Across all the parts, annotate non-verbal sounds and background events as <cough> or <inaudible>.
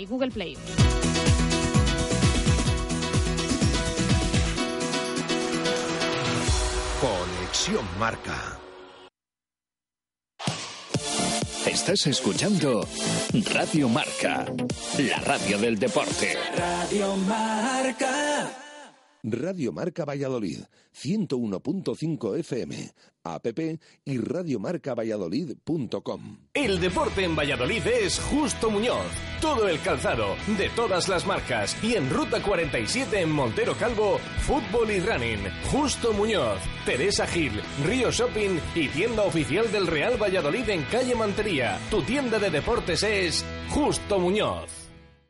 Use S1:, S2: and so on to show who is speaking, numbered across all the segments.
S1: y Google Play.
S2: Conexión Marca.
S3: Estás escuchando Radio Marca, la radio del deporte.
S4: Radio Marca.
S2: Radio Marca Valladolid, 101.5 FM, app y radiomarcavalladolid.com.
S5: El deporte en Valladolid es Justo Muñoz. Todo el calzado, de todas las marcas. Y en Ruta 47 en Montero Calvo, fútbol y running. Justo Muñoz, Teresa Gil, Río Shopping y tienda oficial del Real Valladolid en calle Mantería. Tu tienda de deportes es Justo Muñoz.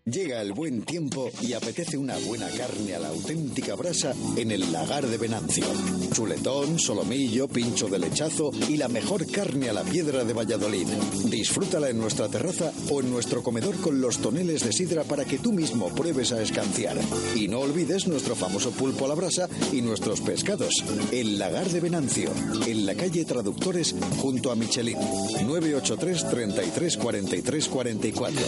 S6: Llega el buen tiempo y apetece una buena carne a la auténtica brasa en el lagar de Venancio. Chuletón, solomillo, pincho de lechazo y la mejor carne a la piedra de Valladolid. Disfrútala en nuestra terraza o en nuestro comedor con los toneles de sidra para que tú mismo pruebes a escanciar. Y no olvides nuestro famoso pulpo a la brasa y nuestros pescados. El lagar de Venancio, en la calle Traductores junto a Michelin. 983 33 43 44.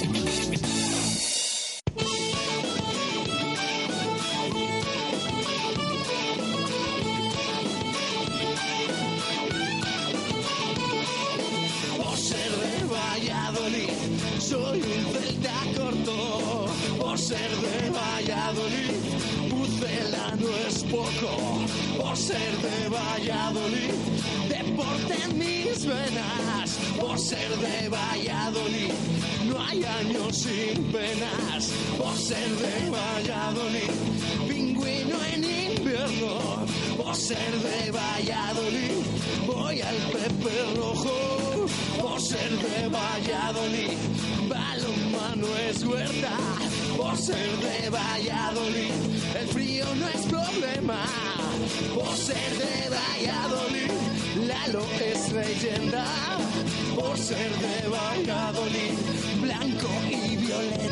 S7: Penas. Por ser de Valladolid, pingüino en invierno. Por ser de Valladolid, voy al Pepe Rojo. Por ser de Valladolid, balonmano es huerta. Por ser de Valladolid, el frío no es problema. Por ser de Valladolid, Lalo es leyenda. Por ser de Valladolid, blanco y violeta.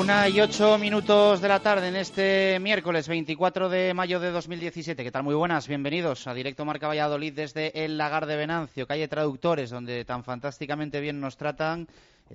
S8: Una y ocho minutos de la tarde en este miércoles 24 de mayo de 2017. ¿Qué tal? Muy buenas, bienvenidos a Directo Marca Valladolid desde el Lagar de Venancio, calle Traductores, donde tan fantásticamente bien nos tratan.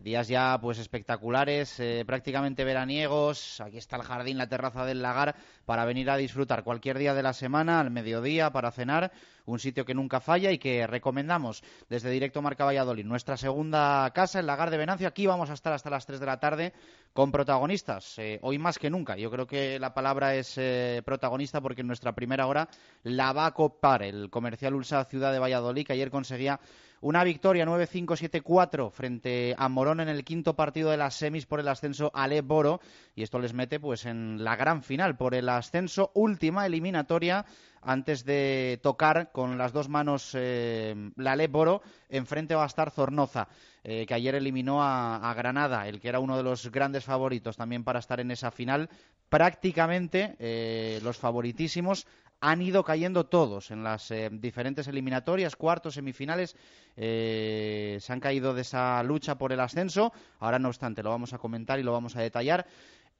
S8: Días ya pues espectaculares, eh, prácticamente veraniegos. Aquí está el jardín, la terraza del lagar para venir a disfrutar cualquier día de la semana, al mediodía, para cenar. Un sitio que nunca falla y que recomendamos desde Directo Marca Valladolid. Nuestra segunda casa, el lagar de Venancio. Aquí vamos a estar hasta las 3 de la tarde con protagonistas. Eh, hoy más que nunca. Yo creo que la palabra es eh, protagonista porque en nuestra primera hora la va a copar el comercial Ulsa Ciudad de Valladolid, que ayer conseguía una victoria 9-5-7-4 frente a Morón en el quinto partido de las semis por el ascenso Ale Boro. Y esto les mete pues en la gran final por el ascenso última eliminatoria antes de tocar con las dos manos eh, la Ale Boro enfrente va a estar Zornoza eh, que ayer eliminó a, a Granada el que era uno de los grandes favoritos también para estar en esa final. Prácticamente eh, los favoritísimos han ido cayendo todos en las eh, diferentes eliminatorias, cuartos, semifinales, se han caído de esa lucha por el ascenso. Ahora, no obstante, lo vamos a comentar y lo vamos a detallar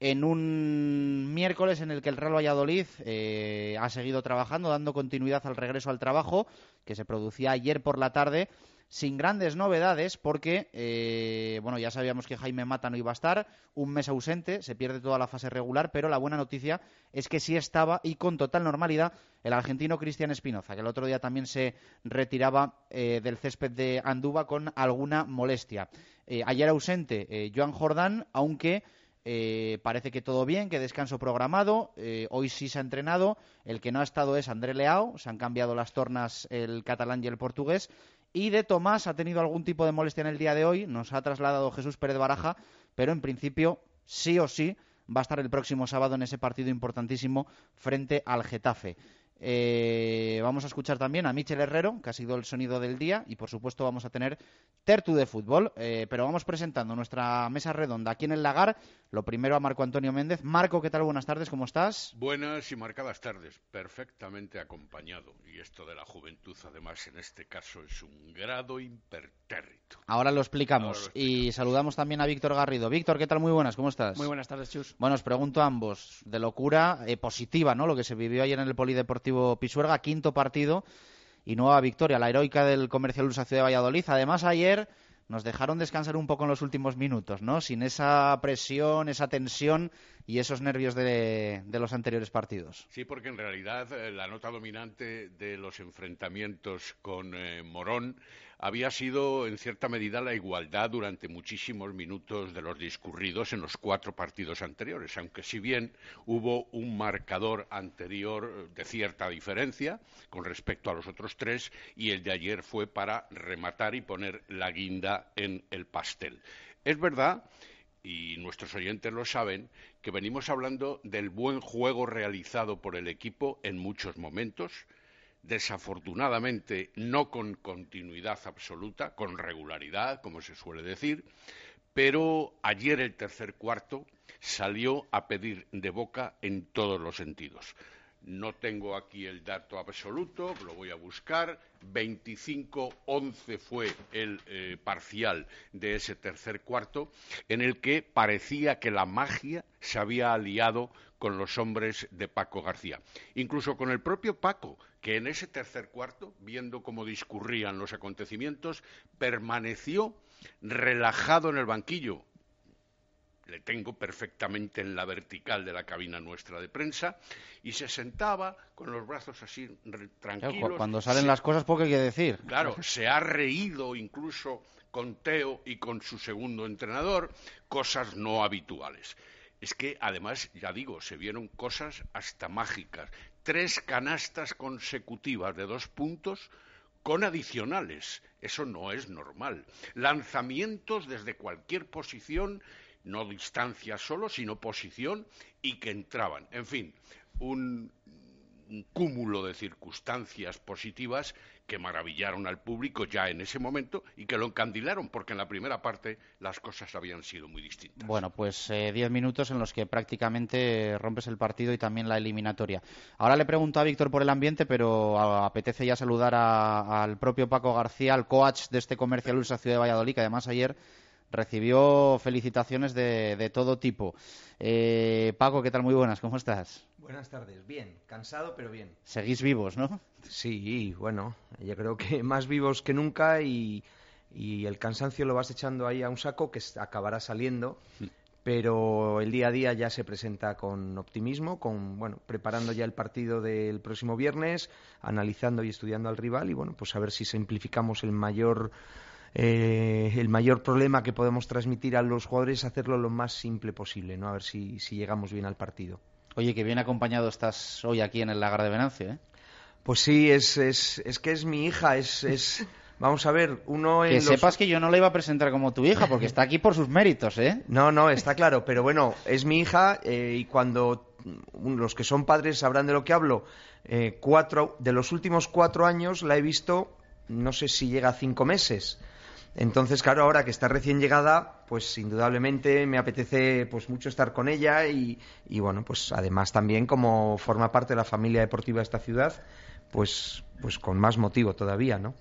S8: en un miércoles en el que el Real Valladolid eh, ha seguido trabajando, dando continuidad al regreso al trabajo, que se producía ayer por la tarde, sin grandes novedades, porque, eh, bueno, ya sabíamos que Jaime Mata no iba a estar, un mes ausente, se pierde toda la fase regular, pero la buena noticia es que sí estaba y con total normalidad el argentino Cristian Espinoza, que el otro día también se retiraba eh, del césped de Andúba con alguna molestia. ayer ausente Joan Jordán, aunque eh, parece que todo bien, que descanso programado. Eh, hoy sí se ha entrenado. El que no ha estado es André Leao. Se han cambiado las tornas el catalán y el portugués. Y de Tomás ha tenido algún tipo de molestia en el día de hoy. Nos ha trasladado Jesús Pérez Baraja. Pero en principio, sí o sí, va a estar el próximo sábado en ese partido importantísimo frente al Getafe. Eh, vamos a escuchar también a Michel Herrero, que ha sido el sonido del día, y por supuesto vamos a tener Tertu de fútbol. Eh, pero vamos presentando nuestra mesa redonda aquí en el Lagar. Lo primero a Marco Antonio Méndez. Marco, ¿qué tal? Buenas tardes, ¿cómo estás?
S9: Buenas y marcadas tardes, perfectamente acompañado. Y esto de la juventud, además, en este caso es un grado impertérrito.
S8: Ahora lo explicamos. Y saludamos también a Víctor Garrido. Víctor, ¿qué tal? Muy buenas, ¿cómo estás?
S10: Muy buenas tardes, Chus.
S8: Bueno, os pregunto a ambos, de locura eh, positiva, ¿no? Lo que se vivió ayer en el Polideportivo Pisuerga, quinto partido y nueva victoria, la heroica del Comercial Ursa Ciudad de Valladolid. Además, ayer nos dejaron descansar un poco en los últimos minutos, ¿no? Sin esa presión, esa tensión y esos nervios de, los anteriores partidos.
S9: Sí, porque en realidad eh, la nota dominante de los enfrentamientos con eh, Morón había sido en cierta medida la igualdad durante muchísimos minutos de los discurridos en los cuatro partidos anteriores, aunque si bien hubo un marcador anterior de cierta diferencia con respecto a los otros tres y el de ayer fue para rematar y poner la guinda en el pastel. Es verdad y nuestros oyentes lo saben, que venimos hablando del buen juego realizado por el equipo en muchos momentos, desafortunadamente no con continuidad absoluta, con regularidad, como se suele decir, pero ayer el tercer cuarto salió a pedir de boca en todos los sentidos. No tengo aquí el dato absoluto, lo voy a buscar. 25-11 fue el eh, parcial de ese tercer cuarto, en el que parecía que la magia se había aliado con los hombres de Paco García. Incluso con el propio Paco, que en ese tercer cuarto, viendo cómo discurrían los acontecimientos, permaneció relajado en el banquillo. Le tengo perfectamente en la vertical de la cabina nuestra de prensa y se sentaba con los brazos así tranquilos.
S8: cuando salen las cosas, poco hay que decir.
S9: Claro, se ha reído incluso con Teo y con su segundo entrenador, cosas no habituales. Es que además, ya digo, se vieron cosas hasta mágicas. Tres canastas consecutivas de dos puntos con adicionales. Eso no es normal. Lanzamientos desde cualquier posición, no distancia solo, sino posición, y que entraban. En fin, un cúmulo de circunstancias positivas que maravillaron al público ya en ese momento y que lo encandilaron, porque en la primera parte las cosas habían sido muy distintas.
S8: Bueno, pues eh, diez minutos en los que prácticamente rompes el partido y también la eliminatoria. Ahora le pregunto a Víctor por el ambiente, pero apetece ya saludar al propio Paco García, al coach de este comercial Ursa Ciudad de Valladolid, que además ayer recibió felicitaciones de, todo tipo. Eh, Paco, ¿qué tal? Muy buenas, ¿cómo estás?
S11: Buenas tardes, bien, cansado pero bien.
S8: Seguís vivos, ¿no?
S11: Sí, bueno, yo creo que más vivos que nunca y, el cansancio lo vas echando ahí a un saco que acabará saliendo. Pero el día a día ya se presenta con optimismo, con bueno, preparando ya el partido del próximo viernes, analizando y estudiando al rival y bueno, pues a ver si simplificamos el mayor eh, el mayor problema que podemos transmitir a los jugadores es hacerlo lo más simple posible, ¿no? A ver si, si llegamos bien al partido.
S8: Oye, que bien acompañado estás hoy aquí en el Lagar de Venancio, ¿eh?
S11: Pues sí, es, es, es que es mi hija, es, es... <laughs> Vamos a ver, uno
S8: en Que sepas que yo no la iba a presentar como tu hija, porque está aquí por sus méritos, ¿eh? <laughs>
S11: No, no, está claro, pero bueno, es mi hija eh, y cuando los que son padres sabrán de lo que hablo, eh, cuatro, de los últimos cuatro años la he visto, no sé si llega a cinco meses. Entonces, claro, ahora que está recién llegada, pues indudablemente me apetece pues mucho estar con ella y, y bueno, pues además también como forma parte de la familia deportiva de esta ciudad, pues, pues con más motivo todavía, ¿no?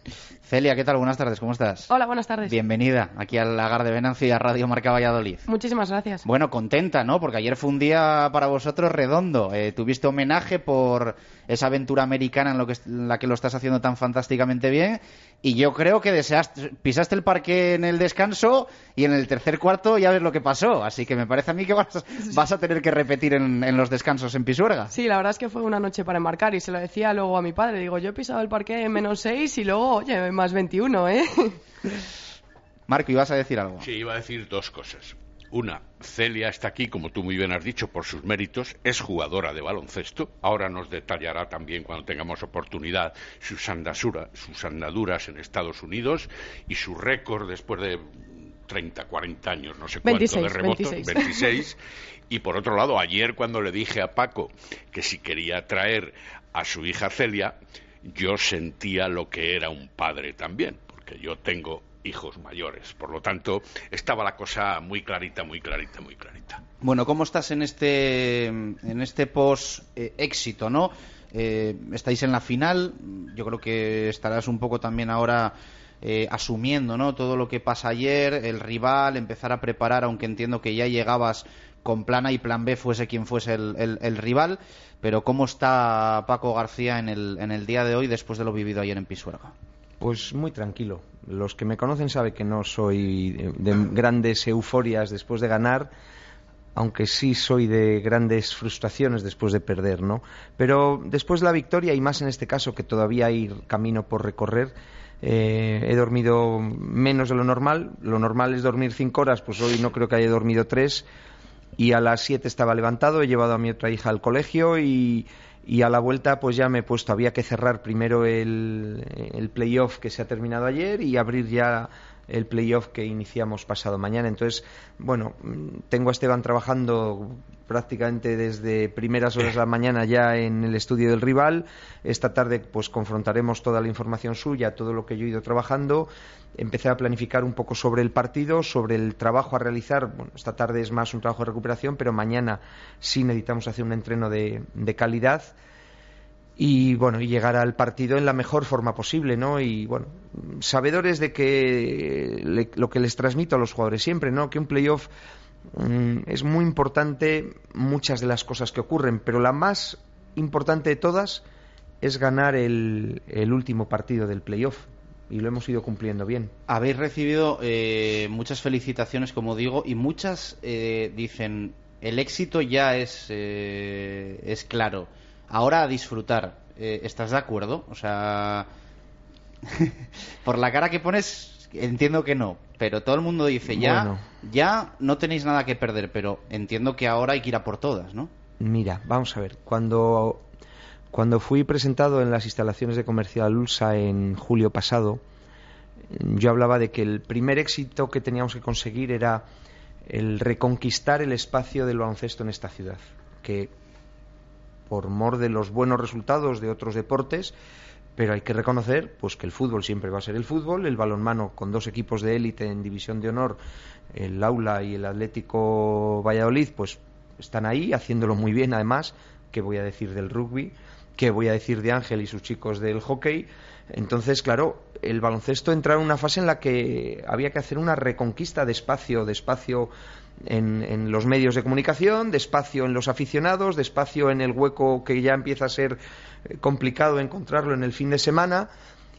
S8: Celia, ¿qué tal? Buenas tardes, ¿cómo estás?
S10: Hola, buenas tardes.
S8: Bienvenida aquí al Lagar de Venancio y a Radio Marca Valladolid.
S10: Muchísimas gracias.
S8: Bueno, contenta, ¿no? Porque ayer fue un día para vosotros redondo. Eh, tuviste homenaje por esa aventura americana en, lo que, en la que lo estás haciendo tan fantásticamente bien. Y yo creo que deseaste, pisaste el parque en el descanso y en el tercer cuarto ya ves lo que pasó. Así que me parece a mí que vas, <laughs> vas a tener que repetir en, en, los descansos en Pisuerga.
S10: Sí, la verdad es que fue una noche para enmarcar y se lo decía luego a mi padre. Digo, yo he pisado el parque en menos 6 y luego, oye, más 21, ¿eh? <laughs>
S8: Marco, ¿ibas a decir algo?
S9: Sí, iba a decir dos cosas. Una, Celia está aquí, como tú muy bien has dicho, por sus méritos, es jugadora de baloncesto. Ahora nos detallará también, cuando tengamos oportunidad, sus, andasura, sus andaduras en Estados Unidos y su récord después de 30, 40 años, no sé cuánto
S10: 26,
S9: de remoto,
S10: 26.
S9: 26. Y por otro lado, ayer cuando le dije a Paco que si quería traer a su hija Celia, yo sentía lo que era un padre también, porque yo tengo hijos mayores. Por lo tanto, estaba la cosa muy clarita, muy clarita, muy clarita.
S8: Bueno, ¿cómo estás en este, en este post-éxito, no? Eh, estáis en la final, yo creo que estarás un poco también ahora eh, asumiendo ¿no? todo lo que pasa ayer, el rival, empezar a preparar, aunque entiendo que ya llegabas con plan A y plan B fuese quien fuese el, el, el rival, pero ¿cómo está Paco García en el, en el día de hoy después de lo vivido ayer en Pisuerga?
S11: Pues muy tranquilo. Los que me conocen saben que no soy de, de grandes euforias después de ganar, aunque sí soy de grandes frustraciones después de perder, ¿no? Pero después de la victoria, y más en este caso que todavía hay camino por recorrer, eh, he dormido menos de lo normal. Lo normal es dormir cinco horas, pues hoy no creo que haya dormido tres. Y a las siete estaba levantado, he llevado a mi otra hija al colegio y, y a la vuelta pues ya me he puesto, había que cerrar primero el, el playoff que se ha terminado ayer y abrir ya el playoff que iniciamos pasado mañana. Entonces, bueno, tengo a Esteban trabajando prácticamente desde primeras horas de la mañana ya en el estudio del rival. Esta tarde pues confrontaremos toda la información suya, todo lo que yo he ido trabajando. Empecé a planificar un poco sobre el partido, sobre el trabajo a realizar. Bueno, esta tarde es más un trabajo de recuperación, pero mañana sí necesitamos hacer un entreno de, de calidad y bueno y llegar al partido en la mejor forma posible no y bueno sabedores de que le, lo que les transmito a los jugadores siempre no que un playoff mmm, es muy importante muchas de las cosas que ocurren pero la más importante de todas es ganar el, el último partido del playoff y lo hemos ido cumpliendo bien.
S8: Habéis recibido eh, muchas felicitaciones, como digo, y muchas eh, dicen el éxito ya es, eh, es claro. Ahora a disfrutar. Eh, ¿Estás de acuerdo? O sea, <laughs> por la cara que pones, entiendo que no. Pero todo el mundo dice, ya,
S11: Bueno.
S8: ya no tenéis nada que perder, pero entiendo que ahora hay que ir a por todas, ¿no?
S11: Mira, vamos a ver. Cuando, cuando fui presentado en las instalaciones de Comercial Ulsa en julio pasado, yo hablaba de que el primer éxito que teníamos que conseguir era el reconquistar el espacio del baloncesto en esta ciudad. Que por mor de los buenos resultados de otros deportes, pero hay que reconocer pues que el fútbol siempre va a ser el fútbol, el balonmano con dos equipos de élite en división de honor, el Aula y el Atlético Valladolid, pues están ahí haciéndolo muy bien. Además, qué voy a decir del rugby, qué voy a decir de Ángel y sus chicos del hockey. Entonces, claro, el baloncesto entra en una fase en la que había que hacer una reconquista de espacio, de espacio en, en, los medios de comunicación, de espacio en los aficionados, de espacio en el hueco que ya empieza a ser eh, complicado encontrarlo en el fin de semana.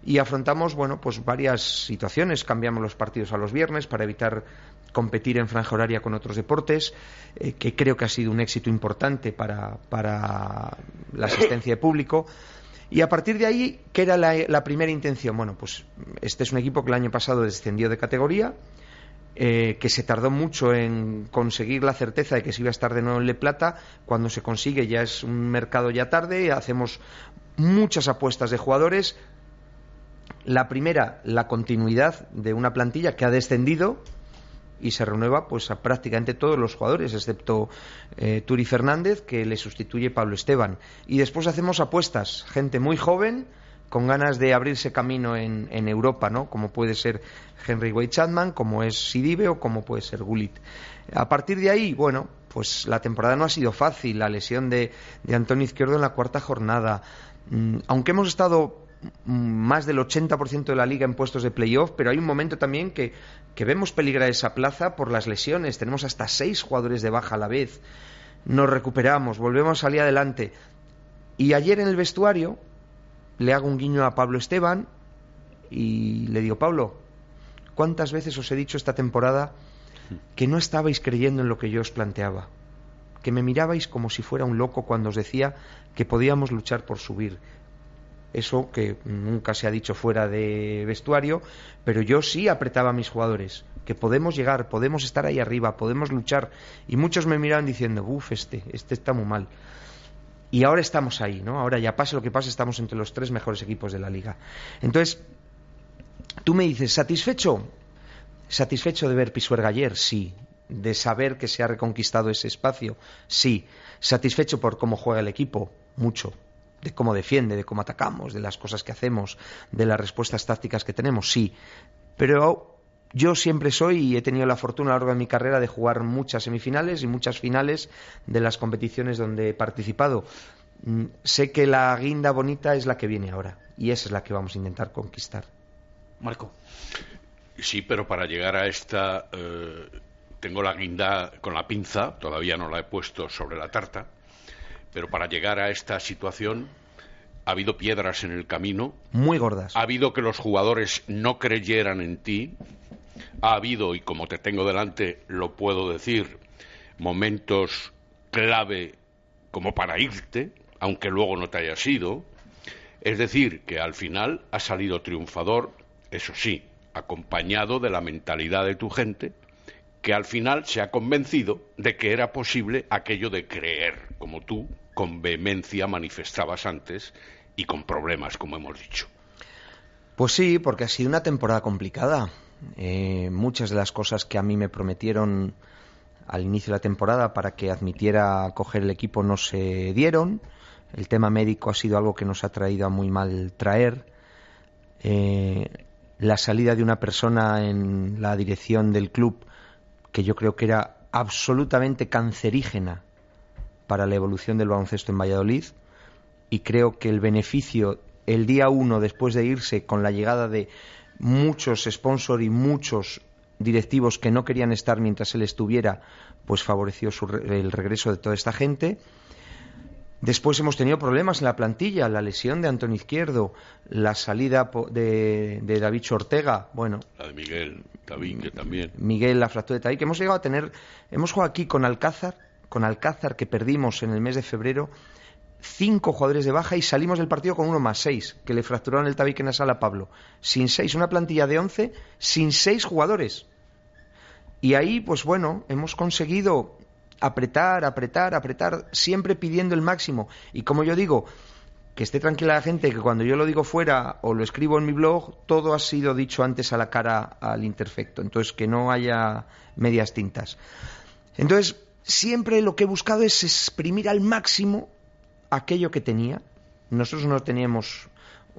S11: Y afrontamos bueno pues varias situaciones. Cambiamos los partidos a los viernes para evitar competir en franja horaria con otros deportes eh, que creo que ha sido un éxito importante para, para la asistencia de público. Y a partir de ahí, ¿qué era la, la, primera intención? Bueno, pues este es un equipo que el año pasado descendió de categoría, eh, que se tardó mucho en conseguir la certeza de que se iba a estar de nuevo en Le Plata. Cuando se consigue ya es un mercado ya tarde, hacemos muchas apuestas de jugadores. La primera, la continuidad de una plantilla que ha descendido y se renueva pues a prácticamente todos los jugadores, excepto eh, Turi Fernández, que le sustituye Pablo Esteban. Y después hacemos apuestas, gente muy joven, con ganas de abrirse camino en, en Europa, ¿no? Como puede ser Henry Wade Chapman, como es Sidibe o como puede ser Gullit. A partir de ahí, bueno, pues la temporada no ha sido fácil. La lesión de, de Antonio Izquierdo en la cuarta jornada. Mm, aunque hemos estado más del 80% de la liga en puestos de playoff, pero hay un momento también que, que vemos peligrar esa plaza por las lesiones. Tenemos hasta seis jugadores de baja a la vez. Nos recuperamos, volvemos a salir adelante. Y ayer en el vestuario le hago un guiño a Pablo Esteban y le digo, Pablo, ¿cuántas veces os he dicho esta temporada que no estabais creyendo en lo que yo os planteaba? Que me mirabais como si fuera un loco cuando os decía que podíamos luchar por subir. Eso que nunca se ha dicho fuera de vestuario, pero yo sí apretaba a mis jugadores, que podemos llegar, podemos estar ahí arriba, podemos luchar. Y muchos me miraban diciendo, uff, este, este está muy mal. Y ahora estamos ahí, ¿no? Ahora ya pase lo que pase, estamos entre los tres mejores equipos de la liga. Entonces, tú me dices, ¿satisfecho? ¿Satisfecho de ver Pisuerga ayer? Sí. ¿De saber que se ha reconquistado ese espacio? Sí. ¿Satisfecho por cómo juega el equipo? Mucho. De cómo defiende, de cómo atacamos, de las cosas que hacemos, de las respuestas tácticas que tenemos? Sí. Pero yo siempre soy y he tenido la fortuna a lo largo de mi carrera de jugar muchas semifinales y muchas finales de las competiciones donde he participado. Mm, sé que la guinda bonita es la que viene ahora y esa es la que vamos a intentar conquistar.
S8: Marco.
S9: Sí, pero para llegar a esta eh, tengo la guinda con la pinza, todavía no la he puesto sobre la tarta, pero para llegar a esta situación ha habido piedras en el camino.
S11: Muy gordas.
S9: Ha habido que los jugadores no creyeran en ti. Ha habido, y como te tengo delante, lo puedo decir, momentos clave como para irte, aunque luego no te hayas ido. Es decir, que al final has salido triunfador, eso sí, acompañado de la mentalidad de tu gente, que al final se ha convencido de que era posible aquello de creer, como tú con vehemencia manifestabas antes y con problemas, como hemos dicho.
S11: Pues sí, porque ha sido una temporada complicada. Eh, muchas de las cosas que a mí me prometieron al inicio de la temporada para que admitiera coger el equipo no se dieron. El tema médico ha sido algo que nos ha traído a muy mal traer. Eh, la salida de una persona en la dirección del club que yo creo que era absolutamente cancerígena para la evolución del baloncesto en Valladolid y creo que el beneficio el día uno después de irse con la llegada de muchos sponsors y muchos directivos que no querían estar mientras él estuviera, pues favoreció su, el regreso de toda esta gente. Después hemos tenido problemas en la plantilla, la lesión de Antonio Izquierdo, la salida de, de David Ortega, bueno.
S9: La de Miguel Tabique también.
S11: Miguel, la fractura de Tabique. Hemos llegado a tener, hemos jugado aquí con Alcázar, con Alcázar que perdimos en el mes de febrero, cinco jugadores de baja y salimos del partido con uno más seis, que le fracturaron el tabique sala a Pablo. Sin seis, una plantilla de once, sin seis jugadores. Y ahí, pues bueno, hemos conseguido apretar, apretar, apretar, siempre pidiendo el máximo. Y como yo digo, que esté tranquila la gente, que cuando yo lo digo fuera o lo escribo en mi blog, todo ha sido dicho antes a la cara al imperfecto. Entonces, que no haya medias tintas. Entonces, siempre lo que he buscado es exprimir al máximo aquello que tenía. Nosotros no teníamos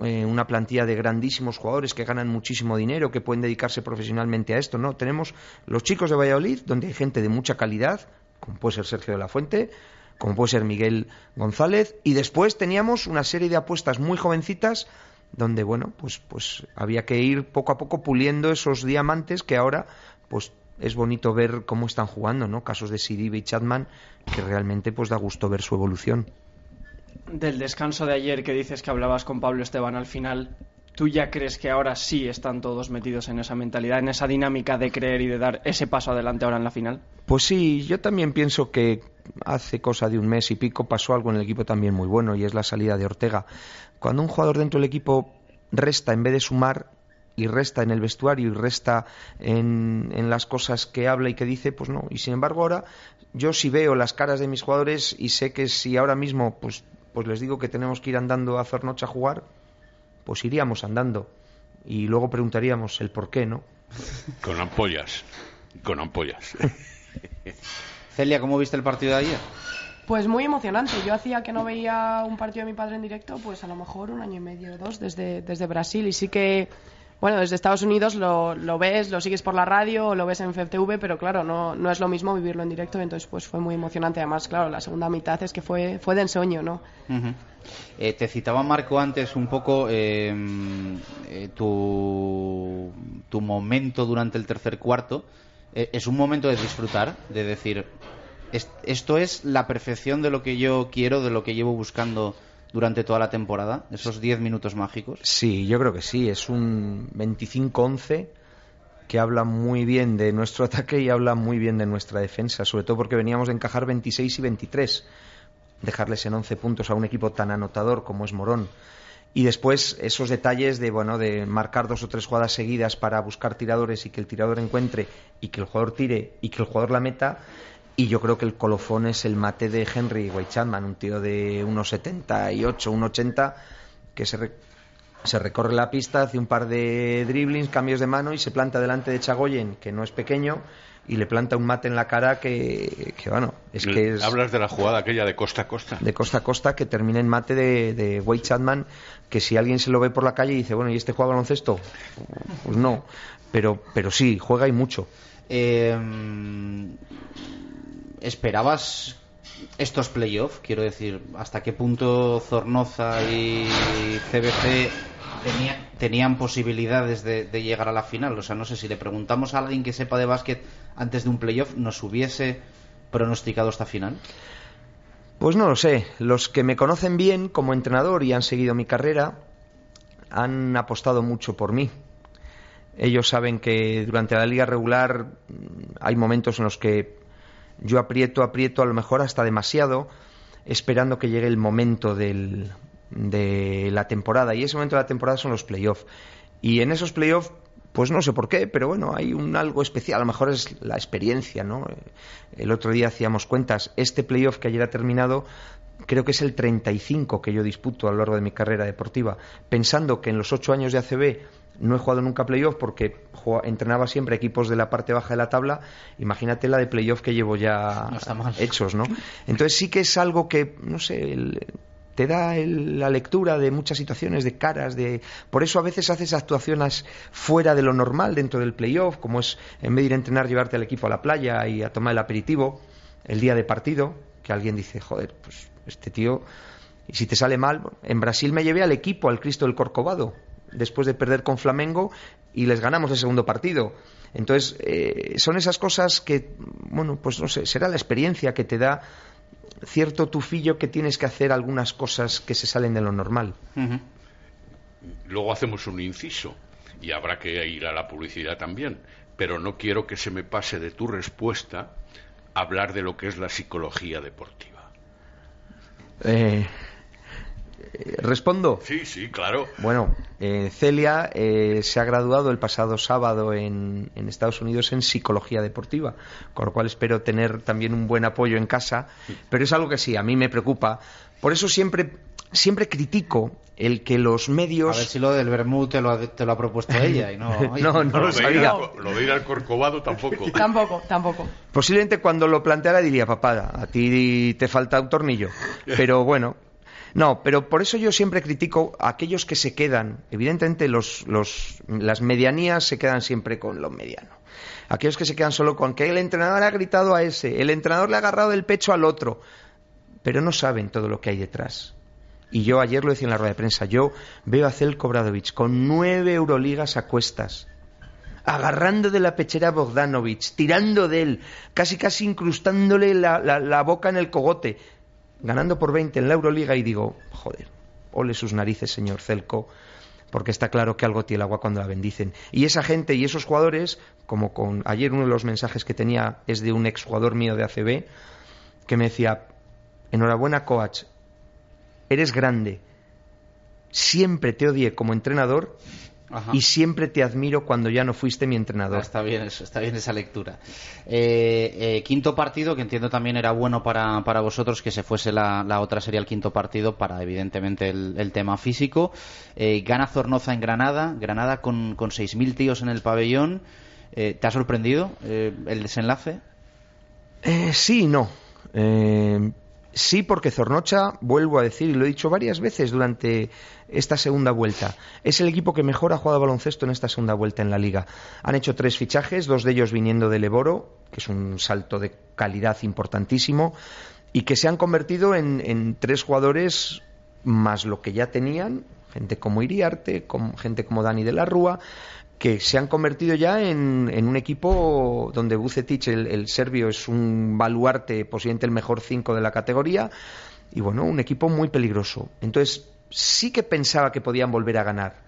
S11: eh, una plantilla de grandísimos jugadores que ganan muchísimo dinero, que pueden dedicarse profesionalmente a esto. No, tenemos los chicos de Valladolid, donde hay gente de mucha calidad, como puede ser Sergio de la Fuente, como puede ser Miguel González, y después teníamos una serie de apuestas muy jovencitas donde bueno, pues pues había que ir poco a poco puliendo esos diamantes que ahora pues es bonito ver cómo están jugando, ¿no? Casos de Sidibe y Chapman que realmente pues da gusto ver su evolución.
S12: Del descanso de ayer que dices que hablabas con Pablo Esteban al final, ¿tú ya crees que ahora sí están todos metidos en esa mentalidad, en esa dinámica de creer y de dar ese paso adelante ahora en la final?
S11: Pues sí, yo también pienso que hace cosa de un mes y pico pasó algo en el equipo también muy bueno y es la salida de Ortega. Cuando un jugador dentro del equipo resta en vez de sumar y resta en el vestuario y resta en, las cosas que habla y que dice, pues no. Y sin embargo ahora yo sí veo las caras de mis jugadores y sé que si ahora mismo pues, pues les digo que tenemos que ir andando a Zornocha a jugar, pues iríamos andando. Y luego preguntaríamos el por qué, ¿no?
S9: Con ampollas, con ampollas. <laughs>
S8: Celia, ¿cómo viste el partido de ayer?
S10: Pues muy emocionante. Yo hacía que no veía un partido de mi padre en directo, pues a lo mejor un año y medio o dos desde, desde Brasil. Y sí que, bueno, desde Estados Unidos lo, lo ves, lo sigues por la radio o lo ves en FTV, pero claro, no, no es lo mismo vivirlo en directo. Entonces, pues fue muy emocionante. Además, claro, la segunda mitad es que fue, fue de ensueño, ¿no?
S8: Eh, te citaba Marco antes un poco eh, eh, tu, tu momento durante el tercer cuarto. Eh, es un momento de disfrutar, de decir, "Es- esto es la perfección de lo que yo quiero, de lo que llevo buscando durante toda la temporada, esos 10 minutos mágicos.
S11: Sí, yo creo que sí. Es un 25-11 que habla muy bien de nuestro <laughs> ataque y habla muy bien de nuestra defensa, sobre todo porque veníamos de encajar 26 y 23, dejarles en 11 puntos a un equipo tan anotador como es Morón. Y después esos detalles de bueno de marcar dos o tres jugadas seguidas para buscar tiradores y que el tirador encuentre y que el jugador tire y que el jugador la meta. Y yo creo que el colofón es el mate de Henry Chapman, un tío de unos 78, 1,80 que se, re- se recorre la pista, hace un par de driblings, cambios de mano y se planta delante de Chagoyen, que no es pequeño, y le planta un mate en la cara que, que, bueno, es que es
S9: Hablas de la jugada aquella de costa a costa.
S11: de costa a costa que termina en mate de, de Wade Chapman, que si alguien se lo ve por la calle y dice, bueno, ¿y este juega baloncesto? Pues no, pero, pero sí, juega y mucho.
S8: Eh, ¿Esperabas estos playoffs? Quiero decir, ¿hasta qué punto Zornoza y CBC tenía- tenían posibilidades de, de llegar a la final? O sea, no sé si le preguntamos a alguien que sepa de básquet antes de un playoff, ¿nos hubiese pronosticado esta final?
S11: Pues no lo sé. Los que me conocen bien como entrenador y han seguido mi carrera han apostado mucho por mí. Ellos saben que durante la liga regular mm, hay momentos en los que yo aprieto, aprieto, a lo mejor hasta demasiado, esperando que llegue el momento del- de la temporada. Y ese momento de la temporada son los playoffs. Y en esos playoffs, pues no sé por qué, pero bueno, hay un algo especial. A lo mejor es la experiencia, ¿no? El otro día hacíamos cuentas. Este playoff que ayer ha terminado, creo que es el 35 que yo disputo a lo largo de mi carrera deportiva. Pensando que en los ocho años de ACB no he jugado nunca playoff porque jugaba- entrenaba siempre equipos de la parte baja de la tabla. Imagínate la de playoff que llevo ya
S8: No
S11: hechos, ¿no? <laughs> Entonces sí que es algo que, no sé, el- te da el- la lectura de muchas situaciones, de caras, de... Por eso a veces haces actuaciones fuera de lo normal dentro del playoff, como es en vez de ir a entrenar, llevarte al equipo a la playa y a tomar el aperitivo el día de partido, que alguien dice, joder, pues este tío... Y si te sale mal, en Brasil me llevé al equipo, al Cristo del Corcovado, después de perder con Flamengo y les ganamos el segundo partido. Entonces, eh, son esas cosas que, bueno, pues no sé, será la experiencia que te da cierto tufillo que tienes que hacer algunas cosas que se salen de lo normal.
S9: Luego hacemos un inciso y habrá que ir a la publicidad también. Pero no quiero que se me pase de tu respuesta hablar de lo que es la psicología deportiva.
S11: Eh, eh, ¿Respondo?
S9: Sí, sí, claro.
S11: Bueno, eh, Celia eh, se ha graduado el pasado sábado en, en Estados Unidos en psicología deportiva, con lo cual espero tener también un buen apoyo en casa, pero es algo que sí, a mí me preocupa. Por eso siempre, siempre critico el que los
S8: A
S11: medios...
S8: ver si lo del Bermud te lo ha, te lo ha propuesto <laughs> ella y no...
S11: No, no lo
S9: de ir
S11: sabía.
S9: al- lo de ir al Corcovado tampoco. <laughs>
S10: Tampoco, tampoco.
S11: Posiblemente cuando lo planteara diría, papá, a ti te falta un tornillo. <laughs> Pero bueno, no, pero por eso yo siempre critico a aquellos que se quedan. Evidentemente los, los, las medianías se quedan siempre con lo mediano. Aquellos que se quedan solo con que el entrenador ha gritado a ese, el entrenador le ha agarrado el pecho al otro, pero no saben todo lo que hay detrás. Y yo ayer lo decía en la rueda de prensa, yo veo a Zelko Bradovic con nueve Euroligas a cuestas, agarrando de la pechera a Bogdanovich, tirando de él, casi casi incrustándole la- la boca en el cogote, ganando por 20 en la Euroliga y digo, joder, ole sus narices, señor Celco, porque está claro que algo tiene el agua cuando la bendicen. Y esa gente y esos jugadores, como con ayer uno de los mensajes que tenía es de un exjugador mío de ACB, que me decía, enhorabuena coach, eres grande, siempre te odié como entrenador
S8: Ajá.
S11: y siempre te admiro cuando ya no fuiste mi entrenador.
S8: Está bien, eso, está bien esa lectura. Eh, eh, quinto partido, que entiendo también era bueno para, para vosotros que se fuese la, la otra serie al quinto partido para, evidentemente, el, el tema físico. Eh, gana Zornoza en Granada, Granada con, con 6.000 tíos en el pabellón. ¿Te ha sorprendido el desenlace?
S11: Sí y no. Sí, porque Zornocha, vuelvo a decir, y lo he dicho varias veces durante esta segunda vuelta, es el equipo que mejor ha jugado baloncesto en esta segunda vuelta en la liga. Han hecho tres fichajes, dos de ellos viniendo del Eboro, que es un salto de calidad importantísimo, y que se han convertido en, en tres jugadores más lo que ya tenían, gente como Iriarte, gente como Dani de la Rúa, que se han convertido ya en, un equipo donde Bucetich, el, serbio, es un baluarte, posiblemente el mejor cinco de la categoría, y bueno, un equipo muy peligroso. Entonces, sí que pensaba que podían volver a ganar.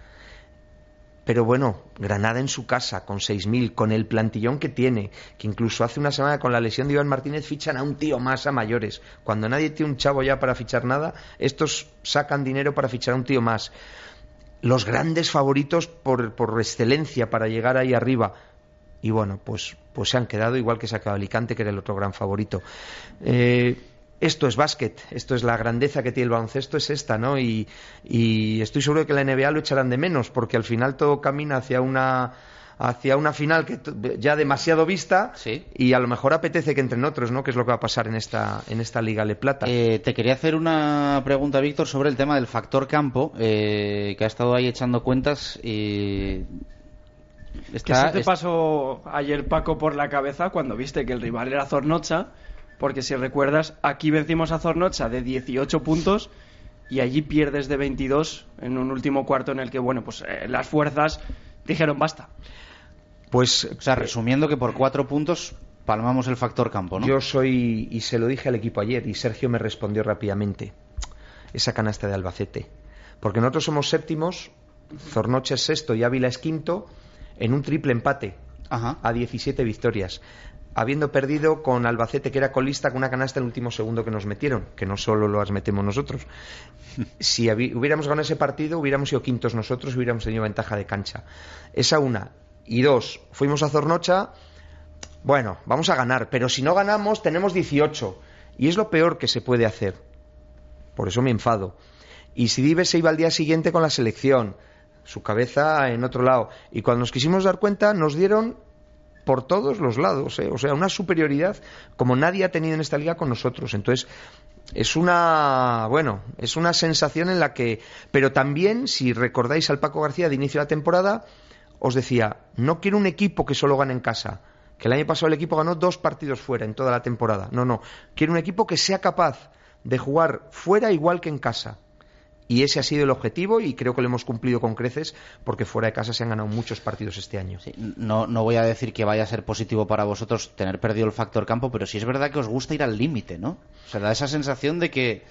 S11: Pero bueno, Granada en su casa, con 6.000, con el plantillón que tiene, que incluso hace una semana con la lesión de Iván Martínez fichan a un tío más a mayores. Cuando nadie tiene un chavo ya para fichar nada, estos sacan dinero para fichar a un tío más los grandes favoritos por, por excelencia para llegar ahí arriba. Y bueno, pues, pues se han quedado igual que quedado Alicante, que era el otro gran favorito. Eh, esto es básquet, esto es la grandeza que tiene el baloncesto, es esta, ¿no? Y, y estoy seguro de que la NBA lo echarán de menos, porque al final todo camina hacia una hacia una final que ya demasiado vista y a lo mejor apetece que entren otros, ¿no? Que es lo que va a pasar en esta, en esta Liga Le Plata.
S8: Eh, te quería hacer una pregunta, Víctor, sobre el tema del factor campo, eh, que ha estado ahí echando cuentas y...
S12: que se te pasó ayer, Paco, por la cabeza cuando viste que el rival era Zornocha, porque si recuerdas, aquí vencimos a Zornocha de 18 puntos y allí pierdes de 22 en un último cuarto en el que, bueno, pues eh, las fuerzas dijeron basta.
S8: Pues, o sea, resumiendo que por cuatro puntos palmamos el factor campo, ¿no?
S11: Yo soy, y se lo dije al equipo ayer, y Sergio me respondió rápidamente, esa canasta de Albacete. Porque nosotros somos séptimos, Zornoche es sexto y Ávila es quinto, en un triple empate a 17 victorias. Habiendo perdido con Albacete, que era colista, con una canasta en el último segundo que nos metieron, que no solo las metemos nosotros. <laughs> si hubiéramos ganado ese partido, hubiéramos sido quintos nosotros y hubiéramos tenido ventaja de cancha. Esa una. Y dos, fuimos a Zornocha, bueno, vamos a ganar, pero si no ganamos tenemos 18. Y es lo peor que se puede hacer. Por eso me enfado. Y si Dives se iba al día siguiente con la selección, su cabeza en otro lado. Y cuando nos quisimos dar cuenta, nos dieron por todos los lados, ¿eh? o sea, una superioridad como nadie ha tenido en esta liga con nosotros. Entonces, es una, bueno, es una sensación en la que, pero también, si recordáis al Paco García de inicio de la temporada, os decía, no quiero un equipo que solo gane en casa, que el año pasado el equipo ganó dos partidos fuera en toda la temporada. No, no, quiero un equipo que sea capaz de jugar fuera igual que en casa. Y ese ha sido el objetivo y creo que lo hemos cumplido con creces porque fuera de casa se han ganado muchos partidos este año.
S8: no, no voy a decir que vaya a ser positivo para vosotros tener perdido el factor campo, pero sí es verdad que os gusta ir al límite, ¿no? O sea, da esa sensación de que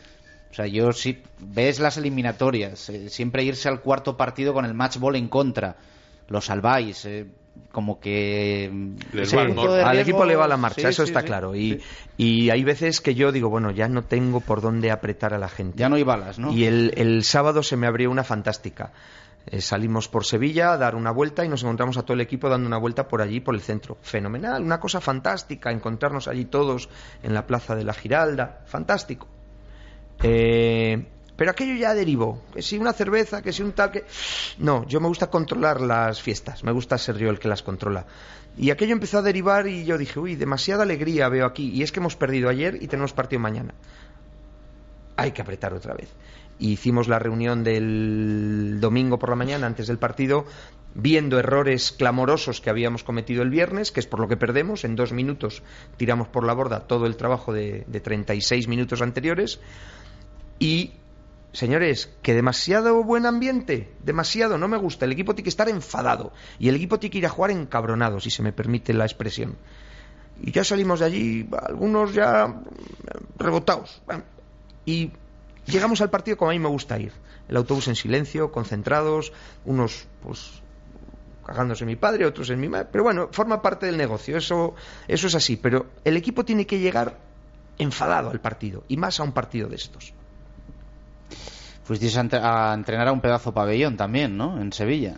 S8: o sea, yo sí ves las eliminatorias, eh, siempre irse al cuarto partido con el match ball en contra lo salváis. Eh, como que
S11: al equipo le va la marcha, eso está claro. Y, y, hay veces que yo digo, bueno, ya no tengo por dónde apretar a la gente.
S8: Ya no hay balas, ¿no?
S11: Y el, el sábado se me abrió una fantástica. Eh, salimos por Sevilla a dar una vuelta y nos encontramos a todo el equipo dando una vuelta por allí, por el centro. Fenomenal, una cosa fantástica, encontrarnos allí todos en la plaza de la Giralda, fantástico. Eh, pero aquello ya derivó. Que si una cerveza, que si un tal, que... No, yo me gusta controlar las fiestas. Me gusta ser yo el que las controla. Y aquello empezó a derivar y yo dije, uy, demasiada alegría veo aquí. Y es que hemos perdido ayer y tenemos partido mañana. Hay que apretar otra vez. Y hicimos la reunión del domingo por la mañana, antes del partido, viendo errores clamorosos que habíamos cometido el viernes, que es por lo que perdemos. En dos minutos tiramos por la borda todo el trabajo de, de 36 minutos anteriores. Y Señores, que demasiado buen ambiente, demasiado, no me gusta. El equipo tiene que estar enfadado y el equipo tiene que ir a jugar encabronado, si se me permite la expresión. Y ya salimos de allí, algunos ya rebotados. Y llegamos al partido como a mí me gusta ir. El autobús en silencio, concentrados, unos pues cagándose en mi padre, otros en mi madre. Pero bueno, forma parte del negocio, eso, eso es así. Pero el equipo tiene que llegar enfadado al partido, y más a un partido de estos
S8: fuisteis a, entrenar a un pedazo pabellón también, ¿no? En Sevilla.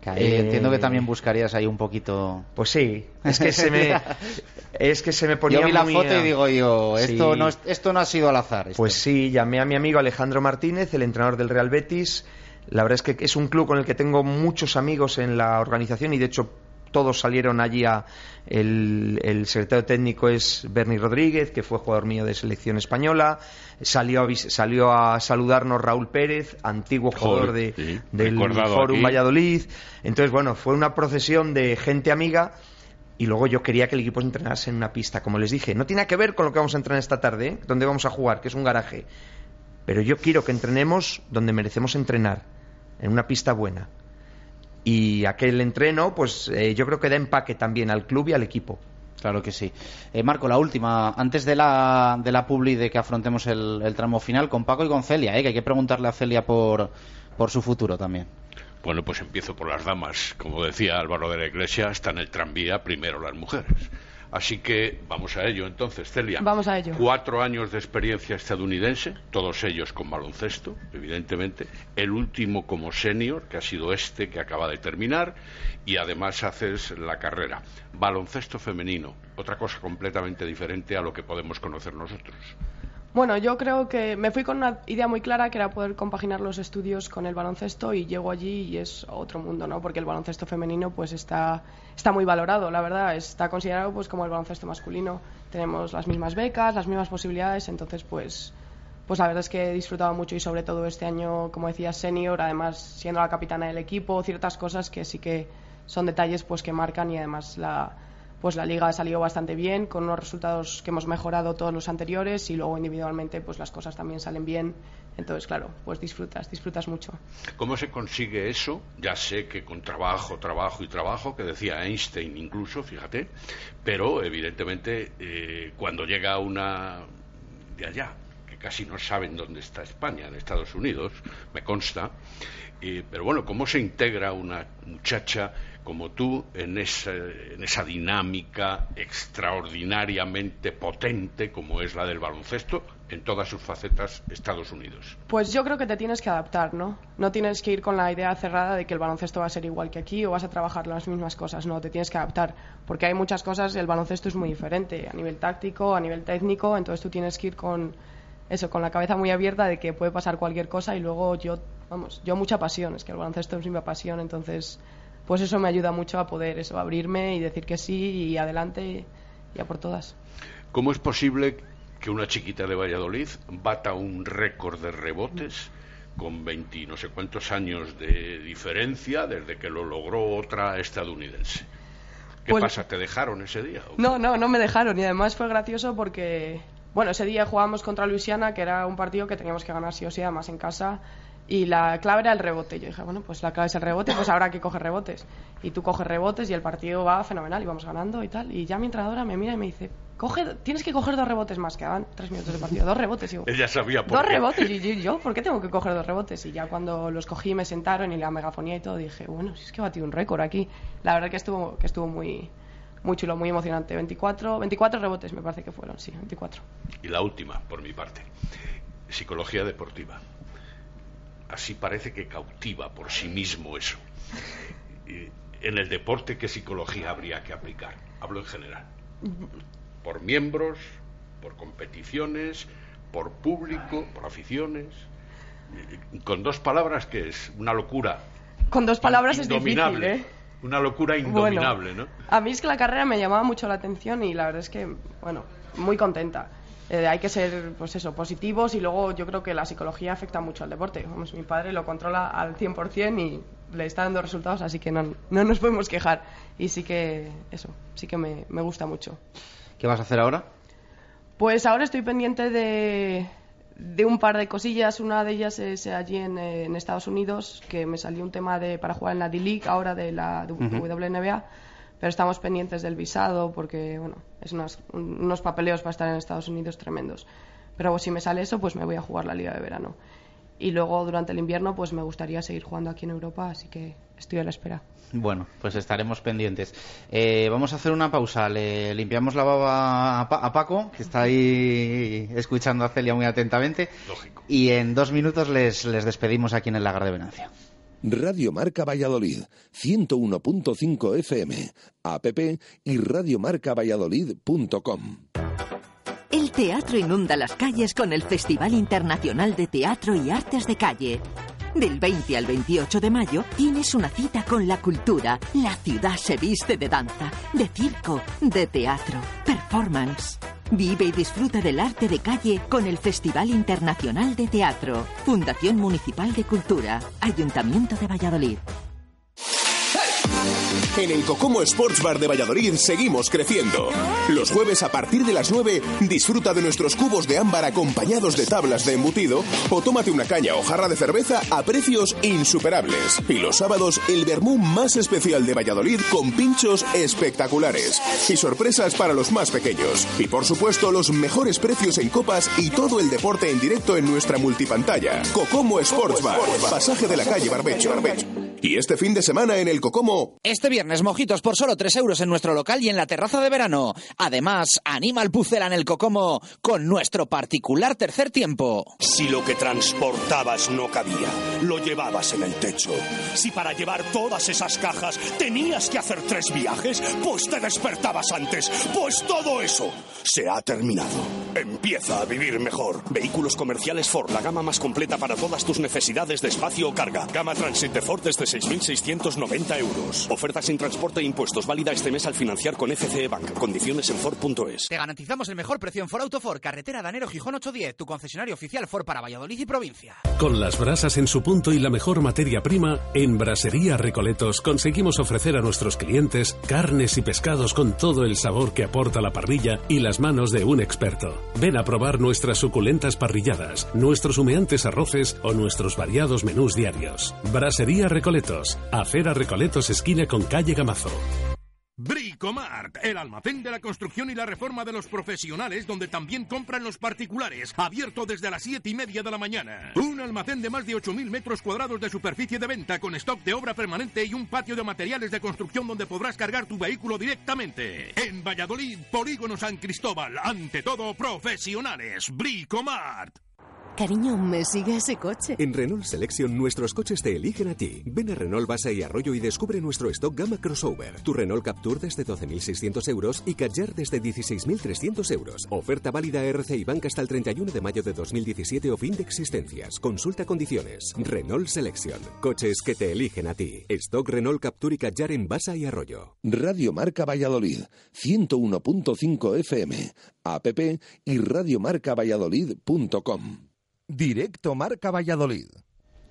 S8: Que ahí entiendo que también buscarías ahí un poquito.
S11: Pues sí, es que se me, <laughs> es que se me ponía.
S8: Yo vi la foto y digo yo, esto no esto no ha sido al azar.
S11: Pues sí, llamé a mi amigo Alejandro Martínez, el entrenador del Real Betis. La verdad es que es un club con el que tengo muchos amigos en la organización y de hecho todos salieron allí a... El, el secretario técnico es Bernie Rodríguez, que fue jugador mío de selección española. Salió a, salió a saludarnos Raúl Pérez, antiguo jugador de, del Forum Valladolid. Entonces, bueno, fue una procesión de gente amiga y luego yo quería que el equipo entrenase en una pista, como les dije. No tiene que ver con lo que vamos a entrenar esta tarde, ¿eh? donde vamos a jugar, que es un garaje. Pero yo quiero que entrenemos donde merecemos entrenar, en una pista buena. Y aquel entreno, pues eh, yo creo que da empaque también al club y al equipo.
S8: Claro que sí. Eh, Marco, la última, antes de la, de la publi de que afrontemos el, tramo final, con Paco y con Celia, ¿eh? que hay que preguntarle a Celia por, por su futuro también.
S9: Bueno, pues empiezo por las damas. Como decía Álvaro de la Iglesia, está en el tranvía primero las mujeres. Así que vamos a ello entonces, Celia.
S10: Vamos a ello.
S9: Cuatro años de experiencia estadounidense, todos ellos con baloncesto, evidentemente. El último como senior, que ha sido este que acaba de terminar, y además haces la carrera. Baloncesto femenino, otra cosa completamente diferente a lo que podemos conocer nosotros.
S10: Bueno, yo creo que me fui con una idea muy clara que era poder compaginar los estudios con el baloncesto y llego allí y es otro mundo, ¿no? Porque el baloncesto femenino pues está, está muy valorado, la verdad, está considerado pues como el baloncesto masculino. Tenemos las mismas becas, las mismas posibilidades, entonces pues pues la verdad es que he disfrutado mucho y sobre todo este año, como decía, senior, además siendo la capitana del equipo, ciertas cosas que sí que son detalles pues que marcan y además la pues la liga ha salido bastante bien, con unos resultados que hemos mejorado todos los anteriores y luego individualmente pues las cosas también salen bien. Entonces, claro, pues disfrutas, disfrutas mucho.
S9: ¿Cómo se consigue eso? Ya sé que con trabajo, trabajo y trabajo, que decía Einstein incluso, fíjate, pero evidentemente eh, cuando llega una de allá, que casi no saben dónde está España, en Estados Unidos, me consta, eh, pero bueno, ¿cómo se integra una muchacha como tú en esa, en esa dinámica extraordinariamente potente como es la del baloncesto en todas sus facetas Estados Unidos?
S10: Pues yo creo que te tienes que adaptar, ¿no? No tienes que ir con la idea cerrada de que el baloncesto va a ser igual que aquí o vas a trabajar las mismas cosas, no, te tienes que adaptar, porque hay muchas cosas, el baloncesto es muy diferente a nivel táctico, a nivel técnico, entonces tú tienes que ir con eso, con la cabeza muy abierta de que puede pasar cualquier cosa y luego yo, vamos, yo mucha pasión, es que el baloncesto es mi pasión, entonces pues eso me ayuda mucho a poder eso, abrirme y decir que sí y adelante y a por todas.
S9: ¿Cómo es posible que una chiquita de Valladolid bata un récord de rebotes con 20 no sé cuántos años de diferencia desde que lo logró otra estadounidense? ¿Qué pues pasa? ¿Te dejaron ese día?
S10: No, no, no me dejaron y además fue gracioso porque, bueno, ese día jugábamos contra Luisiana, que era un partido que teníamos que ganar sí o sí, además en casa y la clave era el rebote. Yo dije, bueno, pues la clave es el rebote, pues habrá que coger rebotes. Y tú coges rebotes y el partido va fenomenal y vamos ganando y tal. Y ya mi entrenadora me mira y me dice, coge, tienes que coger dos rebotes más, quedaban tres minutos de partido, dos rebotes. Y
S9: Ella sabía por
S10: Dos rebotes. Y yo, ¿por qué tengo que coger dos rebotes? Y ya cuando los cogí, me sentaron y la megafonía y todo, dije, bueno, si es que batido un récord aquí. La verdad que estuvo, que estuvo muy, muy chulo, muy emocionante. 24, 24 rebotes me parece que fueron, sí, 24.
S9: Y la última, por mi parte, psicología deportiva así parece que cautiva por sí mismo eso. En el deporte, ¿qué psicología habría que aplicar? Hablo en general. Por miembros, por competiciones, por público, por aficiones. Con dos palabras, que es una locura.
S10: Con dos palabras es difícil, ¿eh?
S9: Una locura indominable, ¿no?
S10: A mí es que la carrera me llamaba mucho la atención y la verdad es que, bueno, muy contenta. Eh, hay que ser, pues eso, positivos y luego yo creo que la psicología afecta mucho al deporte. Vamos, mi padre lo controla al 100% y le está dando resultados, así que no, no nos podemos quejar. Y sí que, eso, sí que me, me gusta mucho.
S8: ¿Qué vas a hacer ahora?
S10: Pues ahora estoy pendiente de, de un par de cosillas. Una de ellas es allí en, eh, en, Estados Unidos, que me salió un tema de, para jugar en la D-League, ahora de la WNBA pero estamos pendientes del visado porque, bueno, es unos papeleos para estar en Estados Unidos tremendos. Pero si me sale eso, pues me voy a jugar la liga de verano. Y luego durante el invierno, pues me gustaría seguir jugando aquí en Europa, así que estoy a la espera.
S8: Bueno, pues estaremos pendientes. Eh, vamos a hacer una pausa. Le limpiamos la baba a, Paco, que está ahí escuchando a Celia muy atentamente.
S9: Lógico.
S8: Y en dos minutos les, les despedimos aquí en el Lagar de Venancia.
S2: Radio Marca Valladolid, 101.5 FM, app y radiomarcavalladolid.com.
S13: El teatro inunda las calles con el Festival Internacional de Teatro y Artes de Calle.
S14: Del 20 al 28 de mayo tienes una cita con la cultura. La ciudad se viste de danza, de circo, de teatro, performance. Vive y disfruta del arte de calle con el Festival Internacional de Teatro. Fundación Municipal de Cultura. Ayuntamiento de Valladolid.
S3: En el Cocomo Sports Bar de Valladolid seguimos creciendo. Los jueves a partir de las 9 disfruta de nuestros cubos de ámbar acompañados de tablas de embutido o tómate una caña o jarra de cerveza a precios insuperables. Y los sábados el vermú más especial de Valladolid con pinchos espectaculares y sorpresas para los más pequeños. Y por supuesto los mejores precios en copas y todo el deporte en directo en nuestra multipantalla. Cocomo Sports Bar, pasaje de la calle Barbecho. Y este fin de semana en el Cocomo.
S15: Este mojitos por solo 3 euros en nuestro local y en la terraza de verano. Además, anima al Pucela en el Cocomo con nuestro particular tercer tiempo.
S16: Si lo que transportabas no cabía, lo llevabas en el techo. Si para llevar todas esas cajas tenías que hacer tres viajes, pues te despertabas antes. Pues todo eso se ha terminado. Empieza a vivir mejor. Vehículos comerciales Ford, la gama más completa para todas tus necesidades de espacio o carga. Gama Transit de Ford desde 6.690 euros. Oferta sin transporte e impuestos. Válida este mes al financiar con FCE Bank. Condiciones en Ford.es.
S15: Te garantizamos el mejor precio en Ford Autofor, carretera Danero Gijón 810, tu concesionario oficial Ford para Valladolid y provincia.
S17: Con las brasas en su punto y la mejor materia prima, en Brasería Recoletos conseguimos ofrecer a nuestros clientes carnes y pescados con todo el sabor que aporta la parrilla y las manos de un experto. Ven a probar nuestras suculentas parrilladas, nuestros humeantes arroces o nuestros variados menús diarios. Brasería Recoletos, Acera Recoletos esquina con calle Gamazo.
S18: Bricomart, el almacén de la construcción y la reforma de los profesionales, donde también compran los particulares, abierto desde las siete y media de la mañana. Un almacén de más de 8.000 metros cuadrados de superficie de venta, con stock de obra permanente y un patio de materiales de construcción donde podrás cargar tu vehículo directamente. En Valladolid, Polígono San Cristóbal, ante todo profesionales. Bricomart.
S19: Cariño, ¿me sigue ese coche?
S20: En Renault Selection nuestros coches te eligen a ti. Ven a Renault Basa y Arroyo y descubre nuestro stock gama crossover. Tu Renault Captur desde 12.600 euros y Kadjar desde 16.300 euros. Oferta válida RC y Bank hasta el 31 de mayo de 2017 o fin de existencias. Consulta condiciones. Renault Selection. Coches que te eligen a ti. Stock Renault Captur y Kadjar en Basa y Arroyo.
S2: Radio Marca Valladolid, 101.5 FM, app y radiomarcavalladolid.com. Directo Marca Valladolid.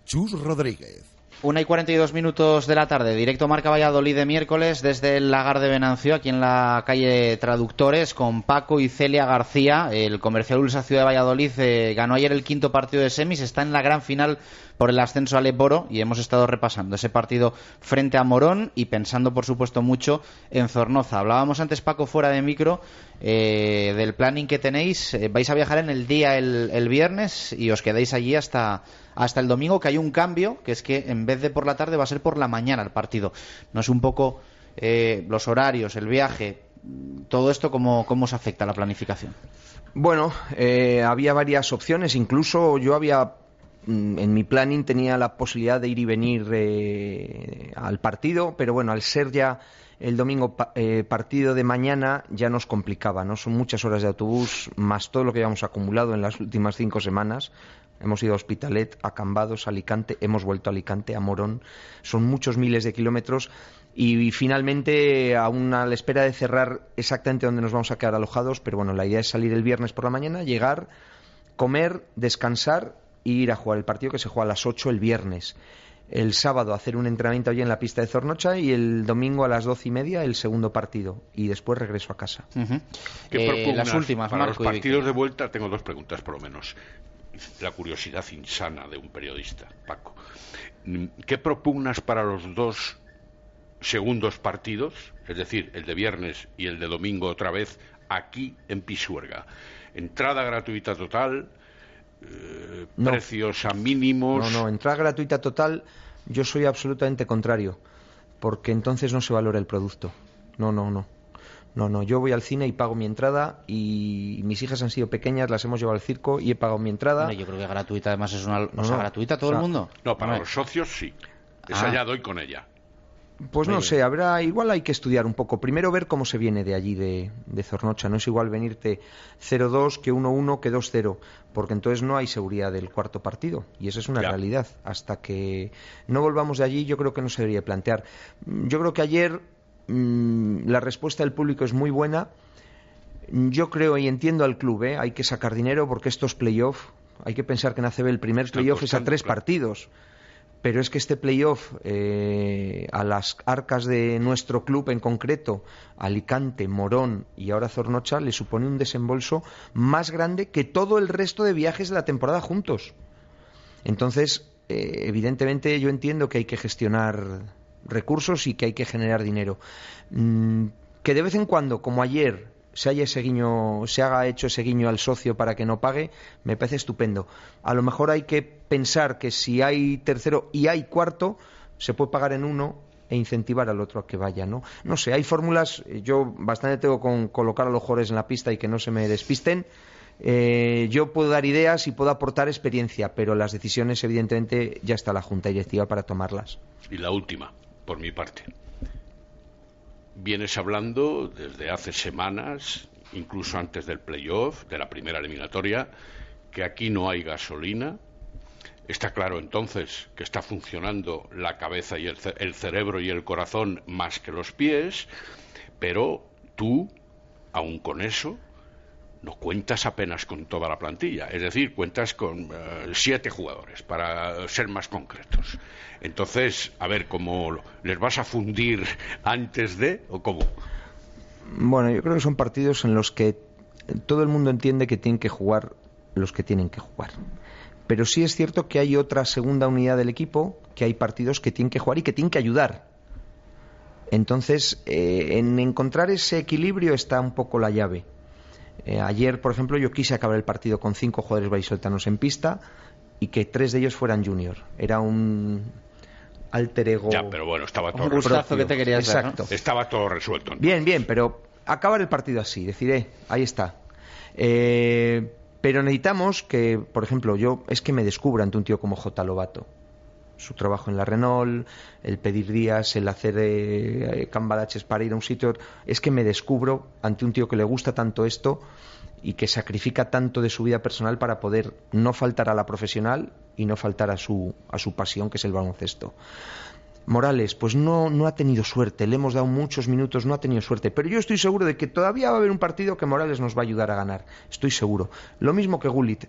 S2: Chus Rodríguez.
S8: Una y 42 minutos de la tarde, directo Marca Valladolid de miércoles desde el Lagar de Venancio, aquí en la calle Traductores, con Paco y Celia García. El comercial Ulsa Ciudad de Valladolid eh, ganó ayer el quinto partido de semis, está en la gran final por el ascenso al Leporo y hemos estado repasando ese partido frente a Morón y pensando, por supuesto, mucho en Zornoza. Hablábamos antes, Paco, fuera de micro, eh, del planning que tenéis. Eh, vais a viajar en el día el, el viernes y os quedáis allí hasta hasta el domingo, que hay un cambio, que es que en vez de por la tarde va a ser por la mañana el partido. No es un poco eh, los horarios, el viaje, todo esto, ¿cómo, cómo os afecta la planificación?
S11: Bueno, eh, había varias opciones, incluso yo había en mi planning tenía la posibilidad de ir y venir eh, al partido, pero bueno, al ser ya el domingo eh, partido de mañana ya nos complicaba, ¿no? Son muchas horas de autobús, más todo lo que habíamos acumulado en las últimas cinco semanas. Hemos ido a Hospitalet, a Cambados, Alicante, hemos vuelto a Alicante, a Morón. Son muchos miles de kilómetros y, finalmente, aún a la espera de cerrar exactamente dónde nos vamos a quedar alojados, pero bueno, la idea es salir el viernes por la mañana, llegar, comer, descansar ir a jugar el partido que se juega a las 8 el viernes el sábado hacer un entrenamiento allí en la pista de Zornocha y el domingo a las doce y media el segundo partido y después regreso a casa.
S9: Eh, las últimas, para los partidos de vuelta tengo dos preguntas por lo menos. La curiosidad insana de un periodista, Paco. ¿Qué propugnas para los dos segundos partidos, es decir, el de viernes y el de domingo otra vez, aquí en Pisuerga? Entrada gratuita total, eh, precios a mínimos.
S11: No, no, entrada gratuita total, yo soy absolutamente contrario, porque entonces no se valora el producto. No, no, no. No, no, yo voy al cine y pago mi entrada y mis hijas han sido pequeñas, las hemos llevado al circo y he pagado mi entrada.
S8: yo creo que gratuita además es una... ¿No, gratuita todo el mundo?
S9: No, para los socios sí. Esa
S8: Ah.
S9: ya doy con ella.
S11: Pues no sé, habrá igual hay que estudiar un poco. Primero ver cómo se viene de allí de, de Zornocha. No es igual venirte 0-2 que 1-1 que 2-0, porque entonces no hay seguridad del cuarto partido y esa es una realidad. Hasta que no volvamos de allí, yo creo que no se debería plantear. Yo creo que ayer mmm, la respuesta del público es muy buena. Yo creo y entiendo al club, ¿eh? hay que sacar dinero porque estos playoff, hay que pensar que en ACB el primer playoff es a tres claro. partidos pero es que este playoff eh, a las arcas de nuestro club en concreto, Alicante, Morón y ahora Zornocha, le supone un desembolso más grande que todo el resto de viajes de la temporada juntos. Entonces, eh, evidentemente yo entiendo que hay que gestionar recursos y que hay que generar dinero. Mm, que de vez en cuando, como ayer, se, haya ese guiño, se haga hecho ese guiño al socio para que no pague, me parece estupendo. A lo mejor hay que pensar que si hay tercero y hay cuarto, se puede pagar en uno e incentivar al otro a que vaya, ¿no? No sé, hay fórmulas, yo bastante tengo con colocar a los jugadores en la pista y que no se me despisten. Eh, yo puedo dar ideas y puedo aportar experiencia, pero las decisiones, evidentemente, ya está la Junta Directiva para tomarlas.
S9: Y la última, por mi parte vienes hablando desde hace semanas, incluso antes del playoff, de la primera eliminatoria, que aquí no hay gasolina. Está claro entonces que está funcionando la cabeza y el, el cerebro y el corazón más que los pies, pero tú, aun con eso, no cuentas apenas con toda la plantilla, es decir, cuentas con uh, siete jugadores, para ser más concretos. Entonces, a ver, ¿cómo les vas a fundir antes de o cómo?
S11: Bueno, yo creo que son partidos en los que todo el mundo entiende que tienen que jugar los que tienen que jugar. Pero sí es cierto que hay otra segunda unidad del equipo, que hay partidos que tienen que jugar y que tienen que ayudar. Entonces, eh, en encontrar ese equilibrio está un poco la llave. Eh, ayer, por ejemplo, yo quise acabar el partido con cinco jugadores vallisoletanos en pista y que tres de ellos fueran junior. Era un alter ego.
S9: Ya, pero bueno, estaba todo
S8: resuelto. que te querías
S11: Exacto.
S9: Estaba todo resuelto.
S11: Bien, bien, pero acabar el partido así, deciré, ahí está. Eh, pero necesitamos que, por ejemplo, yo es que me descubra ante un tío como J. Lobato. Su trabajo en la Renault, el pedir días, el hacer eh, cambalaches para ir a un sitio, es que me descubro ante un tío que le gusta tanto esto y que sacrifica tanto de su vida personal para poder no faltar a la profesional y no faltar a su, a su pasión, que es el baloncesto. Morales, pues no, no ha tenido suerte, le hemos dado muchos minutos, no ha tenido suerte, pero yo estoy seguro de que todavía va a haber un partido que Morales nos va a ayudar a ganar, estoy seguro. Lo mismo que Gullit.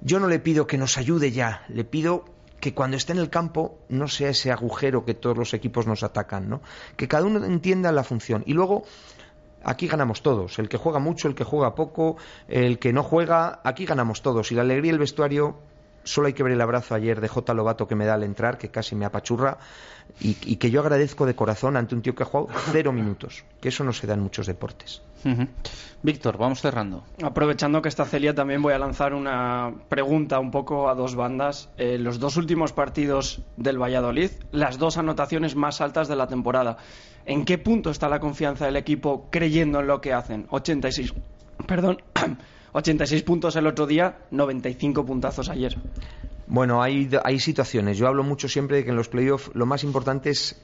S11: Yo no le pido que nos ayude ya, le pido que cuando esté en el campo no sea ese agujero que todos los equipos nos atacan, ¿no? Que cada uno entienda la función. Y luego, aquí ganamos todos. El que juega mucho, el que juega poco, el que no juega, aquí ganamos todos. Y la alegría del vestuario, solo hay que ver el abrazo ayer de J. Lobato que me da al entrar, que casi me apachurra, y, y que yo agradezco de corazón ante un tío que ha jugado cero minutos, que eso no se da en muchos deportes.
S8: Uh -huh. Víctor, vamos cerrando.
S12: Aprovechando que está Celia, también voy a lanzar una pregunta un poco a dos bandas. Eh, los dos últimos partidos del Valladolid, las dos anotaciones más altas de la temporada. ¿En qué punto está la confianza del equipo creyendo en lo que hacen? 86, perdón, <clears throat> 86 puntos el otro día, 95 puntazos ayer.
S11: Bueno, hay, hay situaciones. Yo hablo mucho siempre de que en los playoffs lo más importante es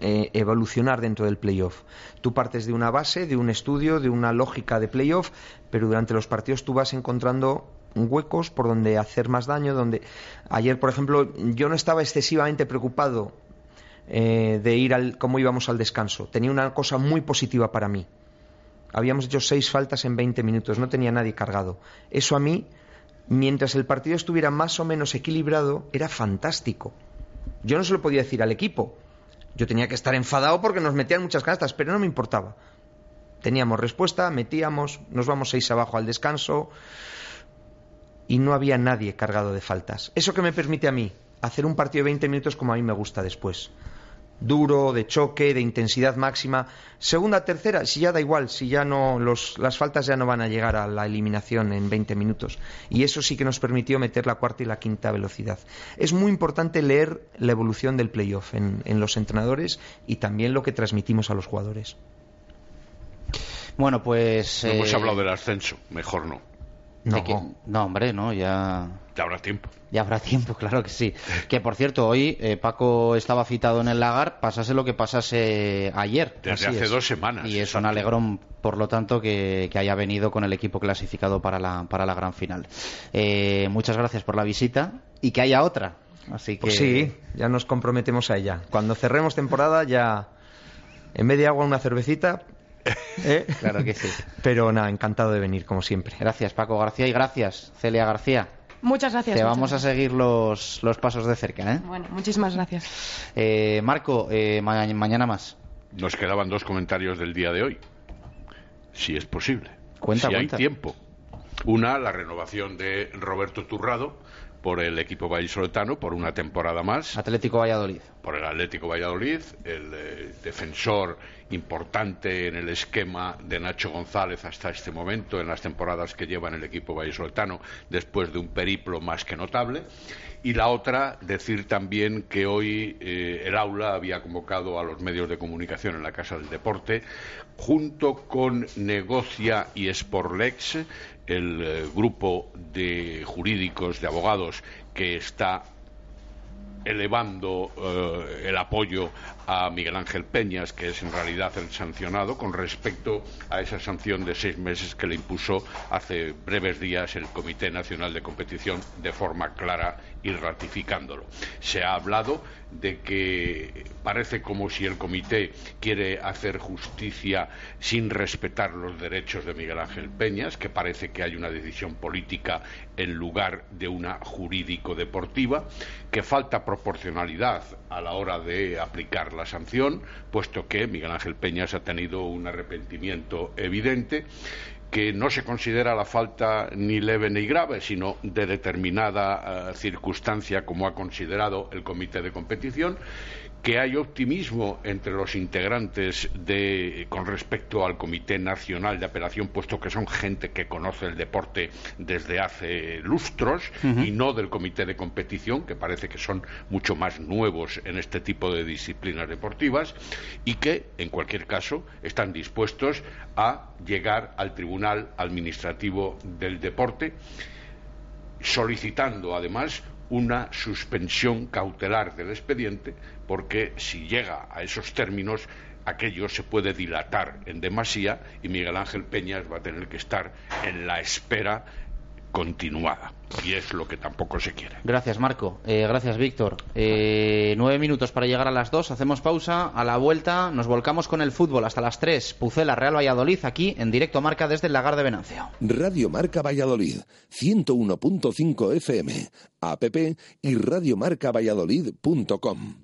S11: eh, evolucionar dentro del playoff. Tú partes de una base, de un estudio, de una lógica de playoff, pero durante los partidos tú vas encontrando huecos por donde hacer más daño, donde ayer, por ejemplo, yo no estaba excesivamente preocupado eh, de ir al cómo íbamos al descanso. Tenía una cosa muy positiva para mí. Habíamos hecho seis faltas en 20 minutos, no tenía nadie cargado. Eso a mí, mientras el partido estuviera más o menos equilibrado, era fantástico. Yo no se lo podía decir al equipo, yo tenía que estar enfadado porque nos metían muchas canastas, pero no me importaba. Teníamos respuesta, metíamos, nos vamos seis abajo al descanso y no había nadie cargado de faltas. Eso que me permite a mí hacer un partido de 20 minutos como a mí me gusta después. Duro, de choque, de intensidad máxima. Segunda, tercera, si ya da igual, si ya no los, las faltas ya no van a llegar a la eliminación en 20 minutos. Y eso sí que nos permitió meter la cuarta y la quinta velocidad. Es muy importante leer la evolución del playoff en, en los entrenadores y también lo que transmitimos a los jugadores.
S8: Bueno, pues.
S9: No
S8: eh...
S9: hemos hablado del ascenso, mejor no.
S8: No. no, hombre, no, ya...
S9: Ya habrá tiempo.
S8: Ya habrá tiempo, <laughs> claro que sí. Que por cierto, hoy eh, Paco estaba citado en el lagar, pasase lo que pasase ayer.
S9: Desde hace dos semanas.
S8: Y es un alegrón, por lo tanto, que, haya venido con el equipo clasificado para la, para la gran final. Eh, muchas gracias por la visita y que haya otra. Así
S11: pues
S8: que...
S11: sí, ya nos comprometemos a ella. Cuando cerremos temporada ya en vez de agua una cervecita. <laughs>
S8: ¿Eh? Claro que sí.
S11: Pero nada, encantado de venir, como siempre.
S8: Gracias, Paco García, y gracias, Celia García.
S10: Muchas gracias.
S8: Te vamos a seguir los, los pasos de cerca. ¿eh?
S10: Bueno, muchísimas gracias.
S8: Eh, Marco, eh, mañana más.
S9: Nos quedaban dos comentarios del día de hoy. Si es posible.
S8: Cuenta,
S9: si
S8: hay
S9: tiempo. Una, la renovación de Roberto Turrado por el equipo vallisoletano por una temporada más.
S8: Atlético Valladolid.
S9: Por el Atlético Valladolid, el eh, defensor importante en el esquema de Nacho González hasta este momento, en las temporadas que lleva en el equipo vallisoletano, después de un periplo más que notable. Y la otra, decir también que hoy eh, el aula había convocado a los medios de comunicación en la Casa del Deporte, junto con Negocia y Sporlex, el eh, grupo de jurídicos, de abogados que está elevando eh, el apoyo a Miguel Ángel Peñas, que es en realidad el sancionado, con respecto a esa sanción de seis meses que le impuso hace breves días el Comité Nacional de Competición de forma clara y ratificándolo. Se ha hablado de que parece como si el comité quiere hacer justicia sin respetar los derechos de Miguel Ángel Peñas, que parece que hay una decisión política en lugar de una jurídico-deportiva, que falta proporcionalidad a la hora de aplicar la sanción, puesto que Miguel Ángel Peñas ha tenido un arrepentimiento evidente que no se considera la falta ni leve ni grave, sino de determinada eh, circunstancia, como ha considerado el comité de competición, que hay optimismo entre los integrantes de, con respecto al Comité Nacional de Apelación, puesto que son gente que conoce el deporte desde hace lustros y no del Comité de Competición, que parece que son mucho más nuevos en este tipo de disciplinas deportivas y que, en cualquier caso, están dispuestos a llegar al Tribunal Administrativo del Deporte solicitando además una suspensión cautelar del expediente porque si llega a esos términos aquello se puede dilatar en demasía y Miguel Ángel Peñas va a tener que estar en la espera continuada. Y es lo que tampoco se quiere.
S8: Gracias, Marco. Eh, gracias, Víctor. Eh, nueve minutos para llegar a las dos. Hacemos pausa. A la vuelta nos volcamos con el fútbol hasta las tres. Pucela, Real Valladolid, aquí en directo marca desde el Lagar de Venancio.
S2: Radio Marca Valladolid, 101.5 FM, app y radiomarcavalladolid.com.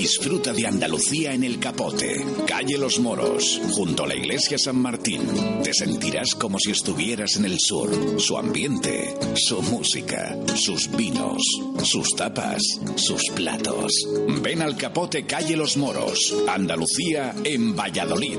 S21: Disfruta de Andalucía en el Capote, calle Los Moros, junto a la iglesia San Martín. Te sentirás como si estuvieras en el sur. Su ambiente, su música, sus vinos, sus tapas, sus platos. Ven al Capote, calle Los Moros, Andalucía en Valladolid.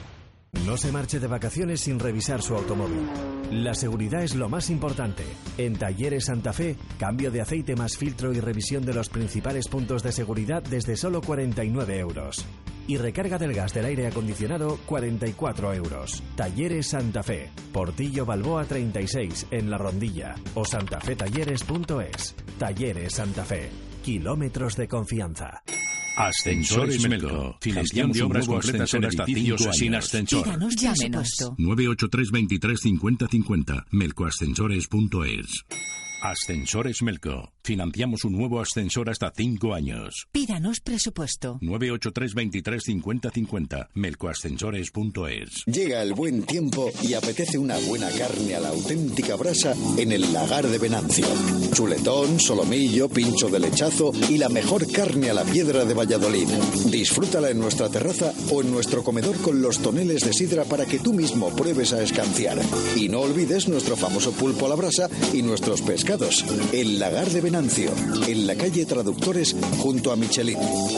S22: No se marche de vacaciones sin revisar su automóvil. La seguridad es lo más importante. En Talleres Santa Fe, cambio de aceite más filtro y revisión de los principales puntos de seguridad desde solo 49 euros. y recarga del gas del aire acondicionado 44 euros. Talleres Santa Fe, Portillo Balboa 36 en La Rondilla o santafetalleres.es. Talleres Santa Fe, kilómetros de confianza.
S23: Ascensores Melco. Financiación de obras completas en edificios sin ascensor.
S24: Pídanos Llámenos.
S23: 983 23 50 50. Melcoascensores.es. Ascensores Melco. Financiamos un nuevo ascensor hasta 5 años.
S24: Pídanos presupuesto.
S23: 983 23 50 50. Melcoascensores.es.
S6: Llega el buen tiempo y apetece una buena carne a la auténtica brasa en el lagar de Venancio. Chuletón, solomillo, pincho de lechazo y la mejor carne a la piedra de Valladolid. Disfrútala en nuestra terraza o en nuestro comedor con los toneles de sidra para que tú mismo pruebes a escanciar. Y no olvides nuestro famoso pulpo a la brasa y nuestros pescados. El lagar de Venancio, en la calle Traductores junto a Michelin.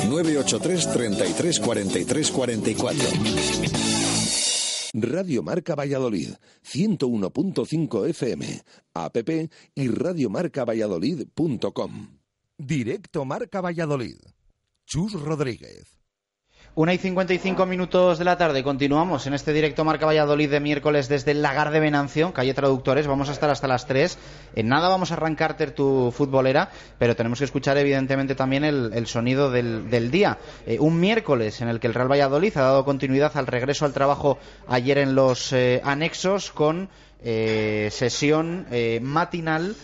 S6: 983 33 43 44.
S2: Radio Marca Valladolid, 101.5 FM, app y radiomarcavalladolid.com. Directo Marca Valladolid. Chus Rodríguez.
S8: Una y 55 minutos de la tarde. Continuamos en este directo Marca Valladolid de miércoles desde el Lagar de Venancio, calle Traductores. Vamos a estar hasta las 3. En nada vamos a arrancarte tu futbolera, pero tenemos que escuchar evidentemente también el, sonido del, día. Eh, un miércoles en el que el Real Valladolid ha dado continuidad al regreso al trabajo ayer en los eh, anexos con eh, sesión matinal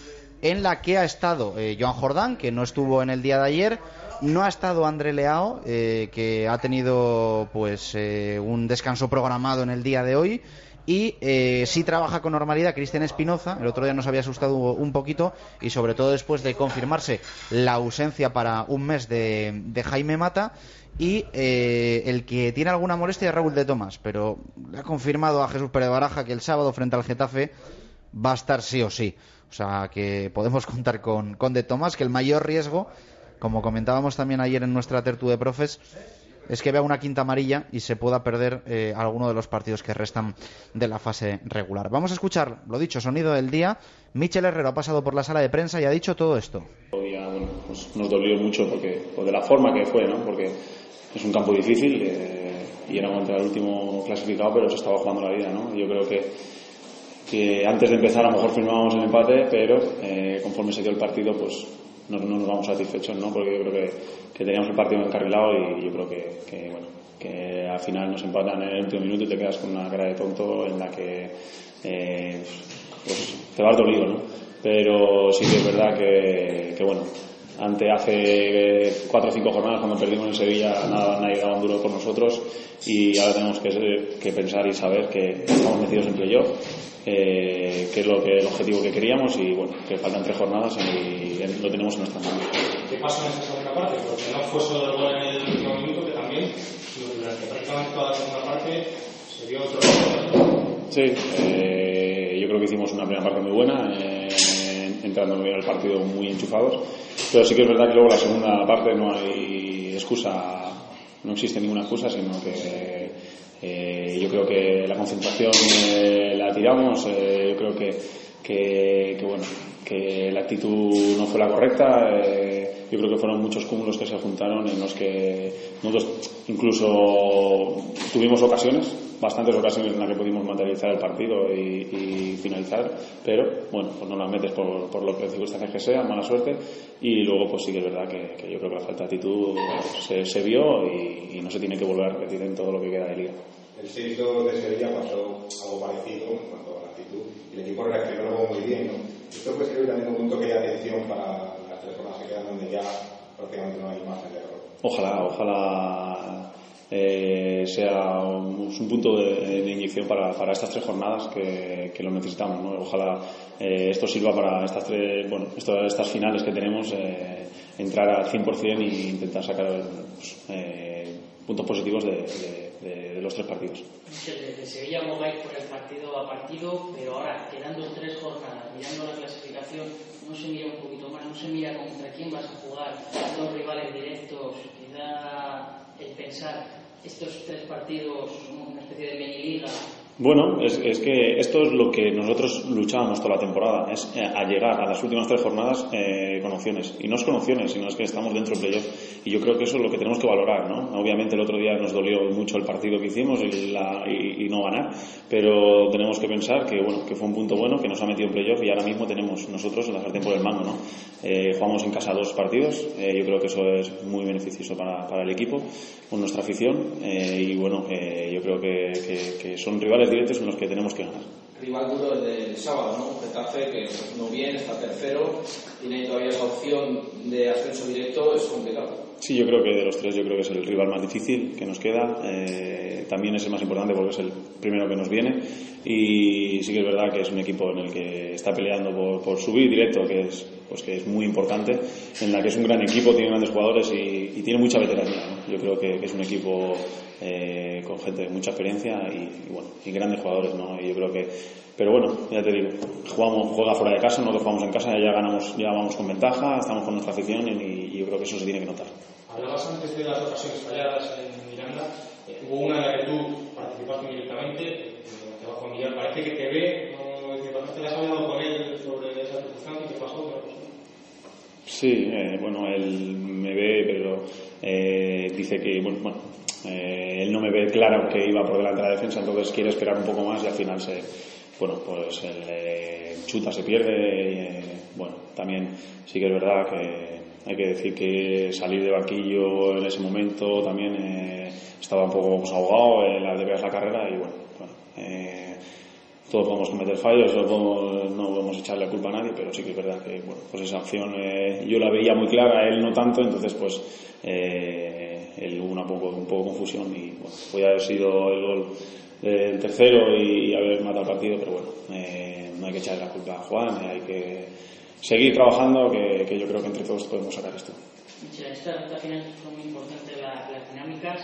S8: en la que ha estado Joan Jordán, que no estuvo en el día de ayer no ha estado André Leao, eh, que ha tenido pues eh, un descanso programado en el día de hoy. Y eh, sí trabaja con normalidad Cristian Espinoza. El otro día nos había asustado un poquito y sobre todo después de confirmarse la ausencia para un mes de, Jaime Mata. Y el que tiene alguna molestia es Raúl de Tomás. Pero le ha confirmado a Jesús Pérez Baraja que el sábado frente al Getafe va a estar sí o sí. O sea que podemos contar con, con de Tomás, que el mayor riesgo como comentábamos también ayer en nuestra tertu de profes, es que vea una quinta amarilla y se pueda perder eh, alguno de los partidos que restan de la fase regular. Vamos a escuchar, lo dicho, sonido del día. Michel Herrero ha pasado por la sala de prensa y ha dicho todo esto.
S25: Pues nos dolió mucho porque, de la forma que fue, ¿no? porque es un campo difícil eh, y era contra el último clasificado, pero se estaba jugando la vida. ¿no? Yo creo que, que antes de empezar a lo mejor firmábamos el empate, pero eh, conforme se dio el partido, pues no, nos vamos satisfechos, ¿no? Porque yo creo que, que teníamos el partido encarrilado y yo creo que, que, bueno, que al final nos empatan en el último minuto y te quedas con una cara de tonto en la que eh, pues, te vas dolido, ¿no? Pero sí que es verdad que, que bueno, ante hace cuatro o cinco jornadas cuando perdimos en Sevilla nada, nadie daba un duro por nosotros y ahora tenemos que, que pensar y saber que estamos metidos en playoff eh, que es lo que, el objetivo que queríamos y bueno, que faltan tres jornadas y lo tenemos en nuestras manos.
S26: ¿Qué pasó en esa segunda parte? Porque no fue solo el gol en el último minuto, que también durante prácticamente toda la segunda parte se dio otro
S25: Sí, eh, yo creo que hicimos una primera parte muy buena, eh, entrando en el partido muy enchufados, pero sí que es verdad que luego la segunda parte no hay excusa, no existe ninguna excusa, sino que eh, yo creo que la concentración eh, la tiramos, eh, yo creo que, que, bueno, que la actitud no fue la correcta. Yo creo que fueron muchos cúmulos que se juntaron en los que nosotros incluso tuvimos ocasiones, bastantes ocasiones en las que pudimos materializar el partido y, finalizar, pero bueno, pues no las metes por, por lo que circunstancias que sean, mala suerte, y luego pues sí que es verdad que, yo creo que la falta de actitud se, se vio y, y, no se tiene que volver a repetir en todo lo que queda de liga.
S26: El 6-2 de Sevilla pasó algo parecido en cuanto a la actitud y el equipo reaccionó muy bien. ¿no? Esto puede ser también un punto de atención para donde ya prácticamente no hay más de error.
S25: Ojalá, ojalá eh, sea un, un punto de, de inyección para, para, estas tres jornadas que, que lo necesitamos. ¿no? Ojalá eh, esto sirva para estas tres, bueno, esto, estas finales que tenemos, eh, entrar al 100% e intentar sacar pues, eh, puntos positivos de, de de, de los tres partidos.
S27: Desde Sevilla mováis por el partido a partido, pero ahora quedando tres jornadas, mirando la clasificación, no se mira un poquito más, no se mira contra quién vas a jugar, dos rivales directos, quizá el pensar estos tres partidos, una especie de mini liga,
S25: Bueno, es, que esto es lo que nosotros luchábamos toda la temporada, es eh, llegar a las últimas tres jornadas eh, con opciones. Y no es con opciones, sino es que estamos dentro del playoff. Y yo creo que eso es lo que tenemos que valorar, ¿no? Obviamente el otro día nos dolió mucho el partido que hicimos y, no ganar, pero tenemos que pensar que, bueno, que fue un punto bueno, que nos ha metido en playoff y ahora mismo tenemos nosotros la sartén por el mango, ¿no? Eh, jugamos en casa dos partidos, yo creo que eso es muy beneficioso para, el equipo, con nuestra afición y bueno, yo creo que son rivales directos en los que tenemos que ganar
S28: rival duro el del sábado, ¿no? Getafe, que no bien, está tercero, tiene todavía esa opción de ascenso directo, es complicado.
S25: Sí, yo creo que de los tres yo creo que es el rival más difícil que nos queda. Eh, también es el más importante porque es el primero que nos viene. Y sí que es verdad que es un equipo en el que está peleando por, por subir directo, que es, pues que es muy importante, en la que es un gran equipo, tiene grandes jugadores y, y tiene mucha veteranía. ¿no? Yo creo que, que es un equipo eh, con gente de mucha experiencia y, y, bueno, y grandes jugadores, ¿no? Y yo creo que, pero bueno, ya te digo, jugamos, juega fuera de casa, nosotros jugamos en casa, ya ganamos, ya vamos con ventaja, estamos con nuestra afición y, y yo creo que eso se tiene que notar.
S29: Hablabas antes de las ocasiones falladas en Miranda, eh, hubo una en la que tú participaste directamente, eh, te bajo a mirar, parece que te ve, no, ¿te has hablado con él sobre esa circunstancia? ¿Qué pasó?
S25: Sí, eh, bueno, él me ve, pero eh, dice que, bueno, bueno eh, él no me ve claro que iba por delante de la defensa, entonces quiere esperar un poco más y al final se, bueno, pues el eh, chuta se pierde. Eh, bueno, también sí que es verdad que hay que decir que salir de banquillo en ese momento también eh, estaba un poco pues, ahogado la de la carrera y bueno, bueno todos podemos cometer fallos, no podemos, no podemos echarle la culpa a nadie, pero sí que es verdad que bueno, pues esa acción eh, yo la veía muy clara, él no tanto, entonces pues eh, él hubo una poco, un poco de confusión y bueno, podía haber sido el gol del tercero y haber matado el partido, pero bueno, eh, no hay que echarle la culpa a Juan, hay que seguir trabajando, que, que, yo creo que entre todos podemos sacar esto.
S27: Michel, esta, final son muy importantes la, las dinámicas,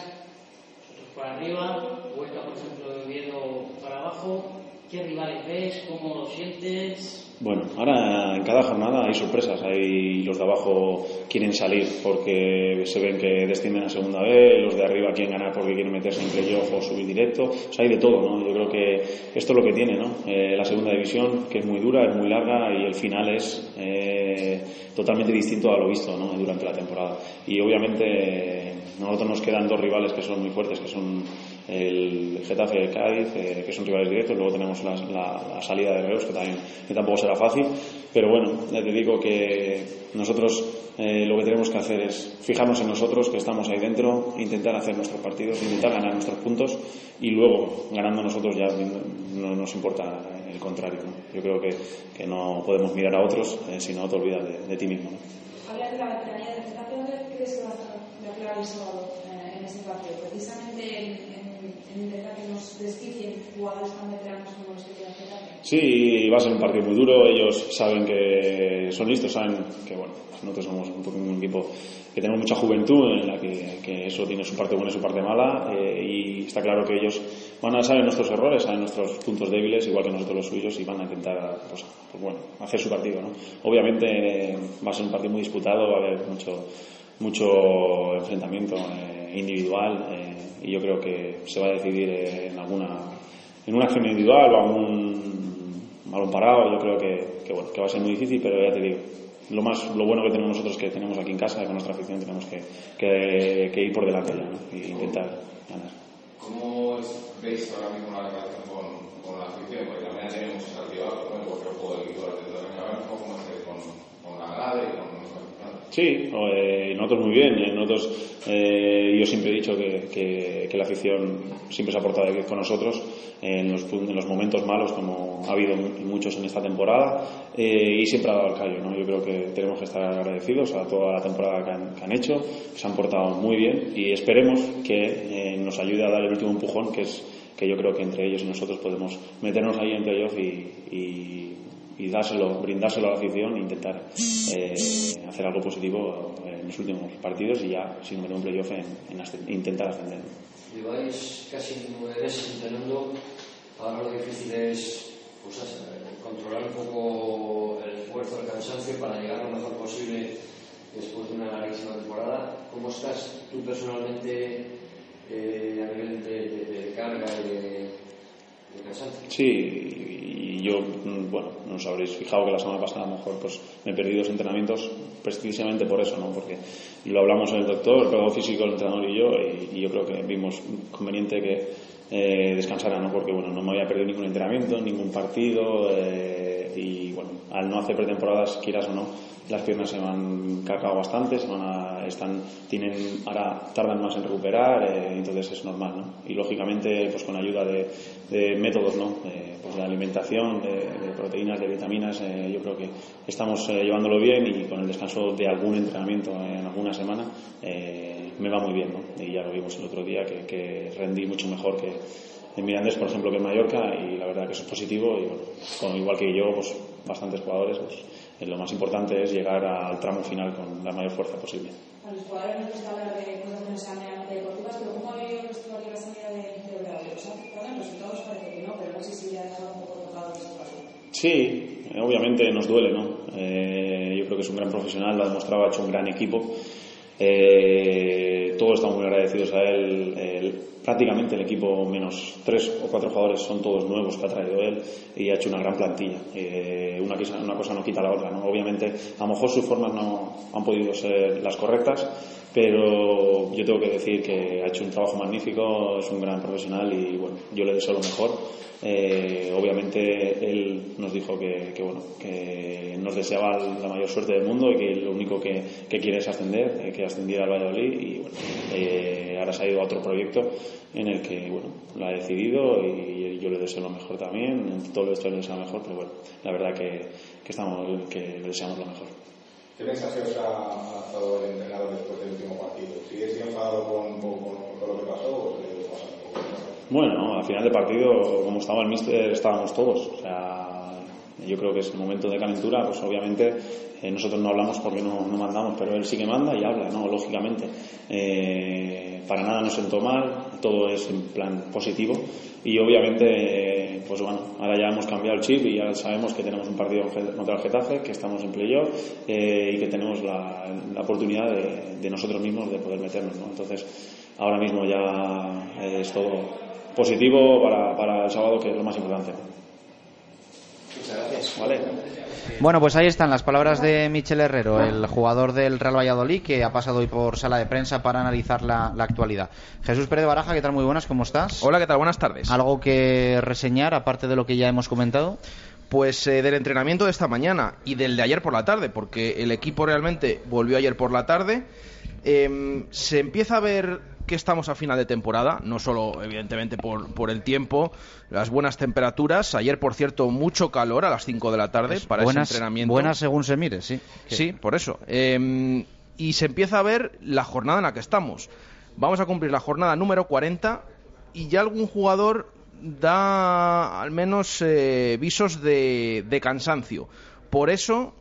S27: nosotros para arriba, Huesca por ejemplo Oviedo para abajo, ¿Qué rivales ves? ¿Cómo lo sientes?
S25: Bueno, ahora en cada jornada hay sorpresas. Hay los de abajo quieren salir porque se ven que descienden a segunda vez, los de arriba quieren ganar porque quieren meterse en playoff o subir directo. O sea, hay de todo, ¿no? Yo creo que esto es lo que tiene, ¿no? Eh, la segunda división, que es muy dura, es muy larga y el final es eh, totalmente distinto a lo visto, ¿no? Durante la temporada. Y obviamente nosotros nos quedan dos rivales que son muy fuertes, que son el Getafe el Cádiz, eh, que son rivales directos, luego tenemos la, salida de Reus, que, también, tampoco será fácil, pero bueno, ya te digo que nosotros eh, lo que tenemos que hacer es fijarnos en nosotros, que estamos ahí dentro, intentar hacer nuestros partidos, intentar ganar nuestros puntos y luego, ganando nosotros ya no nos importa el contrario. Yo creo que, que, no podemos mirar a otros, eh, si no te olvidas de, ti mismo.
S30: Hablas de la veteranía Getafe, ¿dónde crees que va a estar el sábado eh, en ese partido? Precisamente en, en intentar que nos desquicien jugadores tan veteranos como los que tiene Getafe?
S25: Sí, va a ser un partido muy duro. Ellos saben que son listos, saben que bueno, nosotros somos un, un equipo que tenemos mucha juventud en la que, eso tiene su parte buena y su parte mala eh, y está claro que ellos van a saber nuestros errores, saben nuestros puntos débiles igual que nosotros los suyos y van a intentar pues, pues bueno, hacer su partido. ¿no? Obviamente va a ser un partido muy disputado, va a haber mucho, mucho enfrentamiento eh, individual eh, y yo creo que se va a decidir en alguna en una acción individual o algún balón parado yo creo que, bueno, que va a ser muy difícil pero ya te digo lo más lo bueno que tenemos nosotros que tenemos aquí en casa con nuestra afición tenemos que, que, que ir por delante ya ¿no? y intentar ganar
S26: ¿Cómo veis ahora mismo la relación con, con la afición? porque también tenemos muchos altibajos ¿no? porque el juego del equipo de la ¿cómo estáis con, con la grada y con
S25: Sí, eh, nosotros muy bien. Nosotros, eh, yo siempre he dicho que, que, la afición siempre se ha portado con nosotros en los, en los momentos malos, como ha habido muchos en esta temporada, eh, y siempre ha dado el callo. ¿no? Yo creo que tenemos que estar agradecidos a toda la temporada que han, hecho, se han portado muy bien, y esperemos que nos ayude a dar el último empujón, que es que yo creo que entre ellos y nosotros podemos meternos ahí en playoff y, y y dárselo, brindárselo a la afición e intentar eh, hacer algo positivo en los últimos partidos y ya sin meter un playoff en, en ascend intentar ascender.
S31: Lleváis casi nueve meses entrenando, ahora lo difícil es pues, controlar un poco el esfuerzo, el cansancio para llegar lo mejor posible después de una larguísima temporada. ¿Cómo estás tú personalmente eh, a nivel de, de, de carga y de,
S25: Sí, y yo, mm, bueno, no os habréis fijado que la semana pasada a lo mejor pues, me perdí dos entrenamientos precisamente por eso, ¿no? Porque lo hablamos el doctor, el preparador físico, el entrenador y yo, y, y yo creo que vimos conveniente que eh, descansara, ¿no? Porque, bueno, no me había perdido ningún entrenamiento, ningún partido, eh, y, bueno, al no hacer pretemporadas, quieras o no, las piernas se me han cargado bastante, se van a, están, tienen, ahora tardan más en recuperar, eh, entonces es normal, ¿no? Y lógicamente, pues con ayuda de, métodos, ¿no? Eh, pues de alimentación, de, proteínas, de vitaminas, eh, yo creo que estamos eh, llevándolo bien y con el descanso de algún entrenamiento en alguna semana eh, me va muy bien, ¿no? Y ya lo vimos el otro día que rendí mucho mejor que en Mirandés, por ejemplo, que en Mallorca y la verdad que eso es positivo y bueno, con, igual que yo, pues bastantes jugadores, pues eh, lo más importante es llegar al tramo final con la mayor fuerza posible.
S30: A los jugadores nos gusta hablar de cosas que no sean meramente deportivas, pero ¿cómo ha vivido el vestuario la salida de, de Braulio? O sea, bueno, los resultados parece que no, pero no sé si le ha dejado un poco tocado el vestuario.
S25: Sí, obviamente nos duele, ¿no? Eh, yo creo que es un gran profesional, lo ha demostrado, ha hecho un gran equipo. Eh, todos estamos muy agradecidos a él. El- prácticamente el equipo, menos tres o cuatro jugadores, son todos nuevos que ha traído él y ha hecho una gran plantilla. Eh, una, cosa, no quita la otra, ¿no? Obviamente, a lo mejor sus formas no han podido ser las correctas, pero yo tengo que decir que ha hecho un trabajo magnífico, es un gran profesional y bueno, yo le deseo lo mejor. Eh, obviamente él nos dijo que, bueno que nos deseaba la mayor suerte del mundo y que lo único que, quiere es ascender, eh, que ascendiera al Valladolid y ahora se ha ido a otro proyecto en el que bueno lo ha decidido y yo le deseo lo mejor también, todo hecho le deseo lo mejor, pero bueno, la verdad que, que estamos que le deseamos lo mejor.
S26: ¿Qué mensaje os ha lanzado el entrenador después del último partido? ¿Sigues enfadado con, con, con, lo que pasó o le pasa un poco?
S25: Bueno, al final de partido, como estaba el míster, estábamos todos. O sea, yo creo que es el momento de calentura, pues obviamente eh, nosotros no hablamos porque no, no, mandamos, pero él sí que manda y habla, ¿no? Lógicamente. Eh, para nada nos sentó mal, todo es en plan positivo y obviamente, pues bueno, ahora ya hemos cambiado el chip y ya sabemos que tenemos un partido contra el Getafe, que estamos en playoff eh, y que tenemos la, la oportunidad de, de, nosotros mismos de poder meternos, ¿no? Entonces, ahora mismo ya es todo positivo para, para el sábado, que es lo más importante.
S31: Muchas gracias.
S25: Vale.
S8: Bueno, pues ahí están las palabras de Michel Herrero, el jugador del Real Valladolid, que ha pasado hoy por sala de prensa para analizar la, la actualidad. Jesús Pérez de Baraja, ¿qué tal? Muy buenas, ¿cómo estás?
S32: Hola, ¿qué tal? Buenas tardes.
S8: ¿Algo que reseñar, aparte de lo que ya hemos comentado?
S32: Pues eh, del entrenamiento de esta mañana y del de ayer por la tarde, porque el equipo realmente volvió ayer por la tarde. Eh, se empieza a ver que estamos a final de temporada, no solo evidentemente por, por, el tiempo, las buenas temperaturas. Ayer, por cierto, mucho calor a las 5 de la tarde para
S8: buenas,
S32: ese entrenamiento.
S8: Buenas según se mire, sí.
S32: Sí, por eso. Eh, y se empieza a ver la jornada en la que estamos. Vamos a cumplir la jornada número 40 y ya algún jugador da al menos eh, visos de, de cansancio. Por eso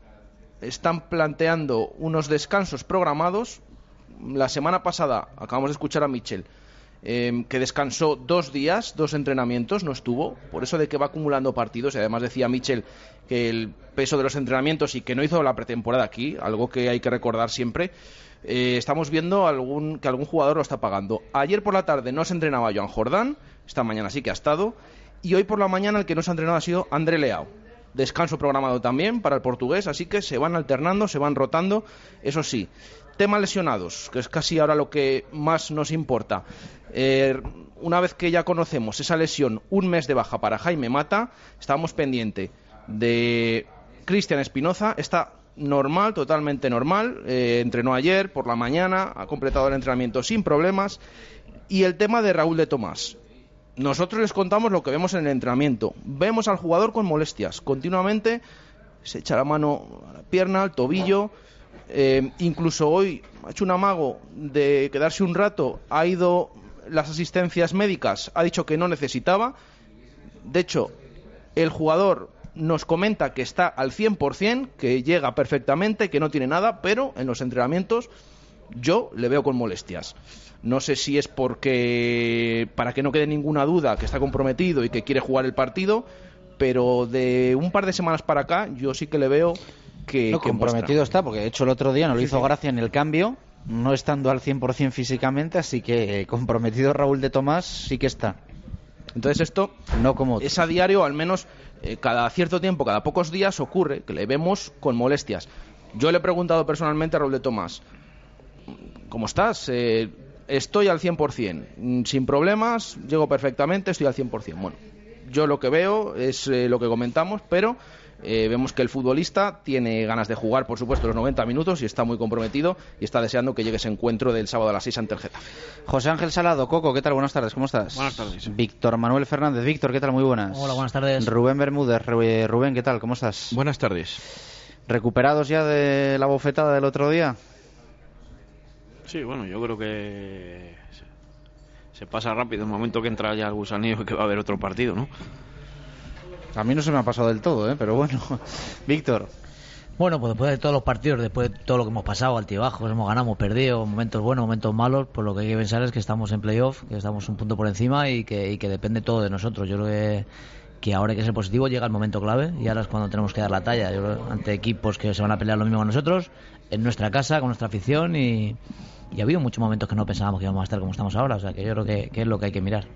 S32: están planteando unos descansos programados la semana pasada acabamos de escuchar a Michel eh, que descansó dos días, dos entrenamientos, no estuvo, por eso de que va acumulando partidos y además decía Michel que el peso de los entrenamientos y que no hizo la pretemporada aquí, algo que hay que recordar siempre, eh, estamos viendo algún, que algún jugador lo está pagando. Ayer por la tarde no se entrenaba Joan Jordán, esta mañana sí que ha estado, y hoy por la mañana el que no se ha entrenado ha sido André Leao descanso programado también para el portugués, así que se van alternando, se van rotando, eso sí. Tema lesionados, que es casi ahora lo que más nos importa. Eh, una vez que ya conocemos esa lesión, un mes de baja para Jaime Mata, estábamos pendiente de Cristian Espinoza, está normal, totalmente normal, eh, entrenó ayer por la mañana, ha completado el entrenamiento sin problemas. Y el tema de Raúl de Tomás, nosotros les contamos lo que vemos en el entrenamiento. Vemos al jugador con molestias. Continuamente se echa la mano a la pierna, al tobillo. Eh, incluso hoy ha hecho un amago de quedarse un rato. Ha ido las asistencias médicas. Ha dicho que no necesitaba. De hecho, el jugador nos comenta que está al 100%, que llega perfectamente, que no tiene nada, pero en los entrenamientos yo le veo con molestias. No sé si es porque, para que no quede ninguna duda, que está comprometido y que quiere jugar el partido, pero de un par de semanas para acá yo sí que le veo que...
S8: No,
S32: que
S8: comprometido
S32: muestra.
S8: está, porque de hecho el otro día no
S32: Sí,
S8: hizo
S32: sí.
S8: gracia en el cambio, no estando al 100% físicamente, así que eh, comprometido Raúl de Tomás sí que está.
S32: Entonces esto
S8: no como
S32: es a diario, al menos eh, cada cierto tiempo, cada pocos días ocurre que le vemos con molestias. Yo le he preguntado personalmente a Raúl de Tomás, ¿cómo estás? Eh, estoy al 100%, mm, sin problemas, llego perfectamente, estoy al 100%. Bueno, yo lo que veo es eh, lo que comentamos, pero eh, vemos que el futbolista tiene ganas de jugar, por supuesto, los 90 minutos y está muy comprometido y está deseando que llegue ese encuentro del sábado a las 6 ante el Getafe.
S8: José Ángel Salado, Coco, ¿qué tal? Buenas tardes, ¿cómo estás?
S33: Buenas tardes.
S8: Víctor Manuel Fernández, Víctor, ¿qué tal? Muy buenas.
S33: Hola, buenas tardes.
S8: Rubén Bermúdez, Ru- Rubén, ¿qué tal? ¿Cómo estás?
S33: Buenas tardes.
S8: ¿Recuperados ya de la bofetada del otro día?
S33: Sí, bueno, yo creo que se, pasa rápido el momento que entra ya el gusanillo y que va a haber otro partido, ¿no?
S8: A mí no se me ha pasado del todo, ¿eh? Pero bueno. <laughs> Víctor.
S34: Bueno, pues después de todos los partidos, después de todo lo que hemos pasado, altibajos, hemos ganado, hemos perdido, momentos buenos, momentos malos, pues lo que hay que pensar es que estamos en playoff, que estamos un punto por encima y que, y que depende todo de nosotros. Yo creo que, que ahora hay que ser positivo, llega el momento clave y ahora es cuando tenemos que dar la talla. Yo creo, ante equipos que se van a pelear lo mismo con nosotros, en nuestra casa, con nuestra afición y, y ha habido muchos momentos que no pensábamos que íbamos a estar como estamos ahora, o sea que yo creo que, que es lo que hay que mirar.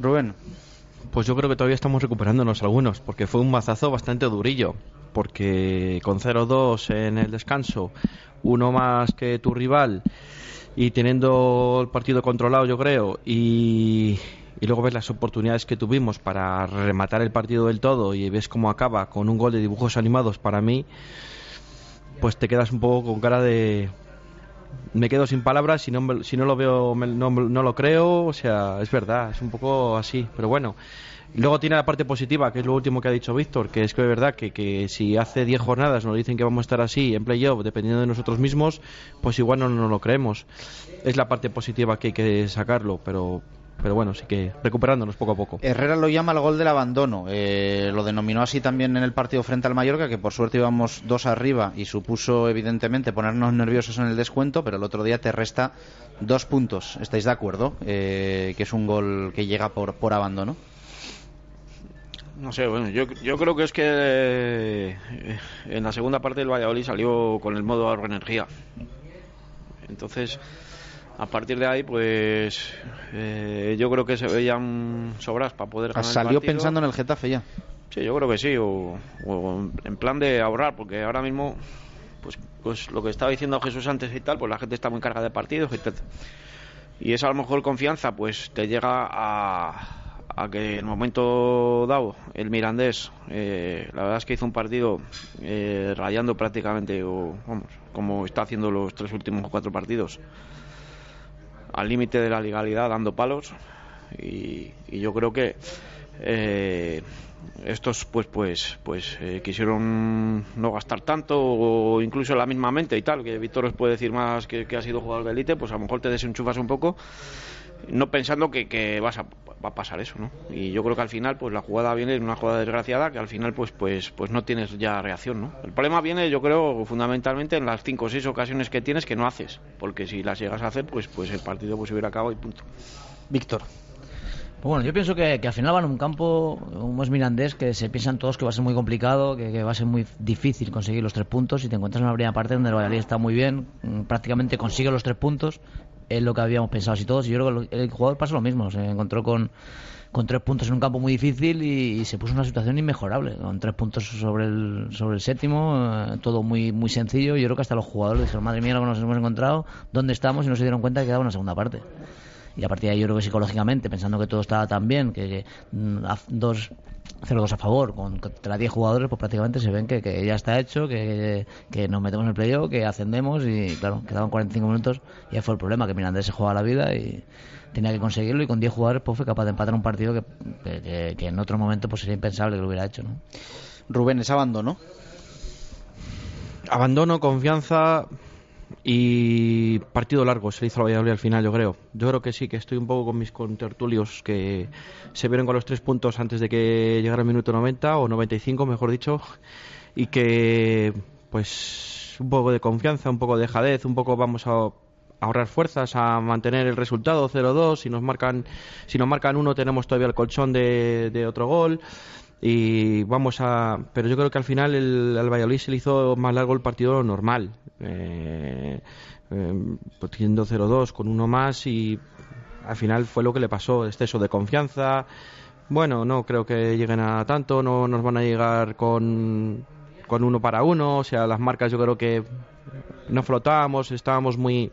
S8: Rubén.
S33: Pues yo creo que todavía estamos recuperándonos algunos, porque fue un mazazo bastante durillo. Porque con 0-2 en el descanso, uno más que tu rival, y teniendo el partido controlado, yo creo, y, y luego ves las oportunidades que tuvimos para rematar el partido del todo y ves cómo acaba con un gol de dibujos animados para mí, pues te quedas un poco con cara de. Me quedo sin palabras, si no, si no lo veo, no, no lo creo, o sea, es verdad, es un poco así, pero bueno. Luego tiene la parte positiva, que es lo último que ha dicho Víctor, que es que es verdad que, que si hace 10 jornadas nos dicen que vamos a estar así en playoff, dependiendo de nosotros mismos, pues igual no nos lo creemos. Es la parte positiva que hay que sacarlo, pero, pero bueno, sí que recuperándonos poco a poco.
S8: Herrera lo llama el gol del abandono. Eh, lo denominó así también en el partido frente al Mallorca, que por suerte íbamos dos arriba y supuso evidentemente ponernos nerviosos en el descuento, pero el otro día te resta dos puntos. ¿Estáis de acuerdo? Eh, que es un gol que llega por, por abandono.
S33: No sé, bueno, yo, yo creo que es que eh, en la segunda parte del Valladolid salió con el modo ahorro energía. Entonces, a partir de ahí, pues eh, yo creo que se veían sobras para poder ganar el
S8: Salió
S33: partido.
S8: pensando en el Getafe ya.
S33: Sí, yo creo que sí, o, o en plan de ahorrar, porque ahora mismo, pues, pues lo que estaba diciendo Jesús antes y tal, pues la gente está muy cargada de partidos y tal. Y esa a lo mejor confianza, pues te llega a, a que en el momento dado el Mirandés, eh, la verdad es que hizo un partido eh, rayando prácticamente, o vamos, como está haciendo los tres últimos cuatro partidos, al límite de la legalidad, dando palos. Y, y yo creo que eh, estos pues pues pues eh, quisieron no gastar tanto o incluso la misma mente y tal que Víctor os puede decir más que, que ha sido jugador de élite pues a lo mejor te desenchufas un poco no pensando que, que vas a, va a pasar eso no y yo creo que al final pues la jugada viene en una jugada desgraciada que al final pues pues pues no tienes ya reacción no el problema viene yo creo fundamentalmente en las cinco o seis ocasiones que tienes que no haces porque si las llegas a hacer pues pues el partido pues se hubiera acabado y punto.
S8: Víctor.
S34: Pues bueno, yo pienso que, que al final van a un campo, como es Mirandés, que se piensan todos que va a ser muy complicado, que, que va a ser muy difícil conseguir los tres puntos. Y te encuentras en una primera parte donde el Valladolid está muy bien, mm, prácticamente consigue los tres puntos, es lo que habíamos pensado así todos. Y yo creo que el jugador pasa lo mismo, se encontró con, con tres puntos en un campo muy difícil y, y se puso en una situación inmejorable, con tres puntos sobre el, sobre el séptimo, eh, todo muy, muy sencillo. Yo creo que hasta los jugadores dijeron, madre mía, lo nos hemos encontrado, ¿dónde estamos? Y no se dieron cuenta que quedaba una segunda parte. Y a partir de ahí yo creo que psicológicamente, pensando que todo estaba tan bien, que, que, mm, a- dos 0-2 a favor, con contra 10 jugadores, pues prácticamente se ven que, que ya está hecho, que, que nos metemos en el playoff, que ascendemos y claro, quedaban 45 minutos y ahí fue el problema, que Mirandés se juega la vida y tenía que conseguirlo y con 10 jugadores pues fue capaz de empatar un partido que, que, que en otro momento pues sería impensable que lo hubiera hecho, ¿no?
S8: Rubén, es abandono.
S33: Abandono, confianza y partido largo se hizo al Valladolid al final, yo creo. Yo creo que sí, que estoy un poco con mis contertulios que se vieron con los tres puntos antes de que llegara el minuto 90 o 95, mejor dicho, y que pues un poco de confianza, un poco de dejadez, un poco vamos a ahorrar fuerzas a mantener el resultado 0-2 si nos marcan si nos marcan uno tenemos todavía el colchón de otro gol y vamos a pero yo creo que al final el, al Valladolid se le hizo más largo el partido normal eh, eh, pues teniendo 0-2 con uno más y al final fue lo que le pasó exceso de confianza Bueno, no creo que lleguen a tanto, no nos van a llegar con, con uno para uno, o sea, las marcas yo creo que no flotábamos, estábamos muy,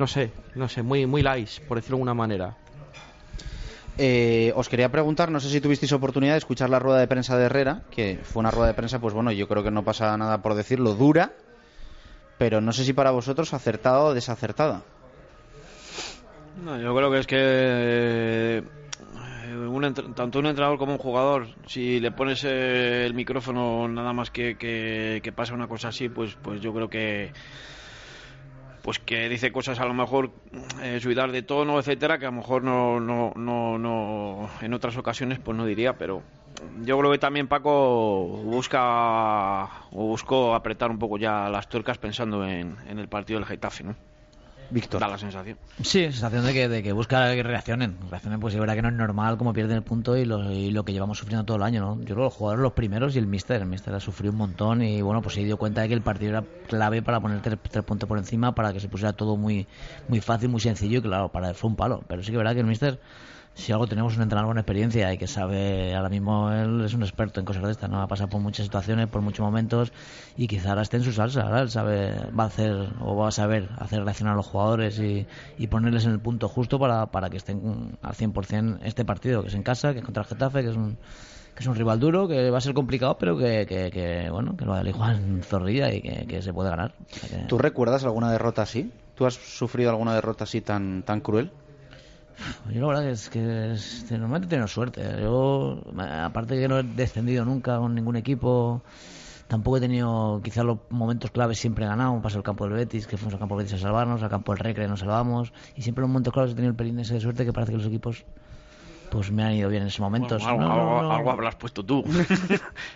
S33: no sé, no sé, muy, muy light, por decirlo de alguna manera.
S8: Eh, os quería preguntar, no sé si tuvisteis oportunidad de escuchar la rueda de prensa de Herrera, que fue una rueda de prensa, pues bueno, yo creo que no pasa nada por decirlo, dura, pero no sé si para vosotros acertada o desacertada.
S33: No, yo creo que es que eh, un tanto un entrenador como un jugador, si le pones eh, el micrófono nada más que, que, que pasa una cosa así, pues, pues yo creo que pues que dice cosas a lo mejor eh, subidas de tono, etcétera, que a lo mejor no, no, no, no en otras ocasiones pues no diría, pero yo creo que también Paco busca o buscó apretar un poco ya las tuercas pensando en, en el partido del Getafe, ¿no?
S8: Víctor.
S33: Da la sensación.
S34: Sí, sensación de que, de que busca que reaccionen. Reaccionen, pues es verdad que no es normal como pierden el punto y lo, y lo que llevamos sufriendo todo el año, ¿no? Yo creo que los jugadores los primeros y el míster. El míster ha sufrido un montón y bueno, pues se dio cuenta de que el partido era clave para poner tres, tres puntos por encima, para que se pusiera todo muy, muy fácil, muy sencillo y claro, para él fue un palo. Pero sí que es verdad que el míster, si algo tenemos un entrenador con experiencia y que sabe, ahora mismo él es un experto en cosas de estas, ¿no? Ha pasado por muchas situaciones, por muchos momentos y quizá ahora esté en su salsa. Ahora él sabe, va a hacer o va a saber hacer reaccionar a los jugadores y, y ponerles en el punto justo para, para que estén al 100% este partido, que es en casa, que es contra el Getafe, que es un que es un rival duro, que va a ser complicado, pero que, que, que, bueno, que lo juega en zorrilla y que, se puede ganar.
S8: ¿Tú recuerdas alguna derrota así? ¿Tú has sufrido alguna derrota así tan, tan cruel?
S34: Yo la verdad es que normalmente he tenido suerte. Yo, aparte de que no he descendido nunca con ningún equipo, tampoco he tenido quizás los momentos claves siempre he ganado. Pasó el campo del Betis, que fuimos al campo del Betis a salvarnos, al campo del Recre nos salvamos. Y siempre en los momentos claves he tenido el pelín ese de suerte que parece que los equipos pues me han ido bien en esos momentos.
S33: Bueno, algo,
S34: No, no,
S33: algo-
S34: no.
S33: algo habrás puesto tú.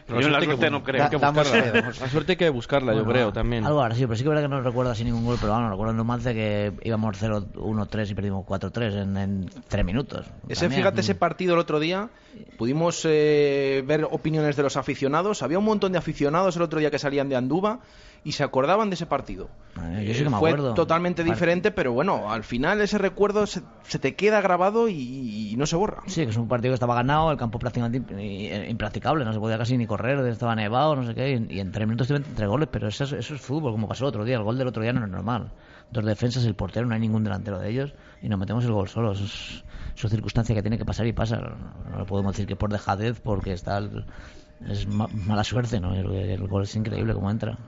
S32: Pero <laughs>
S33: Yo en la
S32: que
S33: suerte no creo.
S32: hay que buscarla. La suerte hay que buscarla, yo
S34: Bueno,
S32: creo, también.
S34: Algo ahora sí, pero sí que es verdad que no recuerdo así ningún gol, pero bueno, recuerdo en Numancia que íbamos 0-1-3 y perdimos 4-3 en, en 3 minutos.
S32: Ese,
S34: También,
S32: fíjate, ese partido el otro día, pudimos eh, ver opiniones de los aficionados. Había un montón de aficionados el otro día que salían de Anduba y se acordaban de ese partido.
S34: Eh, yo sí que me
S32: Fue
S34: acuerdo.
S32: totalmente diferente, pero bueno, al final ese recuerdo se, se te queda grabado y, y no se borra.
S34: Sí, que es un partido que estaba ganado, el campo prácticamente i- impracticable, no se podía casi ni correr, estaba nevado, no sé qué, y, y en tres minutos te meten tres goles, pero eso, es- eso es fútbol, como pasó el otro día, el gol del otro día no es normal. Dos defensas, el portero, no hay ningún delantero de ellos, y nos metemos el gol solos. Es, es circunstancia que tiene que pasar y pasa. No, le podemos decir que por dejadez, porque está el- es ma- mala suerte, ¿no? El, el gol es increíble como entra.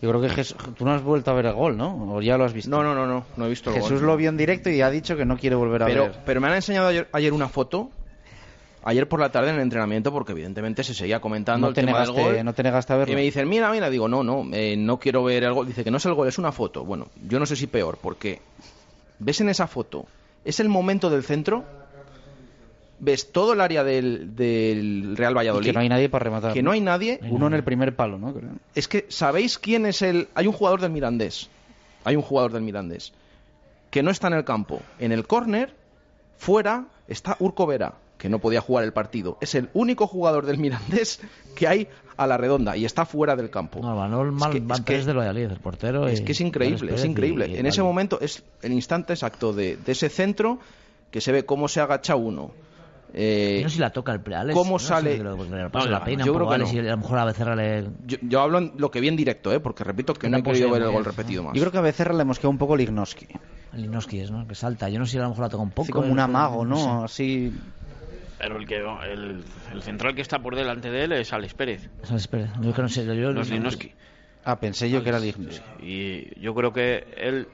S8: Yo creo que Jes- tú no has vuelto a ver el gol, ¿no? ¿O ya lo has visto?
S32: No, no, no, no, no he visto el
S8: Jesús
S32: gol.
S8: lo vio en directo y ha dicho que no quiere volver a
S32: pero,
S8: ver.
S32: pero me han enseñado ayer, ayer una foto, ayer por la tarde en el entrenamiento, porque evidentemente se seguía comentando
S8: No
S32: el
S8: te,
S32: tema
S8: negaste,
S32: del gol.
S8: no te negaste a verlo.
S32: Y me dicen, mira, mira, digo, no, no, eh, no quiero ver el gol. Dice que no es el gol, es una foto. Bueno, yo no sé si peor, porque ves en esa foto, es el momento del centro, ves todo el área del, del Real Valladolid.
S8: Y que no hay nadie para rematar.
S32: Que no hay nadie.
S8: Uno en el primer palo, ¿no? Creo.
S32: Es que, ¿sabéis quién es el...? Hay un jugador del Mirandés. Hay un jugador del Mirandés. Que no está en el campo. En el córner, fuera, está Urco Vera, que no podía jugar el partido. Es el único jugador del Mirandés que hay a la redonda y está fuera del campo.
S34: No, mal,
S32: que-
S34: van
S32: es que-
S34: tres del Valladolid, el portero.
S32: Es
S34: y-
S32: que es increíble, es increíble.
S34: y- y
S32: en ese momento es el instante exacto de, de ese centro que se ve cómo se agacha uno. Eh,
S34: No sé si la toca el Alex,
S32: ¿Cómo
S34: no
S32: sale?
S34: si lo- le pasa
S32: No,
S34: la peina
S32: yo creo que
S34: Alex
S32: no.
S34: y a lo mejor a Becerra le...
S32: Yo, yo hablo en lo que vi en directo, ¿eh? porque repito que no he
S34: sé
S32: ver el gol repetido más.
S8: Yo creo que a Becerra le mosquea un poco Lignoski.
S34: Linoski es, ¿no? Que salta. Yo no sé si a lo mejor la toca un poco.
S8: Así como
S34: eh,
S8: un
S34: no-
S8: amago,
S34: no.
S8: Así...
S33: Pero el, que, el, el central que está por delante de él es Alex Pérez,
S34: O sea, espera, yo que no sé. Yo,
S33: no es Linoski.
S8: Ah, pensé yo que era Lignoski.
S33: Y yo creo que él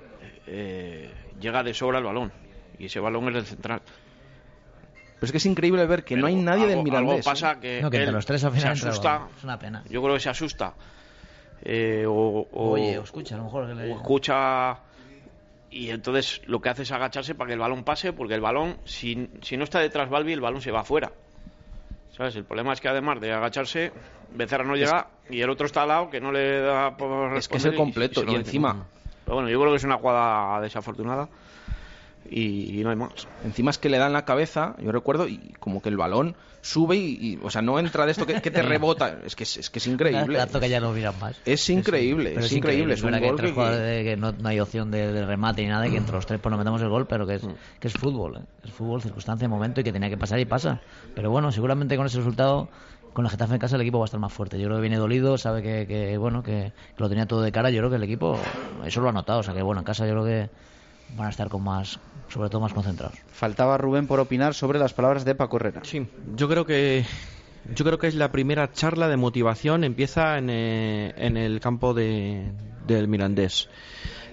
S33: eh, llega de sobra al balón. Y ese balón es del central.
S32: Pero es que es increíble ver que no hay nadie del
S33: algo,
S32: Mirandés.
S33: algo pasa
S32: ¿eh?
S33: que,
S34: No, que entre los tres al
S33: se
S34: final el
S33: asusta.
S34: Es una pena.
S33: Yo creo que se asusta. Eh, o, o-
S34: Oye, o escucha, a lo mejor que le-
S33: o escucha y entonces lo que hace es agacharse para que el balón pase porque el balón si, si no está detrás Balbi el balón se va afuera ¿sabes? el problema es que además de agacharse Becerra no llega y el otro está al lado que no le da por
S32: Es que es el completo
S33: se
S32: y
S33: mete.
S32: encima
S33: pero bueno yo creo que es una jugada desafortunada y, no hay más.
S32: Encima es que le dan la cabeza, yo recuerdo, y como que el balón sube y, o sea, no entra de esto que, que te <laughs> rebota. Es que es, es que es increíble.
S34: Tanto que ya no miran más.
S32: Es increíble, es, increíble. Es un
S34: que
S32: gol que-
S34: de que no, no hay opción de, de remate ni nada y que entre los tres pues nos metamos el gol, pero que es, que es fútbol. ¿eh? Es fútbol, circunstancia, momento y que tenía que pasar y pasa. Pero bueno, seguramente con ese resultado, con la Getafe en casa, el equipo va a estar más fuerte. Yo creo que viene dolido, sabe que, que, bueno, que, que lo tenía todo de cara. Yo creo que el equipo eso lo ha notado. O sea que bueno, en casa yo creo que van a estar con más, sobre todo más concentrados.
S8: Faltaba Rubén por opinar sobre las palabras de Paco Herrera.
S35: Sí, yo creo que yo creo que es la primera charla de motivación empieza en, eh, en el campo de, del Mirandés.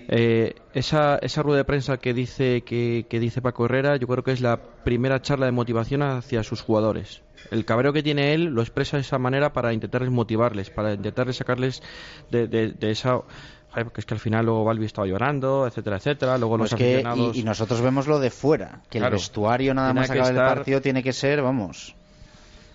S35: Eh, esa, esa rueda de prensa que dice que, que dice Paco Herrera, yo creo que es la primera charla de motivación hacia sus jugadores. El cabreo que tiene él lo expresa de esa manera para intentarles motivarles, para intentarles sacarles de, de- de esa Porque es que al final luego Balbi estaba llorando, etcétera, etcétera. Luego
S8: Pues
S35: los
S8: que,
S35: aficionados.
S8: y, y nosotros vemos lo de fuera, que
S35: Claro.
S8: el vestuario nada
S35: Tiene
S8: más
S35: que
S8: acabar el
S35: estar-
S8: partido tiene que ser, vamos,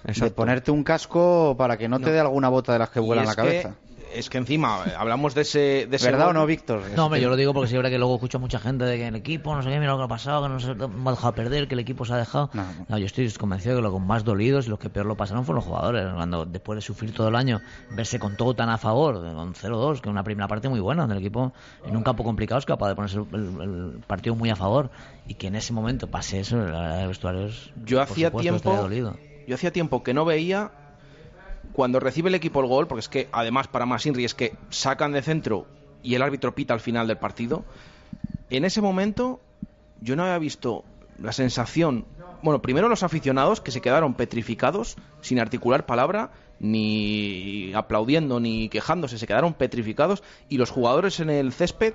S8: de ponerte un casco para que no, te
S32: No.
S8: dé alguna bota de las que vuelan la cabeza.
S32: Es que encima eh, hablamos de ese, de ese
S8: ¿Verdad o no, Víctor?
S34: No, hombre, yo lo digo porque siempre que luego escucho a mucha gente de que el equipo, no sé qué, mira lo que ha pasado, que no se ha dejado perder, que el equipo se ha dejado. No, yo estoy convencido de que los más dolidos y los que peor lo pasaron fueron los jugadores. Cuando después de sufrir todo el año, verse con todo tan a favor, con 0-2, que una primera parte muy buena, donde el equipo en un campo complicado es capaz de ponerse el, el- el partido muy a favor y que en ese momento pase eso, la verdad, el vestuario es,
S32: Yo hacía tiempo, yo hacía tiempo que no veía cuando recibe el equipo el gol, porque es que además para más es que sacan de centro y el árbitro pita al final del partido. En ese momento yo no había visto la sensación, bueno, primero los aficionados que se quedaron petrificados, sin articular palabra, ni aplaudiendo ni quejándose, se quedaron petrificados y los jugadores en el césped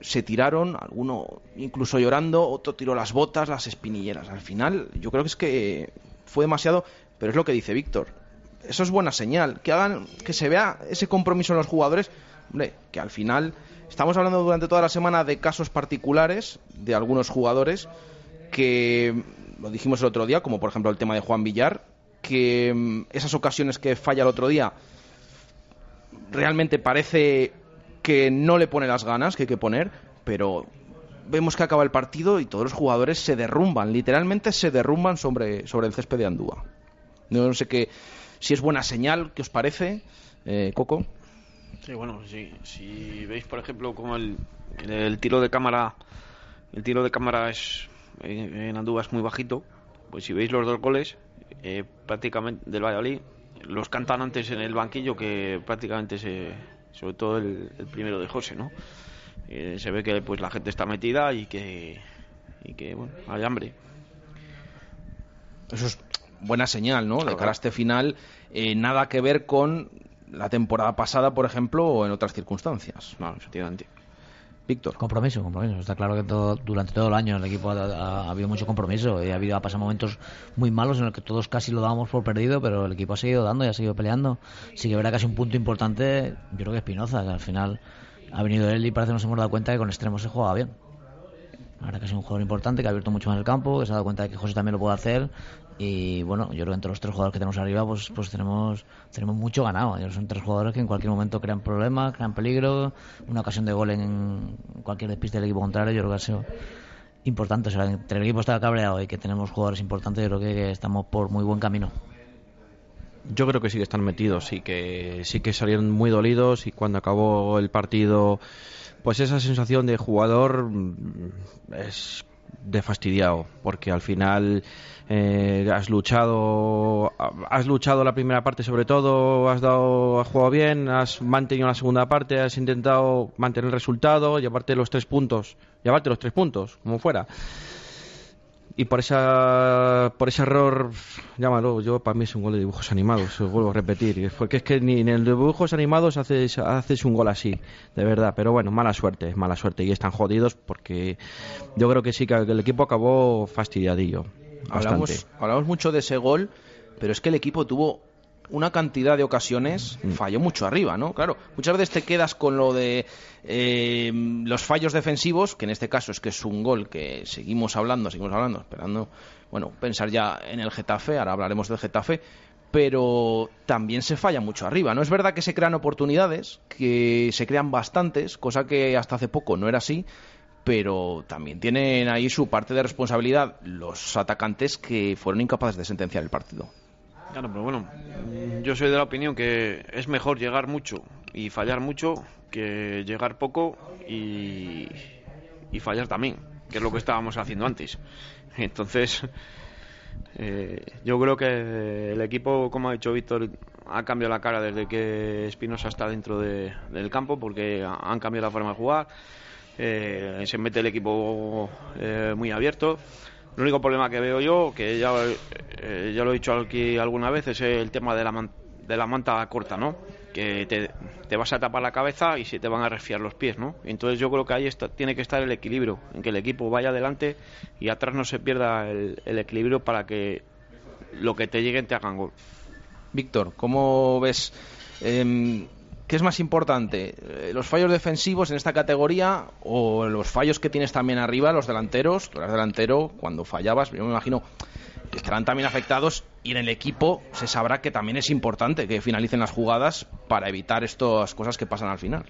S32: se tiraron, alguno incluso llorando, otro tiró las botas, las espinilleras. Al final, yo creo que es que fue demasiado, pero es lo que dice Víctor. Eso es buena señal, que hagan, que se vea ese compromiso en los jugadores, hombre, que al final estamos hablando durante toda la semana de casos particulares de algunos jugadores que lo dijimos el otro día, como por ejemplo el tema de Juan Villar, que mm, esas ocasiones que falla el otro día realmente parece que no le pone las ganas que hay que poner, pero vemos que acaba el partido y todos los jugadores se derrumban, literalmente se derrumban sobre, sobre el césped de Andúa. No sé qué, si es buena señal, ¿qué os parece, eh, Coco?
S33: Sí, bueno, sí. Si veis, por ejemplo, como el, el tiro de cámara, el tiro de cámara es en, en Andúa es muy bajito, pues si veis los dos goles, eh, prácticamente del Valladolid, los cantan antes en el banquillo que prácticamente se, sobre todo el, el primero de José, ¿no? Eh, se ve que pues la gente está metida y que y que bueno, hay hambre.
S32: Eso es buena señal, ¿no? De cara a este final, eh, nada que ver con la temporada pasada, por ejemplo, o en otras circunstancias.
S33: No, efectivamente.
S32: Víctor.
S34: Compromiso, compromiso. Está claro que todo- durante todo el año el equipo ha, ha- ha habido mucho compromiso y ha habido ha pasado momentos muy malos en los que todos casi lo dábamos por perdido, pero el equipo ha seguido dando y ha seguido peleando. Sí que verá casi un punto importante, yo creo que Espinoza, que al final ha venido él y parece que nos hemos dado cuenta que con extremos se juega bien. La verdad que es un jugador importante, que ha abierto mucho más el campo, que se ha dado cuenta de que José también lo puede hacer. Y bueno, yo creo que entre los tres jugadores que tenemos arriba, pues, pues tenemos, tenemos mucho ganado. Son tres jugadores que en cualquier momento crean problemas, crean peligro. Una ocasión de gol en cualquier despiste del equipo contrario, yo creo que ha sido importante. O sea, entre el equipo está cabreado y que tenemos jugadores importantes, yo creo que, estamos por muy buen camino.
S35: Yo creo que sí que están metidos y que sí que salieron muy dolidos y cuando acabó el partido, pues esa sensación de jugador mm, es de fastidiado porque al final eh, has luchado has luchado la primera parte sobre todo has dado has jugado bien has mantenido la segunda parte has intentado mantener el resultado llevarte los tres puntos llevarte los tres puntos como fuera y por esa por ese error llámalo yo para mí es un gol de dibujos animados os vuelvo a repetir porque es que ni en el de dibujos animados haces haces un gol así de verdad pero bueno mala suerte mala suerte y están jodidos porque yo creo que sí que el equipo acabó fastidiadillo.
S32: Hablamos, hablamos mucho de ese gol, pero es que el equipo tuvo una cantidad de ocasiones,
S35: Mm.
S32: falló mucho arriba, ¿no? Claro, muchas veces te quedas con lo de eh, los fallos defensivos, que en este caso es que es un gol que seguimos hablando, seguimos hablando, esperando, bueno, pensar ya en el Getafe, ahora hablaremos del Getafe, pero también se falla mucho arriba, ¿no? Es verdad que se crean oportunidades, que se crean bastantes, cosa que hasta hace poco no era así, pero también tienen ahí su parte de responsabilidad los atacantes que fueron incapaces de sentenciar el partido.
S33: Claro, pero bueno, yo soy de la opinión que es mejor llegar mucho y fallar mucho que llegar poco y, fallar también, que es lo que estábamos haciendo antes. <laughs> Entonces, eh, yo creo que el equipo, como ha dicho Víctor, ha cambiado la cara desde que Espinosa está dentro de- del campo porque ha- han cambiado la forma de jugar. Eh, se mete el equipo eh, muy abierto. El único problema que veo yo, que ya, eh, ya lo he dicho aquí alguna vez, es el tema de la, man- de la manta corta, ¿no? Que te, te vas a tapar la cabeza y se te van a resfriar los pies, ¿no? Entonces yo creo que ahí está, tiene que estar el equilibrio, en que el equipo vaya adelante y atrás no se pierda el, el equilibrio para que lo que te lleguen te hagan gol.
S32: Víctor, ¿cómo ves? em, ¿Qué es más importante? eh, ¿Los fallos defensivos en esta categoría o los fallos que tienes también arriba, los delanteros? Tú eras delantero, cuando fallabas, yo me imagino que estarán también afectados y en el equipo se sabrá que también es importante que finalicen las jugadas para evitar estas cosas que pasan al final.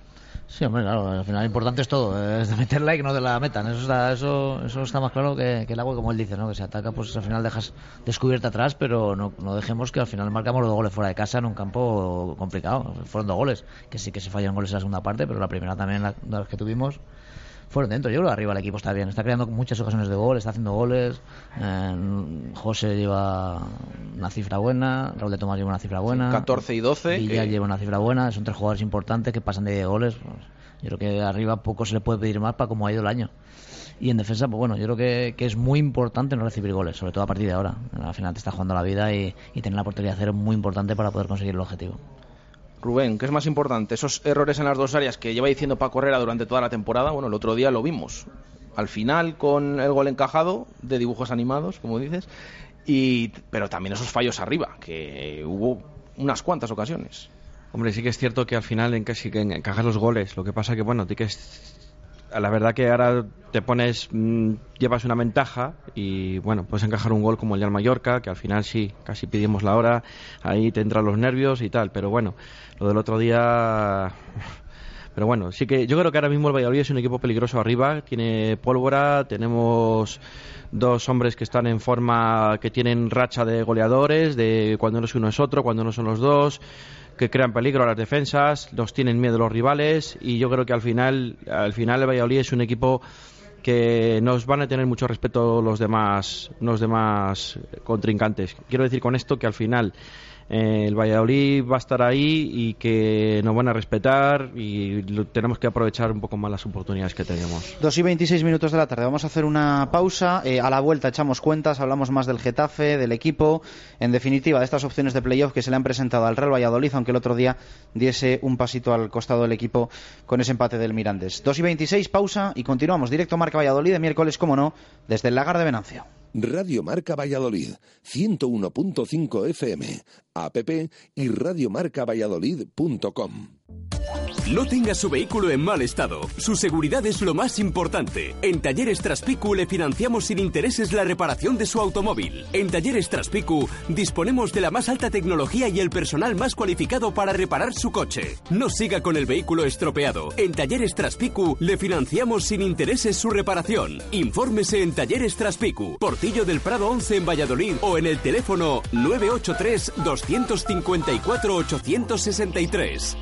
S34: Sí, hombre, claro, al final lo importante es todo, eh, es de meterla y que no te la metan. Eso está, eso, eso está más claro que, el agua, como él dice, ¿no? Que se ataca, pues al final dejas descubierta atrás, pero no, no dejemos que al final marcamos los dos goles fuera de casa en un campo complicado. Fueron dos goles, que sí que se fallaron goles en la segunda parte, pero la primera también, la, las que tuvimos, fueron dentro. Yo creo que arriba el equipo está bien, está creando muchas ocasiones de gol, está haciendo goles. eh, José lleva una cifra buena, Raúl de Tomás lleva una cifra buena.
S32: 14 y 12,
S34: Villa
S32: que-
S34: lleva una cifra buena, son tres jugadores importantes que pasan de 10 goles. pues, yo creo que arriba poco se le puede pedir más para cómo ha ido el año. Y en defensa, pues bueno, yo creo que, que es muy importante no recibir goles, sobre todo a partir de ahora. Al final te está jugando la vida y, y tener la portería cero es muy importante para poder conseguir el objetivo.
S32: Rubén, ¿qué es más importante? Esos errores en las dos áreas que lleva diciendo Paco Herrera durante toda la temporada, bueno, el otro día lo vimos. Al final con el gol encajado de dibujos animados, como dices, y pero también esos fallos arriba, que hubo unas cuantas ocasiones.
S35: Hombre, sí que es cierto que al final en sí encajas los goles. Lo que pasa que, bueno, que es- la verdad que ahora te pones, mm, llevas una ventaja y, bueno, puedes encajar un gol como el de Mallorca, que al final sí, casi pedimos la hora, ahí te entran los nervios y tal. Pero bueno, lo del otro día... <laughs> Pero bueno, sí que yo creo que ahora mismo el Valladolid es un equipo peligroso arriba, tiene pólvora, tenemos dos hombres que están en forma, que tienen racha de goleadores, de cuando no es uno es otro, cuando no son los dos, que crean peligro a las defensas, los tienen miedo los rivales y yo creo que al final, al final el Valladolid es un equipo que nos van a tener mucho respeto los demás, los demás contrincantes. Quiero decir con esto que al final eh, el Valladolid va a estar ahí y que nos van a respetar y lo- tenemos que aprovechar un poco más las oportunidades que tenemos.
S8: 2 y 26 minutos de la tarde. Vamos a hacer una pausa. Eh, a la vuelta echamos cuentas, hablamos más del Getafe, del equipo, en definitiva, de estas opciones de playoff que se le han presentado al Real Valladolid, aunque el otro día diese un pasito al costado del equipo con ese empate del Mirandés. 2 y 26, pausa y continuamos. Directo Marca Valladolid de miércoles, como no, desde el Lagar de Venancio.
S2: Radio Marca Valladolid, 101.5 FM, app y radiomarcavalladolid.com.
S36: No tenga su vehículo en mal estado. Su seguridad es lo más importante. En Talleres Traspicu le financiamos sin intereses la reparación de su automóvil. En Talleres Traspicu disponemos de la más alta tecnología y el personal más cualificado para reparar su coche. No siga con el vehículo estropeado. En Talleres Traspicu le financiamos sin intereses su reparación. Infórmese en Talleres Traspicu, Portillo del Prado 11 en Valladolid o en el teléfono 983 254 863.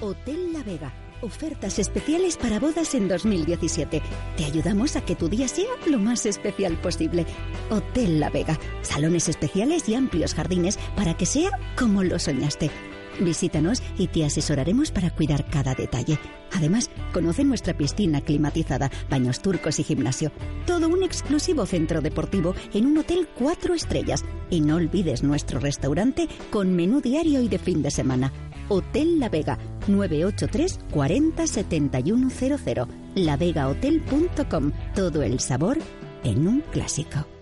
S14: Hotel La Vega. Ofertas especiales para bodas en 2017. Te ayudamos a que tu día sea lo más especial posible. Hotel La Vega. Salones especiales y amplios jardines para que sea como lo soñaste. Visítanos y te asesoraremos para cuidar cada detalle. Además, conoce nuestra piscina climatizada, baños turcos y gimnasio. Todo un exclusivo centro deportivo en un hotel cuatro estrellas. Y no olvides nuestro restaurante con menú diario y de fin de semana. Hotel La Vega, 983 40 7100. lavegahotel.com. Todo el sabor en un clásico.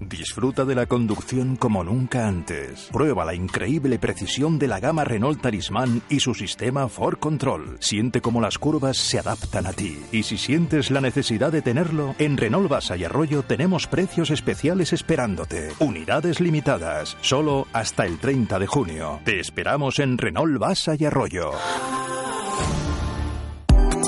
S20: Disfruta de la conducción como nunca antes. Prueba la increíble precisión de la gama Renault Talismán y su sistema For Control. Siente cómo las curvas se adaptan a ti. Y si sientes la necesidad de tenerlo, en Renault Basa y Arroyo tenemos precios especiales esperándote. Unidades limitadas, solo hasta el 30 de junio. Te esperamos en Renault Basa y Arroyo.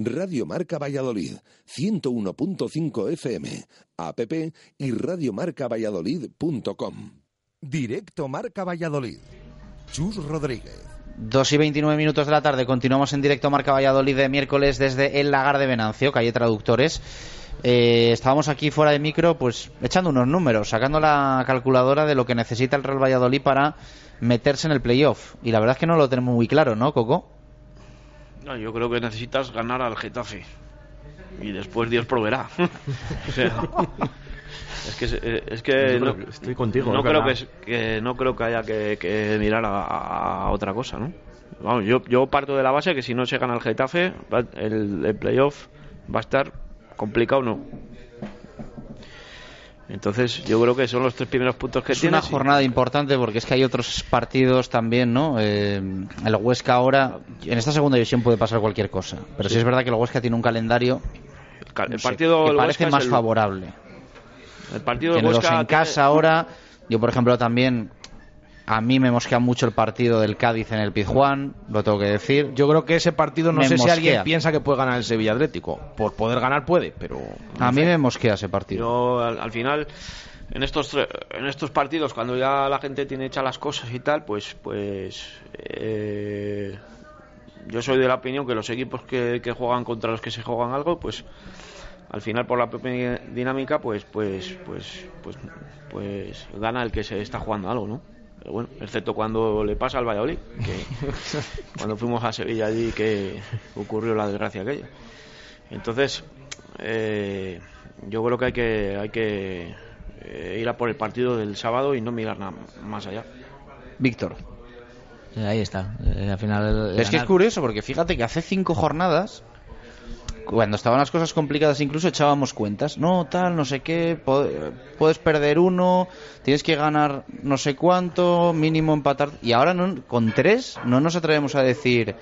S2: Radio Marca Valladolid, 101.5 FM, app y radiomarcavalladolid.com. Directo Marca Valladolid. Chus Rodríguez.
S8: 2 y 29 minutos de la tarde, continuamos en directo Marca Valladolid de miércoles desde el Lagar de Venancio, calle Traductores. Eh, estábamos aquí fuera de micro, pues echando unos números, sacando la calculadora de lo que necesita el Real Valladolid para meterse en el playoff. Y la verdad es que no lo tenemos muy claro, ¿no, Coco?
S33: No, yo creo que necesitas ganar al Getafe. Y después Dios proveerá. <laughs> o sea, es que, es que no,
S35: que estoy contigo,
S33: No creo que, que no creo que haya que, que mirar a, a otra cosa, ¿no? Vamos, yo, yo parto de la base que si no se gana el Getafe, el, el playoff va a estar complicado, ¿no? Entonces, yo creo que son los tres primeros puntos que
S8: Es una
S33: y-
S8: jornada importante porque es que hay otros partidos también, ¿no? Eh, el Huesca ahora, en esta segunda división puede pasar cualquier cosa, pero sí, es verdad que el Huesca tiene un calendario
S33: ca- el
S8: no sé,
S33: partido
S8: que parece
S33: Huesca
S8: más
S33: el-
S8: favorable.
S33: El partido
S8: Tiene dos
S33: Huesca
S8: en
S33: tiene-
S8: casa ahora. Yo, por ejemplo, también a mí me mosquea mucho el partido del Cádiz en el Pizjuán, lo tengo que decir.
S32: Yo creo que ese partido no
S8: Me
S32: sé si alguien piensa que puede ganar el Sevilla Atlético. Por poder ganar puede, pero.
S8: A mí me mosquea ese partido.
S33: Yo al, al final en estos en estos partidos cuando ya la gente tiene hechas las cosas y tal, pues pues eh, yo soy de la opinión que los equipos que, que juegan contra los que se juegan algo, pues al final por la propia dinámica, pues pues pues pues pues gana el que se está jugando algo, ¿no? Pero bueno, excepto cuando le pasa al Valladolid, que <laughs> cuando fuimos a Sevilla allí que ocurrió la desgracia aquella. Entonces, eh, yo creo que hay que hay que eh, ir a por el partido del sábado y no mirar nada más allá.
S8: Víctor.
S34: Sí, ahí está. Eh, al final,
S8: Es que es curioso porque fíjate que hace cinco jornadas, cuando estaban las cosas complicadas, incluso echábamos cuentas. No, tal, no sé qué, puedes perder uno, tienes que ganar no sé cuánto, mínimo empatar. Y ahora no, con tres no nos atrevemos a decir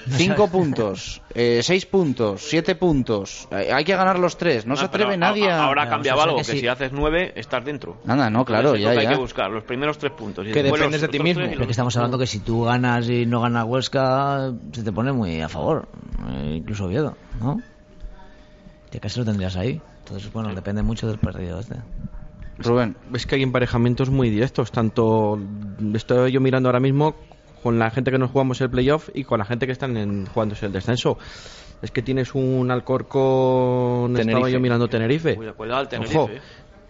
S8: <laughs> cinco puntos, eh, seis puntos, siete puntos. Eh, hay que ganar los tres. No se
S33: Ah, pero
S8: atreve nadie a.
S33: Ahora ha cambiado algo, que, si haces nueve, estás dentro.
S8: Anda, no, claro,
S33: Entonces,
S8: ya,
S33: hay que buscar, los primeros tres puntos. Y
S32: Que dependes de ti mismo.
S33: tres y
S34: Pero que estamos hablando que si tú ganas y no gana Huesca, se te pone muy a favor. eh, incluso Oviedo, ¿no? Ya casi lo tendrías ahí. Entonces, bueno, depende mucho del partido este.
S8: Rubén.
S35: Es que hay emparejamientos muy directos, tanto estoy yo mirando ahora mismo con la gente que nos jugamos el playoff y con la gente que están en, jugándose el descenso. Es que tienes un Alcorcón, estaba
S33: Tenerife.
S35: yo mirando Tenerife.
S33: Cuidado al Tenerife,
S35: Ojo.
S33: eh.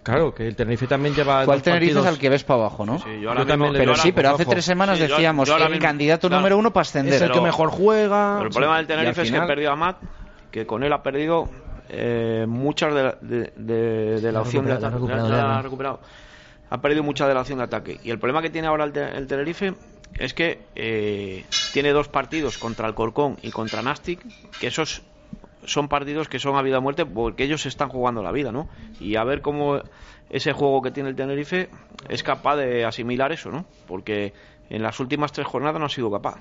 S35: Claro, que el Tenerife también lleva
S8: ¿Cuál Tenerife
S35: partidos-
S8: es al que ves para abajo, no?
S33: yo ahora mismo-
S8: pero sí, pero hace tres semanas
S33: Sí,
S8: decíamos
S33: yo
S8: el
S33: mismo-
S8: candidato
S33: claro.
S8: número uno para ascender.
S32: Es el que mejor juega.
S33: Pero el problema del Tenerife es que ha perdido a Matt, que con él ha perdido eh, muchas de la, de, de- de la opción de ataque. ha recuperado. Ha perdido mucha de la opción de ataque. Y el problema que tiene ahora el, el Tenerife es que eh, tiene dos partidos contra el Corcón y contra Nastic, que esos son partidos que son a vida o muerte porque ellos se están jugando la vida, ¿no? Y a ver cómo ese juego que tiene el Tenerife es capaz de asimilar eso, ¿no? Porque en las últimas tres jornadas no ha sido capaz.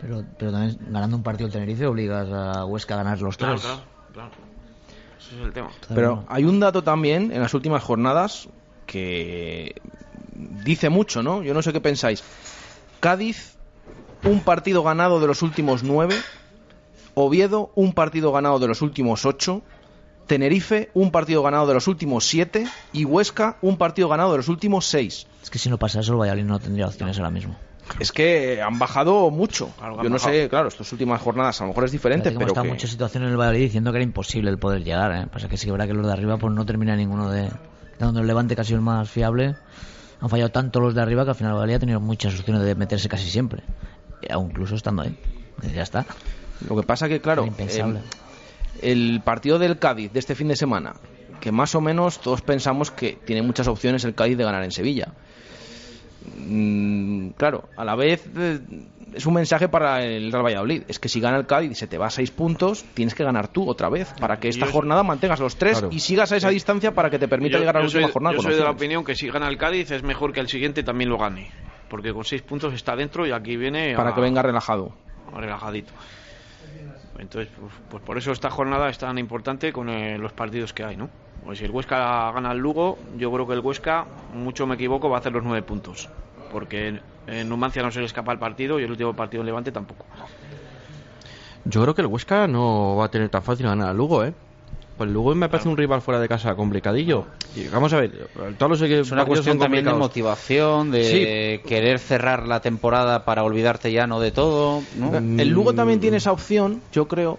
S34: Pero, pero también ganando un partido el Tenerife obligas a Huesca a ganar los
S33: Claro,
S34: tres.
S33: claro, claro. Ese es el tema.
S32: Pero hay un dato también en las últimas jornadas que dice mucho, ¿no? Yo no sé qué pensáis. Cádiz, un partido ganado de los últimos nueve. Oviedo, un partido ganado de los últimos ocho. Tenerife, un partido ganado de los últimos siete. Y Huesca, un partido ganado de los últimos seis.
S34: Es que si no pasa eso, el Valladolid no tendría opciones ahora mismo.
S32: Es que han bajado mucho.
S34: han
S32: Yo no
S34: bajado.
S32: sé, claro, estas últimas jornadas a lo mejor es diferente,
S34: que
S32: pero que-
S34: muchas situaciones en el Valladolid diciendo que era imposible el poder llegar. ¿eh? Pasa que sí que verdad que los de arriba pues no termina ninguno de... Donde el Levante casi el más fiable. Han fallado tanto los de arriba que al final el Valladolid ha tenido muchas opciones de meterse casi siempre, eh, aun incluso estando ahí. Ya está.
S32: Lo que pasa que, claro,
S34: impensable.
S32: eh, el partido del Cádiz de este fin de semana, que más o menos todos pensamos que tiene muchas opciones el Cádiz de ganar en Sevilla. Mm, claro, a la vez eh, es un mensaje para el Real Valladolid. Es que si gana el Cádiz y se te va a seis puntos, tienes que ganar tú otra vez para que esta
S33: Yo-
S32: jornada mantengas los tres
S33: Claro.
S32: y sigas a esa distancia para que te permita
S33: Yo-
S32: llegar a la
S33: soy-
S32: última jornada.
S33: Yo soy de la opinión que si gana el Cádiz es mejor que el siguiente también lo gane. Porque con seis puntos está dentro y aquí viene.
S32: Para
S33: a-
S32: que venga relajado.
S33: relajadito. Entonces, pues, pues por eso esta jornada es tan importante con eh, los partidos que hay, ¿no? Pues si el Huesca gana al Lugo, yo creo que el Huesca, mucho me equivoco, va a hacer los nueve puntos. Porque en, en Numancia no se le escapa el partido y el último partido en Levante tampoco.
S35: Yo creo que el Huesca no va a tener tan fácil ganar al Lugo, ¿eh? Pues el Lugo me parece un rival fuera de casa complicadillo. Y vamos a ver, todos los
S8: Es una cuestión también de motivación, de querer cerrar la temporada para olvidarte ya no de todo. ¿no?
S32: El Lugo también tiene esa opción, yo creo.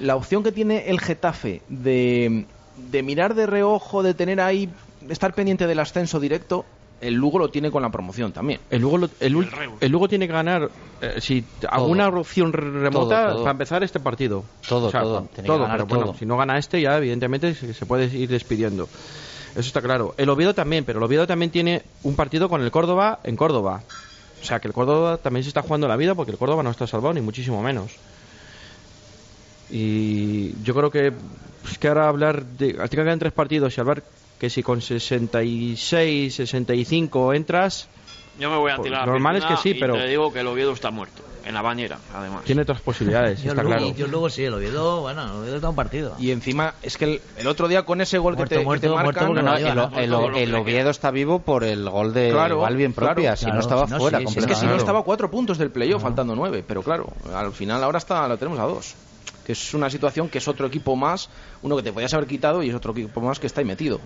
S32: La opción que tiene el Getafe de, de mirar de reojo, de tener ahí, de estar pendiente del ascenso directo, el Lugo lo tiene con la promoción también.
S35: El Lugo, lo- el, Lugo tiene que ganar, eh, si alguna opción re- remota,
S8: Todo, todo.
S35: para empezar este partido.
S8: Todo,
S35: O sea,
S8: todo.
S35: pa-
S8: Tiene que ganar
S35: pero bueno, si no gana este, ya evidentemente se, se puede ir despidiendo. Eso está claro. El Oviedo también, pero el Oviedo también tiene un partido con el Córdoba en Córdoba. O sea, que el Córdoba también se está jugando la vida porque el Córdoba no está salvado, ni muchísimo menos. Y yo creo que, pues, que ahora hablar de. Al que quedan tres partidos y hablar que si con 66, 65 entras,
S33: Yo me voy a
S35: Pues
S33: tirar la
S35: normal es que sí, pero-
S33: te digo que el Oviedo está muerto. En la bañera, además.
S35: tiene otras posibilidades,
S34: Yo
S35: está
S34: luego,
S35: claro.
S34: yo luego sí, el Oviedo, bueno, el Oviedo está un partido.
S32: Y encima, es que el, el otro día con ese gol
S34: Muerto,
S32: que te, que
S34: muerto,
S32: te
S34: muerto
S32: marcan...
S8: No, el, Oviedo está vivo por el gol de
S32: Claro,
S8: en propia,
S32: claro,
S8: si no
S34: claro,
S8: estaba
S34: si no,
S8: fuera
S34: sí,
S32: Es que si no estaba a cuatro puntos del playoff, faltando nueve. Pero claro, al final ahora está, lo tenemos a dos. Que es una situación que es otro equipo más, uno que te podías haber quitado y es otro equipo más que está ahí metido.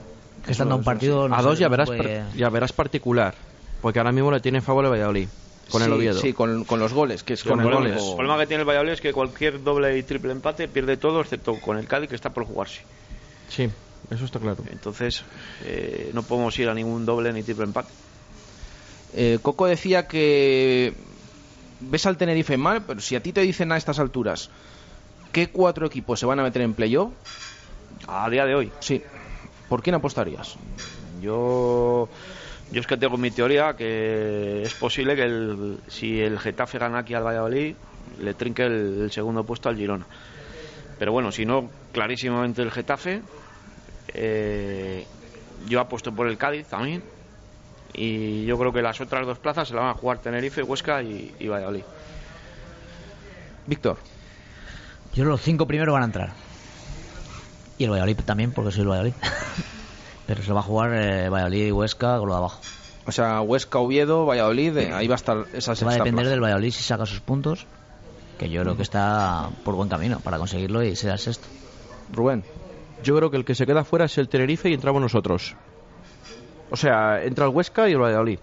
S34: Que estando un partido... no
S35: a dos ya verás,
S34: puede-
S35: ya verás particular, porque ahora mismo le tiene en favor el Valladolid, con el
S32: Sí,
S35: Oviedo.
S32: Sí, con, con los goles, que es
S35: Con
S32: con
S35: el
S32: el
S35: goles.
S33: El problema que tiene el Valladolid es que cualquier doble y triple empate pierde todo, excepto con el Cádiz, que está por jugarse.
S35: Sí, eso está claro.
S33: Entonces, eh, no podemos ir a ningún doble ni triple empate.
S32: Eh, Coco decía que ves al Tenerife mal, pero si a ti te dicen a estas alturas qué cuatro equipos se van a meter en playoff,
S33: A día de hoy.
S32: sí, ¿por quién apostarías?
S33: Yo, yo es que tengo mi teoría que es posible que el, si el Getafe gana aquí al Valladolid, le trinque el, el segundo puesto al Girona. Pero bueno, si no, clarísimamente el Getafe. Eh, yo apuesto por el Cádiz también. Y yo creo que las otras dos plazas se la van a jugar Tenerife, Huesca y, y Valladolid.
S32: Víctor.
S34: Yo los cinco primeros van a entrar. Y el Valladolid también, porque soy el Valladolid. <laughs> Pero se lo va a jugar eh, Valladolid y Huesca con lo de abajo.
S32: O sea, Huesca, Oviedo, Valladolid, eh, ahí va a estar esa
S34: Se va a
S32: sexta
S34: depender
S32: plaza.
S34: del Valladolid si saca sus puntos, que yo creo que está por buen camino para conseguirlo y ser el sexto.
S32: Rubén.
S35: Yo creo que el que se queda fuera es el Tenerife y entramos nosotros. O sea, entra el Huesca y el Valladolid.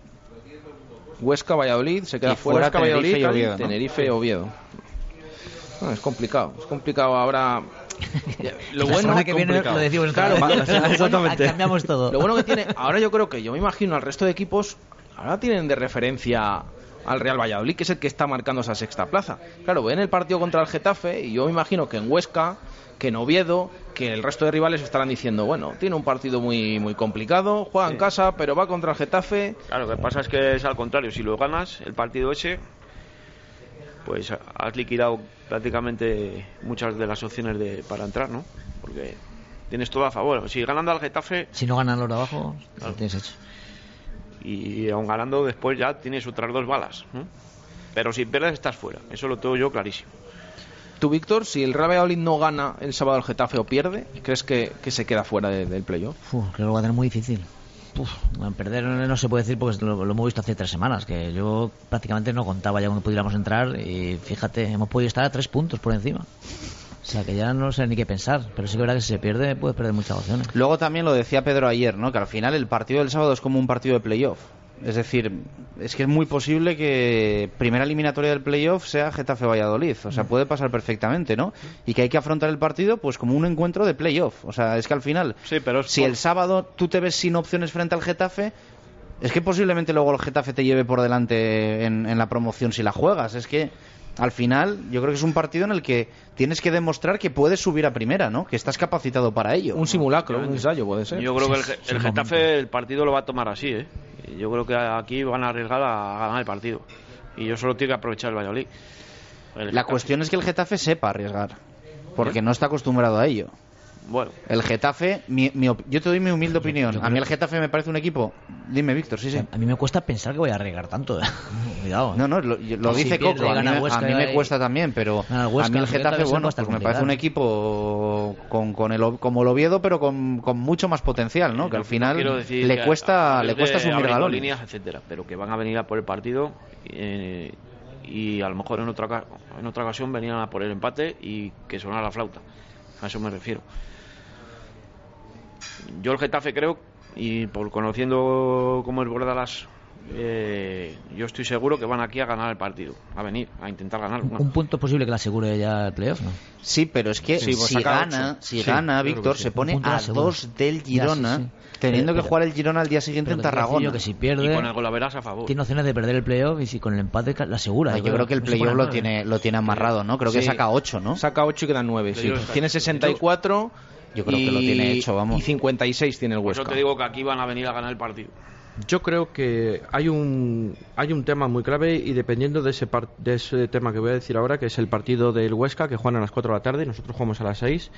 S32: Huesca, Valladolid, se queda
S8: Y
S32: fuera,
S8: fuera
S32: Huesca, Valladolid,
S8: Tenerife y
S32: Cádiz,
S8: Oviedo, ¿no?
S32: Tenerife, Oviedo. No, es complicado, es complicado ahora. <laughs> Lo
S34: La
S32: bueno
S34: que viene lo decimos
S32: Claro, <laughs>
S34: Exactamente. Cambiamos todo.
S32: Lo bueno que tiene, <laughs> ahora yo creo que yo me imagino al resto de equipos, ahora tienen de referencia al Real Valladolid, que es el que está marcando esa sexta plaza. Claro, ven el partido contra el Getafe y yo me imagino que en Huesca, que en Oviedo, que el resto de rivales estarán diciendo, bueno, tiene un partido muy muy complicado, juega en casa, pero va contra el Getafe.
S33: Claro, lo que pasa es que es al contrario. Si lo ganas, el partido ese, pues has liquidado prácticamente muchas de las opciones de, para entrar, ¿no? Porque tienes todo a favor. Si ganando al Getafe
S34: Si no ganan los de abajo, lo tienes hecho.
S33: y aún ganando después ya tienes otras dos balas. ¿no? Pero si pierdes estás fuera. Eso lo tengo yo clarísimo.
S32: Tú, Víctor, si el Real Valladolid no gana el sábado al Getafe o pierde, ¿crees que, que se queda fuera de- del playoff?
S34: Uf, creo que lo va a tener muy difícil. Perder no se puede decir porque lo, lo hemos visto hace tres semanas, que yo prácticamente no contaba ya cuando pudiéramos entrar y fíjate, hemos podido estar a tres puntos por encima. O sea que ya no sé ni qué pensar, pero sí que es verdad que si se pierde puedes perder muchas opciones.
S8: Luego también lo decía Pedro ayer, ¿no? Que al final el partido del sábado es como un partido de playoff. Es decir, es que es muy posible que primera eliminatoria del playoff sea Getafe-Valladolid. O sea, puede pasar perfectamente, ¿no? Y que hay que afrontar el partido pues como un encuentro de playoff. O sea, es que al final,
S33: Sí, pero
S8: si
S33: por-
S8: el sábado tú te ves sin opciones frente al Getafe, Es que posiblemente luego el Getafe te lleve por delante en, en la promoción si la juegas. Es que al final yo creo que es un partido en el que tienes que demostrar que puedes subir a primera, ¿no? Que estás capacitado para ello.
S32: Un simulacro, un ensayo puede ser.
S33: Yo creo que el, Getafe el partido lo va a tomar así, ¿eh? Y Yo creo que aquí van a arriesgar a, a ganar el partido. Y yo solo tengo que aprovechar el Valladolid. El
S8: La cuestión es que el Getafe sepa arriesgar, porque no está acostumbrado a ello.
S33: Bueno,
S8: El Getafe, mi- mi op- yo te doy mi humilde opinión. A mí el Getafe me parece un equipo. Dime, Víctor, sí, sí.
S34: A mí me cuesta pensar que voy a arriesgar tanto. ¿eh? <laughs> Cuidado. ¿eh?
S8: No, no, lo, dice Coco. A mí, me- a
S34: Huesca
S8: mí me
S34: y-
S8: cuesta también, pero a
S34: Huesca,
S8: mí el
S34: Getafe
S8: bueno, pues me parece un equipo con, con el, como el Oviedo, pero con, con mucho más potencial, ¿no? Que al final le cuesta, le cuesta asumir galones.
S33: líneas, etcétera, pero que van a venir a por el partido eh, y a lo mejor en otra en otra ocasión venían a por el empate y que sonara la flauta. A eso me refiero. Yo el Getafe creo y por conociendo cómo es Bordalas eh, yo estoy seguro que van aquí a ganar el partido, a venir, a intentar ganar.
S34: Un punto es posible que le asegure ya el playoff, ¿no?
S8: Sí, pero es que
S33: Sí, pues
S8: si gana,
S33: ocho.
S8: si
S33: Sí,
S8: gana Víctor,
S33: sí.
S8: se pone a
S34: la
S8: dos del
S34: Ya, sí,
S8: Girona,
S34: sí.
S8: teniendo
S34: Pero-
S8: que jugar el Girona al día siguiente en Tarragona.
S34: yo que si pierde,
S33: Y con el golaveras a favor.
S34: tiene opciones de perder el playoff y si con el empate la asegura.
S8: Yo creo que el
S34: No
S8: playoff lo tiene, lo tiene amarrado, ¿no? Creo que saca 8, ¿no?
S32: Saca 8 y quedan 9, sí.
S33: Playoff está-
S32: Tiene 64.
S8: Yo creo
S32: y,
S8: que lo tiene hecho, vamos.
S32: Y 56 tiene el
S33: Por eso
S32: Huesca.
S33: te digo que aquí van a venir a ganar el partido.
S35: Yo creo que hay un hay un tema muy clave y dependiendo de ese par- de ese tema que voy a decir ahora, que es el partido del Huesca que juegan a las 4 de la tarde, nosotros jugamos a las 6.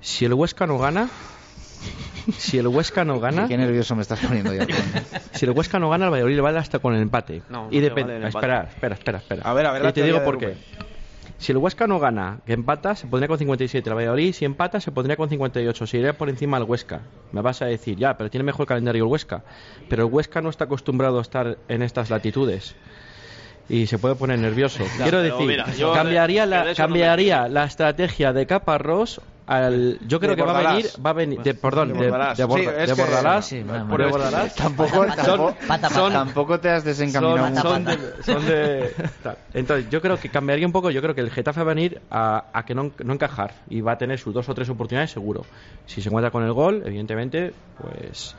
S35: Si el Huesca no gana, si el Huesca no gana, <laughs>
S8: Qué nervioso me estás poniendo ya.
S35: si el Huesca no gana, el Valladolid le vale hasta con el empate.
S33: No, no
S35: y depende.
S33: vale
S35: espera, espera, espera, espera.
S32: A ver, a ver
S35: Y te digo por qué. Si el Huesca no gana, que empata, se pondría con 57. El Valladolid, si empata, se pondría con 58. Se iría por encima al Huesca. Me vas a decir, ya, pero tiene mejor calendario el Huesca. Pero el Huesca no está acostumbrado a estar en estas latitudes. Y se puede poner nervioso.
S33: Ya,
S35: Quiero decir,
S33: mira,
S35: cambiaría, la,
S33: no me
S35: cambiaría la estrategia de Caparrós al. Yo creo
S32: De
S35: que va a venir. Va a venir de, perdón,
S32: De
S35: de,
S32: Bordalás.
S35: de, Bordalás.
S34: Sí,
S35: Bordalás.
S8: Tampoco, tampoco, son- te has desencaminado
S35: son, son de, son de- <laughs> tal. Entonces, yo creo que cambiaría un poco. Yo creo que el Getafe va a venir a, a que no, no encajar y va a tener sus dos o tres oportunidades seguro. Si se encuentra con el gol, evidentemente, pues.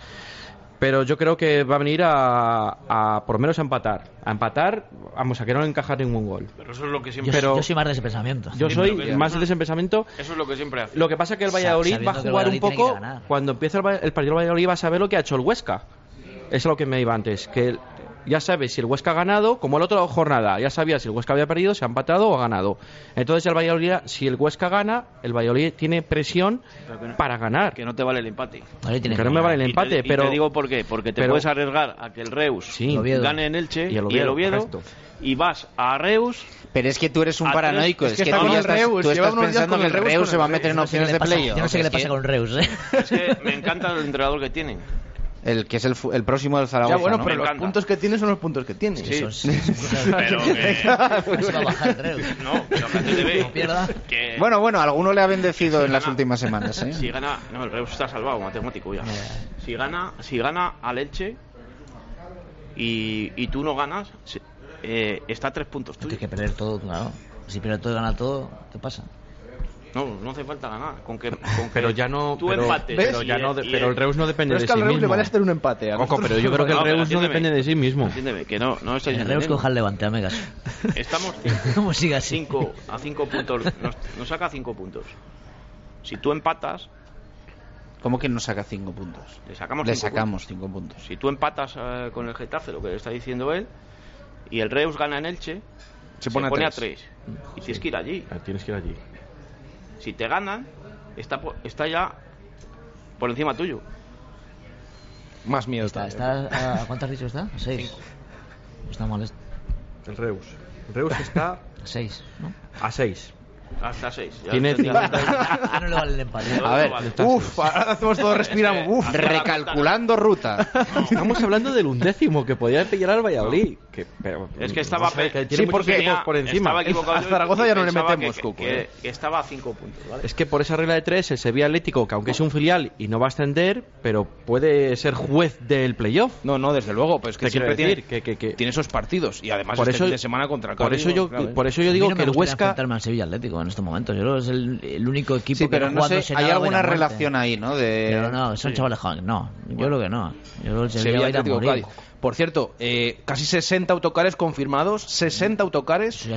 S35: Pero yo creo que va a venir a, a por lo menos a empatar. A empatar, vamos, a que no encajar ningún gol.
S33: Pero eso es lo que
S34: Yo,
S33: siempre.
S35: Pero-
S34: yo soy más de ese pensamiento.
S35: Yo soy más de ese pensamiento.
S33: Eso es lo que siempre hace.
S35: Lo que pasa es que el Valladolid va a jugar un poco. Cuando empieza el, el partido del Valladolid va a saber lo que ha hecho el Huesca. Eso es lo que me iba antes. Que ya sabes si el Huesca ha ganado, como el otro jornada. Ya sabía si el Huesca había perdido, si ha empatado o ha ganado. Entonces el Valladolid, si el Huesca gana, el Valladolid tiene presión
S33: que no-
S35: para ganar.
S33: Que no te vale el empate.
S34: Vale,
S35: Que
S34: que
S35: no me vale el
S33: Y te-
S35: empate,
S33: y te,
S35: pero.
S33: digo por qué. Porque te
S35: pero-
S33: puedes arriesgar a que el Reus
S35: Sí.
S34: El Oviedo.
S33: gane en Elche
S35: Y el Oviedo, correcto.
S33: y vas a Reus
S8: Pero es que tú eres un paranoico. Es,
S32: es que
S8: que,
S32: está
S8: tú ya
S32: el
S8: estás,
S32: Reus,
S8: tú estás pensando
S32: con
S8: que
S32: el
S8: el
S32: Reus
S8: se va a
S32: el
S8: meter en opciones de playoff.
S34: Yo no sé qué le
S8: Es
S34: pasa
S8: que-
S34: con Reus, ¿eh? <laughs>
S33: es que me encanta el entrenador que tienen.
S8: El que es el, fu- el próximo del Zaragoza,
S32: Ya, bueno,
S8: ¿no?
S32: pero los
S33: encanta.
S32: puntos que tiene son los puntos que tiene.
S33: Sí. <laughs>
S34: Eso es- eso es-
S33: Pero que-
S34: No se va a bajar el Reus. <laughs>
S33: no pero que que
S8: Bueno, bueno, alguno le ha bendecido
S33: Si
S8: en las últimas semanas, ¿eh?
S33: si gana no el Reus está salvado matemático ya si gana si gana al Elche y, y tú no ganas eh, está a tres puntos
S34: Tienes
S33: tuyos
S34: que perder todo, claro. Si pierde todo y gana todo, ¿qué pasa?
S33: No no hace falta ganar con que, <laughs> con que
S35: Pero ya no.
S33: tú
S35: pero,
S33: empates
S35: pero ya
S33: el-
S35: no de-
S33: y
S35: pero el
S33: el-
S35: Reus no depende
S32: Pero es
S35: de sí
S32: al Reus
S35: mismo.
S32: le vale hacer un empate. a
S35: Coco, pero yo creo que el
S33: No,
S35: Reus no depende de sí mismo.
S33: entiéndeme que no no
S34: El Reus coja el levante, a megas.
S33: estamos <laughs>
S34: ¿Cómo sigue así?
S33: cinco, a cinco puntos nos, nos saca cinco puntos si tú empatas
S8: ¿Cómo que nos saca cinco puntos?
S33: le sacamos
S8: Le
S33: cinco
S8: sacamos cinco puntos.
S33: puntos. si tú empatas eh, con el Getafe lo que le está diciendo él y el Reus gana en Elche
S32: Se pone a
S33: a
S32: tres.
S33: 3 y tienes que ir allí
S35: Ah, Tienes que ir allí.
S33: Si te ganan está po- está ya por encima tuyo
S32: Más miedo.
S34: Está, está, ¿A cuánto has dicho está? A <laughs> seis. Está mal.
S35: El Reus. El Reus está
S34: A seis, ¿no?
S35: a 6.
S33: Hasta 6
S35: Tiene
S34: Ya <laughs> no le vale el empate.
S8: A ver,
S32: Uf, ahora hacemos todo respiramos. Uf.
S8: recalculando ruta.
S35: Estamos hablando del undécimo que podía pillar al Valladolid. Que, pero,
S33: es que
S35: no
S33: estaba
S35: sé,
S33: pe-
S35: que tiene
S33: sí,
S35: muchos
S33: porque
S35: equipos por encima.
S33: estaba equivocado
S32: A Zaragoza ya no le metemos,
S33: que,
S32: Cuco,
S33: que-
S32: eh.
S33: que estaba a 5 puntos ¿vale?
S35: Es que por esa regla de tres, el Sevilla Atlético, que aunque es un filial y no va a ascender, pero puede ser juez del playoff.
S32: No, no, desde luego, pero es que siempre
S35: decir
S32: tiene,
S35: que, que, que-
S32: tiene esos partidos y además
S35: Por
S32: este
S35: eso-
S32: fin de semana contra el
S35: por
S32: Cádiz,
S35: eso yo,
S32: ¿eh?
S35: por eso yo digo
S34: no
S35: que el Huesca,
S34: Sevilla Atlético, en estos momentos. Yo creo que es el, el único equipo
S8: Sí,
S34: que
S8: pero
S34: no
S8: sé, hay alguna relación ahí, ¿no? De...
S34: Pero no, son
S8: Sí.
S34: chavales jóvenes. No, yo creo que no. Yo creo que Sevilla
S32: Sevilla
S34: va a ir a
S32: Atlético
S34: morir.
S32: Cádiz. Por cierto, eh, casi 60 autocares confirmados, 60 autocares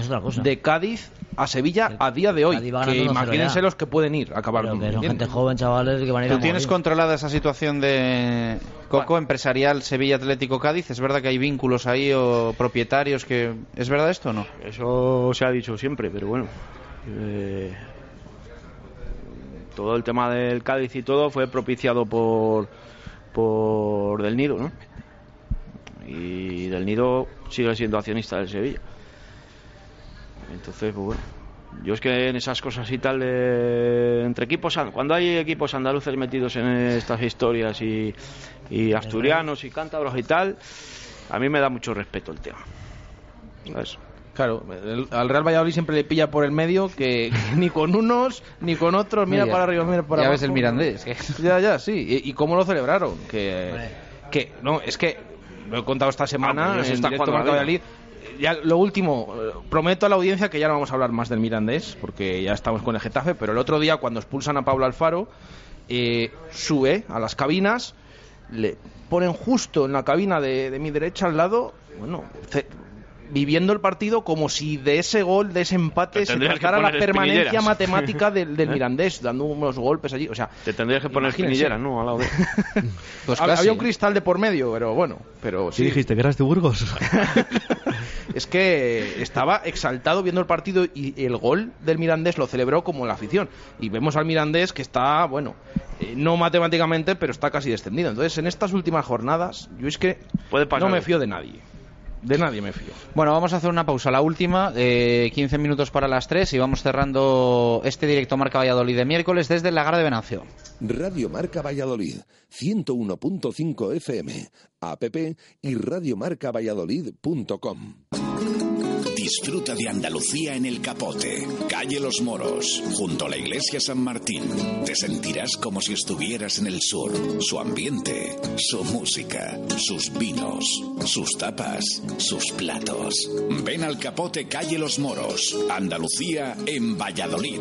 S32: de Cádiz a Sevilla a día de hoy.
S34: Cádiz va
S32: Que
S34: ganando 1-0
S32: imagínense los que pueden ir a acabar
S34: que son gente joven, chavales, que van a ir a
S8: ¿Tú tienes controlada esa situación de Coco empresarial Sevilla Atlético Cádiz? ¿Es verdad que hay vínculos ahí o propietarios que es verdad esto o no?
S33: Eso se ha dicho siempre, pero bueno. Eh, todo el tema del Cádiz y todo fue propiciado por por Del Nido, ¿no? Y Del Nido sigue siendo accionista del Sevilla. Entonces, pues bueno. Yo es que en esas cosas y tal, de- entre equipos, an- cuando hay equipos andaluces metidos en estas historias y, y asturianos y cántabros y tal, a mí me da mucho respeto el tema. ¿Sabes?
S32: Claro, el- al Real Valladolid siempre le pilla por el medio que, que <laughs> ni con unos ni con otros, mira
S8: Ya-
S32: para arriba, mira para
S8: ya
S32: abajo.
S8: ves el Mirandés, <laughs>
S32: Ya, ya, sí. Y, y cómo lo celebraron. Que, que no, es que lo he contado esta semana
S33: ya
S32: en
S33: está
S32: directo. Valladolid. Ya lo último, eh, prometo a la audiencia que ya no vamos a hablar más del Mirandés, porque ya estamos con el Getafe, pero el otro día cuando expulsan a Pablo Alfaro, eh, sube a las cabinas, le ponen justo en la cabina de, de mi derecha al lado, bueno, viviendo el partido como si de ese gol, de ese empate,
S33: Te
S32: se tratara la permanencia matemática del, del <laughs>
S33: ¿Eh?
S32: Mirandés, dando unos golpes allí. O sea,
S33: Te tendrías que poner espinilleras, ¿no? Al lado de... <laughs>
S32: Pues Había un cristal de por medio, pero bueno, pero
S35: ¿Qué
S32: sí.
S35: dijiste? ¿Que eras de Burgos? <laughs>
S32: Es que estaba exaltado viendo el partido y el gol del Mirandés lo celebró como la afición. Y vemos al Mirandés que está, bueno, eh, no matemáticamente, pero está casi descendido. Entonces, en estas últimas jornadas, yo es que
S33: pasar.
S32: no me fío de nadie. De nadie me fío.
S8: Bueno, vamos a hacer una pausa, la última, eh, 15 minutos para las 3 y vamos cerrando este directo Marca Valladolid de miércoles desde el Lagar de Venancio.
S2: Radio Marca Valladolid, 101.5 FM, app y radiomarcavalladolid.com.
S6: Disfruta de Andalucía en el Capote, calle Los Moros, junto a la iglesia San Martín. Te sentirás como si estuvieras en el sur. Su ambiente, su música, sus vinos, sus tapas, sus platos. Ven al Capote, calle Los Moros, Andalucía en Valladolid.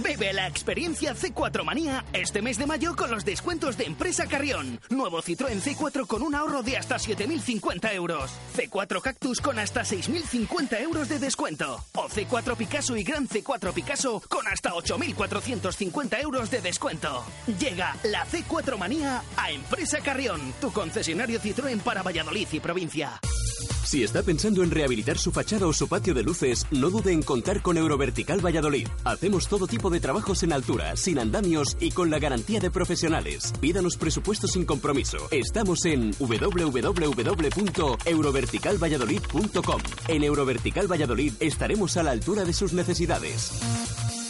S37: Bebe la experiencia C4 Manía este mes de mayo con los descuentos de Empresa Carrión. Nuevo Citroën C4 con un ahorro de hasta 7.050 euros. C4 Cactus con hasta 6.050 euros de descuento. O C4 Picasso y Gran C4 Picasso con hasta 8.450 euros de descuento. Llega la C4 Manía a Empresa Carrión, tu concesionario Citroën para Valladolid y provincia.
S36: Si está pensando en rehabilitar su fachada o su patio de luces, no dude en contar con Eurovertical Valladolid. Hacemos todo tipo de trabajos en altura, sin andamios y con la garantía de profesionales. Pídanos presupuesto sin compromiso. Estamos en www.euroverticalvalladolid.com. En Eurovertical Valladolid estaremos a la altura de sus necesidades.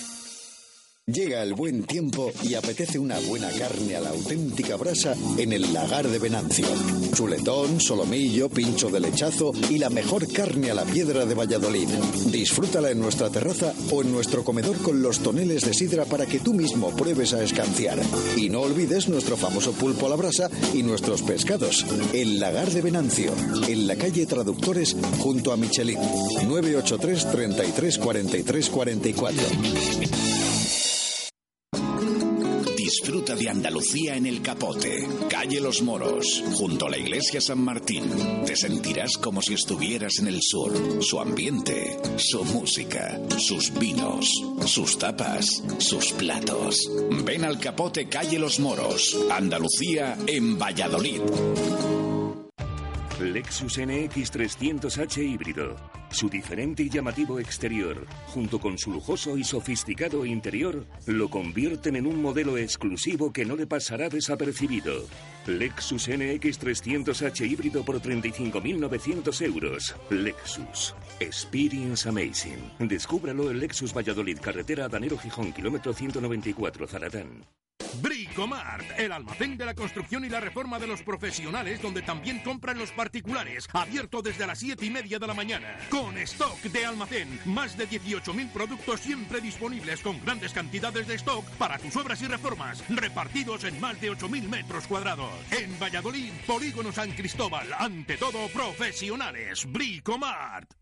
S6: Llega el buen tiempo y apetece una buena carne a la auténtica brasa en el lagar de Venancio. Chuletón, solomillo, pincho de lechazo y la mejor carne a la piedra de Valladolid. Disfrútala en nuestra terraza o en nuestro comedor con los toneles de sidra para que tú mismo pruebes a escanciar. Y no olvides nuestro famoso pulpo a la brasa y nuestros pescados. El lagar de Venancio, en la calle Traductores junto a Michelin. 983 33 43 44. Disfruta de Andalucía en el Capote, calle Los Moros, junto a la iglesia San Martín. Te sentirás como si estuvieras en el sur. Su ambiente, su música, sus vinos, sus tapas, sus platos. Ven al Capote, calle Los Moros, Andalucía en Valladolid.
S38: Lexus NX 300h híbrido. Su diferente y llamativo exterior, junto con su lujoso y sofisticado interior, lo convierten en un modelo exclusivo que no le pasará desapercibido. Lexus NX 300h híbrido por 35.900 euros. Lexus. Experience Amazing. Descúbralo en Lexus Valladolid, carretera Danero Gijón, kilómetro 194, Zaratán.
S18: Bricomart, el almacén de la construcción y la reforma de los profesionales, donde también compran los particulares, abierto desde las 7 y media de la mañana. Con stock de almacén, más de 18.000 productos siempre disponibles con grandes cantidades de stock para tus obras y reformas, repartidos en más de 8.000 metros cuadrados. En Valladolid, Polígono San Cristóbal, ante todo profesionales. Bricomart.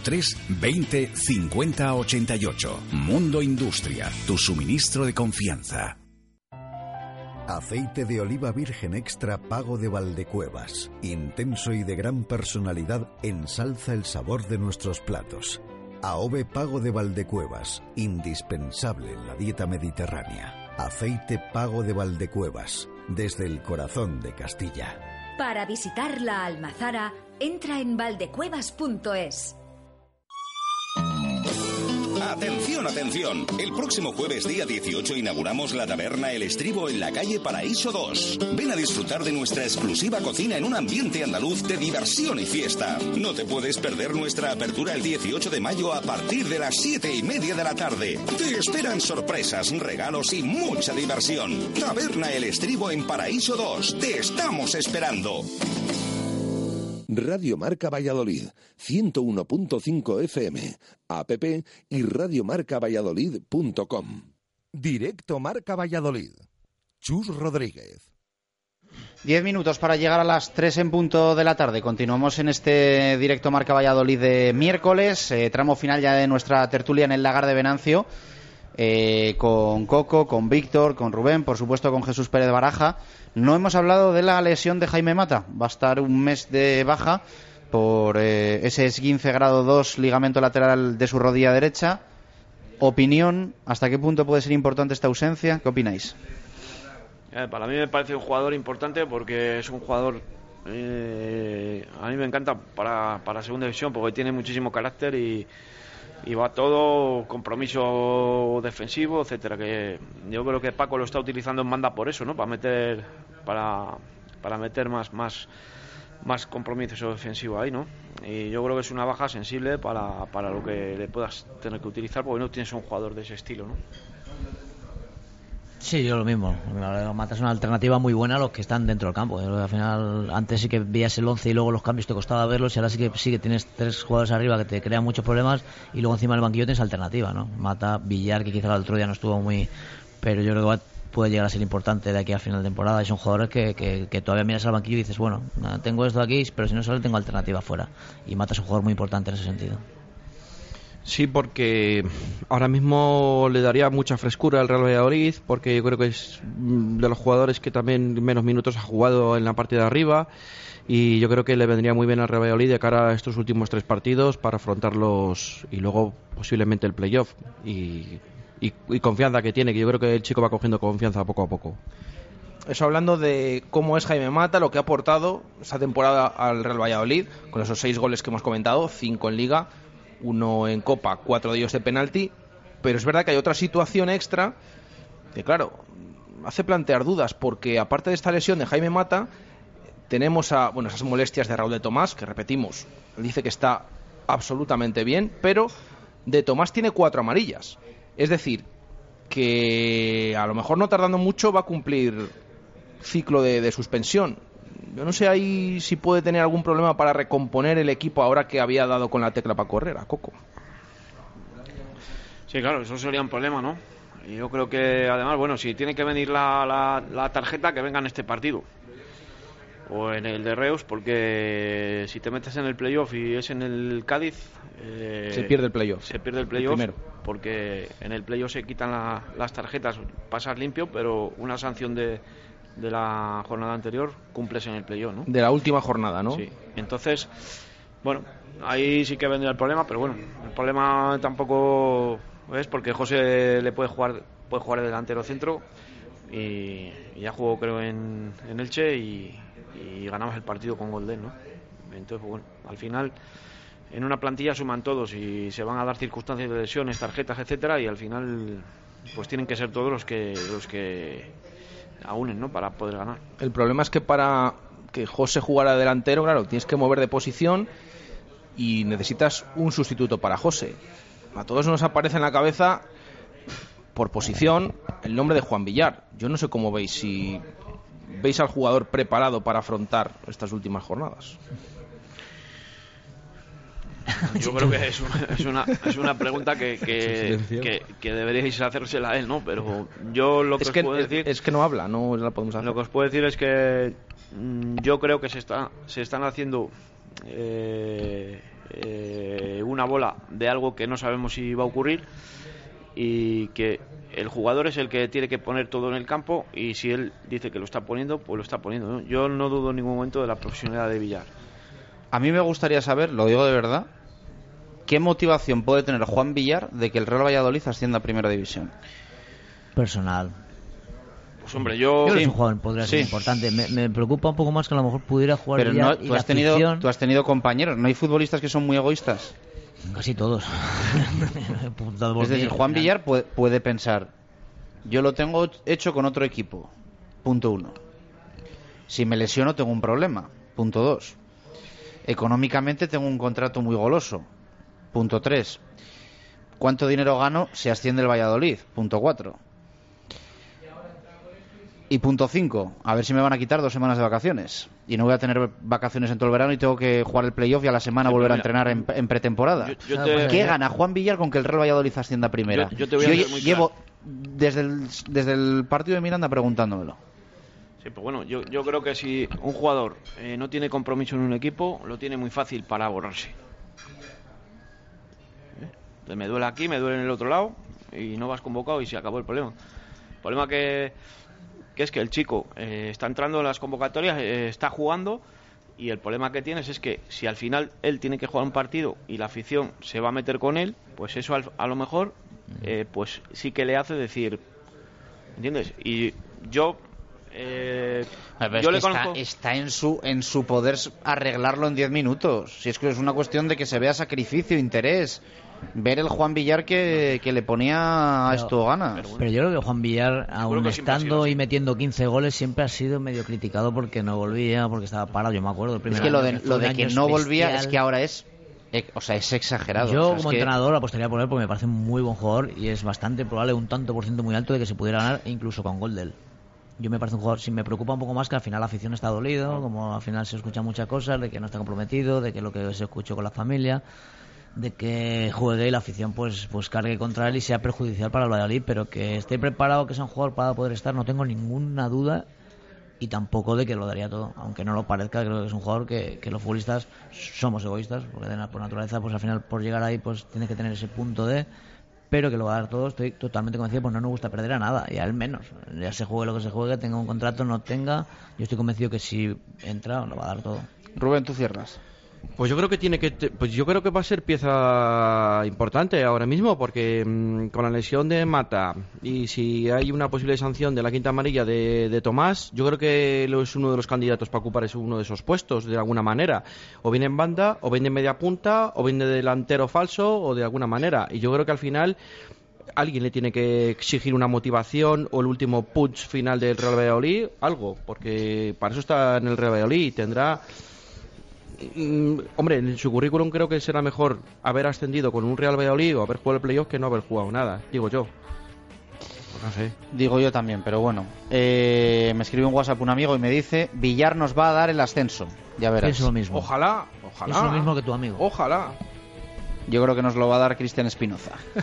S21: 20 50 88. Mundo Industria, tu suministro de confianza.
S2: Aceite de oliva virgen extra pago de Valdecuevas. Intenso y de gran personalidad ensalza el sabor de nuestros platos. AOVE pago de Valdecuevas, indispensable en la dieta mediterránea. Aceite pago de Valdecuevas, desde el corazón de Castilla.
S39: Para visitar la Almazara, entra en valdecuevas.es.
S40: Atención, atención. El próximo jueves día 18 inauguramos la taberna El Estribo en la calle Paraíso 2. Ven a disfrutar de nuestra exclusiva cocina en un ambiente andaluz de diversión y fiesta. No te puedes perder nuestra apertura el 18 de mayo a partir de las 7 y media de la tarde. Te esperan sorpresas, regalos y mucha diversión. Taberna El Estribo en Paraíso 2. Te estamos esperando.
S2: Radio Marca Valladolid, 101.5 FM, app y radiomarcavalladolid.com. Directo Marca Valladolid. Chus Rodríguez.
S8: Diez minutos para llegar a las tres en punto de la tarde. Continuamos en este directo Marca Valladolid de miércoles, eh, tramo final ya de nuestra tertulia en el Lagar de Venancio, eh, con Coco, con Víctor, con Rubén, por supuesto con Jesús Pérez Baraja. No hemos hablado de la lesión de Jaime Mata. Va a estar un mes de baja por eh, ese esguince grado 2 ligamento lateral de su rodilla derecha. Opinión, ¿hasta qué punto puede ser importante esta ausencia? ¿Qué opináis?
S33: Eh, para mí me parece un jugador importante porque es un jugador eh, a mí me encanta para, para segunda división porque tiene muchísimo carácter y, y va todo compromiso defensivo, etcétera. Que yo creo que Paco lo está utilizando en manda por eso, ¿no? Para meter para, para meter más más más compromiso defensivo ahí, ¿no? Y yo creo que es una baja sensible para, para lo que le puedas tener que utilizar porque no tienes un jugador de ese estilo, ¿no?
S34: Sí, yo lo mismo. Mata es una alternativa muy buena a los que están dentro del campo. Al final, antes sí que veías el 11 y luego los cambios te costaba verlos y ahora sí que sí que tienes tres jugadores arriba que te crean muchos problemas y luego encima del banquillo tienes alternativa, ¿no? Mata, Villar, que quizá el otro día no estuvo muy... Pero yo creo que puede llegar a ser importante de aquí a final de temporada y son jugadores que, que, todavía miras al banquillo y dices, bueno, tengo esto aquí, pero si no solo tengo alternativa fuera. Y Mata es un jugador muy importante en ese sentido.
S35: Sí, porque ahora mismo le daría mucha frescura al Real Valladolid, porque yo creo que es de los jugadores que también menos minutos ha jugado en la parte de arriba y yo creo que le vendría muy bien al Real Valladolid de cara a estos últimos tres partidos para afrontarlos y luego posiblemente el playoff y, y, y confianza que tiene, que yo creo que el chico va cogiendo confianza poco a poco.
S32: Eso hablando de cómo es Jaime Mata, lo que ha aportado esta temporada al Real Valladolid, con esos seis goles que hemos comentado, cinco en Liga, uno en Copa, cuatro de ellos de penalti, pero es verdad que hay otra situación extra que, claro, hace plantear dudas, porque aparte de esta lesión de Jaime Mata, tenemos a, bueno, esas molestias de Raúl de Tomás, que repetimos, dice que está absolutamente bien, pero de Tomás tiene cuatro amarillas. Es decir, que a lo mejor no tardando mucho va a cumplir ciclo de, de suspensión. Yo no sé ahí si puede tener algún problema para recomponer el equipo ahora que había dado con la tecla para correr a Coco.
S33: Sí, claro, eso sería un problema, ¿no? Yo creo que además, bueno, si tiene que venir la, la, la tarjeta, que venga en este partido. O en el de Reus, porque si te metes en el playoff y es en el Cádiz. Eh,
S32: se pierde el playoff.
S33: Se pierde el playoff. Porque en el playoff se quitan la, las tarjetas, pasas limpio, pero una sanción de, de la jornada anterior cumples en el playoff, ¿no?
S32: De la última jornada, ¿no?
S33: Sí. Entonces, bueno, ahí sí que vendría el problema, pero bueno, el problema tampoco es porque José le puede jugar puede jugar de delantero centro y, y ya jugó creo en, en Elche y, y ganamos el partido con gol de él, ¿no? Entonces, pues, bueno, al final en una plantilla suman todos y se van a dar circunstancias de lesiones, tarjetas, etcétera, y al final pues tienen que ser todos los que los que ¿no? Para poder ganar.
S32: El problema es que para que José jugara delantero, claro, tienes que mover de posición y necesitas un sustituto para José. A todos nos aparece en la cabeza, por posición, el nombre de Juan Villar. Yo no sé cómo veis, si veis al jugador preparado para afrontar estas últimas jornadas. <laughs>
S33: Yo creo que es una, es una, es una pregunta que, que, <laughs> que, que deberíais hacérsela a él, ¿no? Pero yo lo que,
S32: Es
S33: os puedo decir...
S32: es que no habla, no la podemos hacer.
S33: Lo que os puedo decir es que mm, yo creo que se está se están haciendo eh, eh, una bola de algo que no sabemos si va a ocurrir y que el jugador es el que tiene que poner todo en el campo y si él dice que lo está poniendo, pues lo está poniendo. ¿no? Yo no dudo en ningún momento de la profesionalidad de Villar.
S8: A mí me gustaría saber, lo digo de verdad, ¿qué motivación puede tener Juan Villar de que el Real Valladolid ascienda a Primera División?
S34: Personal.
S33: Pues hombre, yo...
S8: Sí.
S34: es un jugador podría ser
S8: Sí.
S34: importante. Me, me preocupa un poco más que a lo mejor pudiera jugar
S8: Pero
S34: Villar
S8: no,
S34: y
S8: tú,
S34: la
S8: has tenido,
S34: afición-
S8: tú has tenido compañeros, ¿no hay futbolistas que son muy egoístas?
S34: Casi todos. <laughs>
S8: Es decir, Juan Villar puede, puede pensar, yo lo tengo hecho con otro equipo, punto uno. Si me lesiono tengo un problema, punto dos. Económicamente tengo un contrato muy goloso, punto tres. ¿Cuánto dinero gano si asciende el Valladolid? Punto cuatro. Y punto cinco, a ver si me van a quitar dos semanas de vacaciones. Y no voy a tener vacaciones en todo el verano y tengo que jugar el playoff y a la semana
S33: Sí,
S8: volver a entrenar en, en pretemporada.
S33: yo- yo te-
S8: ¿Qué gana Juan Villar con que el Real Valladolid ascienda primera?
S33: Yo- yo te voy a
S8: llevo desde el, desde el partido de Miranda preguntándomelo.
S33: Sí, pues bueno, yo, creo que si un jugador eh, no tiene compromiso en un equipo, lo tiene muy fácil para borrarse. ¿Eh? Me duele aquí, me duele en el otro lado y no vas convocado y se acabó el problema. El problema que, es que el chico eh, está entrando en las convocatorias, está jugando y el problema que tienes es que si al final él tiene que jugar un partido y la afición se va a meter con él, pues eso a lo mejor pues sí que le hace decir, ¿entiendes? Y yo eh, yo
S8: que
S33: le
S8: está,
S33: conozco
S8: está en su en su poder arreglarlo en 10 minutos. Si es que es una cuestión de que se vea sacrificio, interés. Ver el Juan Villar que, que le ponía a esto ganas.
S34: Pero yo creo que Juan Villar, aún
S8: que
S34: estando y metiendo 15 goles, siempre ha sido medio criticado porque no volvía, porque estaba parado. Yo me acuerdo. El primer
S8: Es que lo de, lo
S34: año
S8: que no volvía
S34: bestial.
S8: es que ahora es. eh, O sea, es exagerado.
S34: Yo
S8: O sea, es
S34: como
S8: que-
S34: entrenador apostaría por él porque me parece un muy buen jugador y es bastante probable, un tanto por ciento muy alto de que se pudiera ganar incluso con gol de él. Yo me parece un jugador, si me preocupa un poco más que al final la afición está dolido, como al final se escuchan muchas cosas, de que no está comprometido, de que lo que se escuchó con la familia, de que juegue y la afición pues pues cargue contra él y sea perjudicial para el Valladolid, pero que esté preparado, que sea un jugador para poder estar, no tengo ninguna duda y tampoco de que lo daría todo, aunque no lo parezca, creo que es un jugador que, que los futbolistas somos egoístas, porque por naturaleza, pues al final por llegar ahí pues tiene que tener ese punto de pero que lo va a dar todo, estoy totalmente convencido, pues no nos gusta perder a nada, y a él menos, ya se juegue lo que se juegue, tenga un contrato, no tenga, yo estoy convencido que si entra lo va a dar todo.
S8: Rubén, tú cierras.
S35: Pues yo creo que tiene que, pues yo creo que va a ser pieza importante ahora mismo, porque mm, con la lesión de Mata y si hay una posible sanción de la quinta amarilla de, de Tomás, yo creo que es uno de los candidatos para ocupar ese- uno de esos puestos de alguna manera. O viene en banda, o viene en media punta, o viene de delantero falso, o de alguna manera. Y yo creo que al final alguien le tiene que exigir una motivación o el último punch final del Real Valladolid, algo, porque para eso está en el Real Valladolid y tendrá hombre, en su currículum creo que será mejor haber ascendido con un Real Valladolid o haber jugado el playoff que no haber jugado nada, digo yo. No sé.
S8: Digo yo también, pero bueno. Eh, me escribe un WhatsApp un amigo y me dice: Villar nos va a dar el ascenso. Ya verás.
S34: Pienso lo mismo.
S32: Ojalá, ojalá.
S34: Pienso lo mismo que tu amigo.
S32: Ojalá.
S8: Yo creo que nos lo va a dar Cristian Espinoza. <laughs>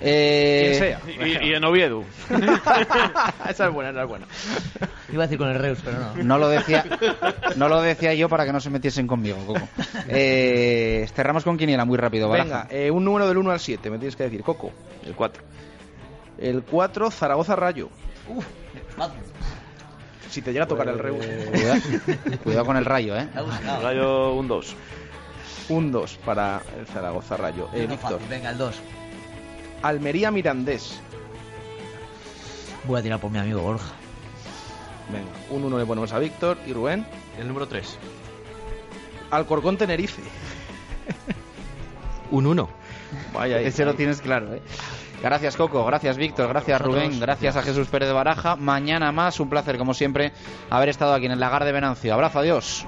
S8: Eh,
S32: Quien sea.
S33: Y, y en Oviedo. <laughs>
S32: esa es buena, esa es buena.
S34: Iba a decir con el Reus, pero no.
S8: No lo decía, no lo decía yo para que no se metiesen conmigo, Coco. Eh, cerramos con Quiniela muy rápido,
S32: Venga, eh, un número del 1 al 7, me tienes que decir, Coco.
S33: El 4.
S32: El 4, Zaragoza Rayo. Si te llega a tocar el Reus.
S8: Cuidado, cuidado con el rayo, ¿eh?
S33: Rayo un 2.
S32: Un 2 para el Zaragoza Rayo. Eh,
S34: No
S32: Víctor.
S34: fácil, venga, el 2.
S32: Almería Mirandés.
S34: Voy a tirar por mi amigo Borja.
S32: Venga, un 1 le ponemos a Víctor y Rubén.
S35: El número 3.
S32: Alcorcón Tenerife. <laughs>
S35: Un 1.
S32: Vaya, ahí,
S8: Ese lo tienes claro, ¿eh? Gracias, Coco. Gracias, Víctor. Gracias, Rubén. Gracias a Jesús Pérez de Baraja. Mañana más. Un placer, como siempre, haber estado aquí en el lagar de Venancio. Abrazo, adiós.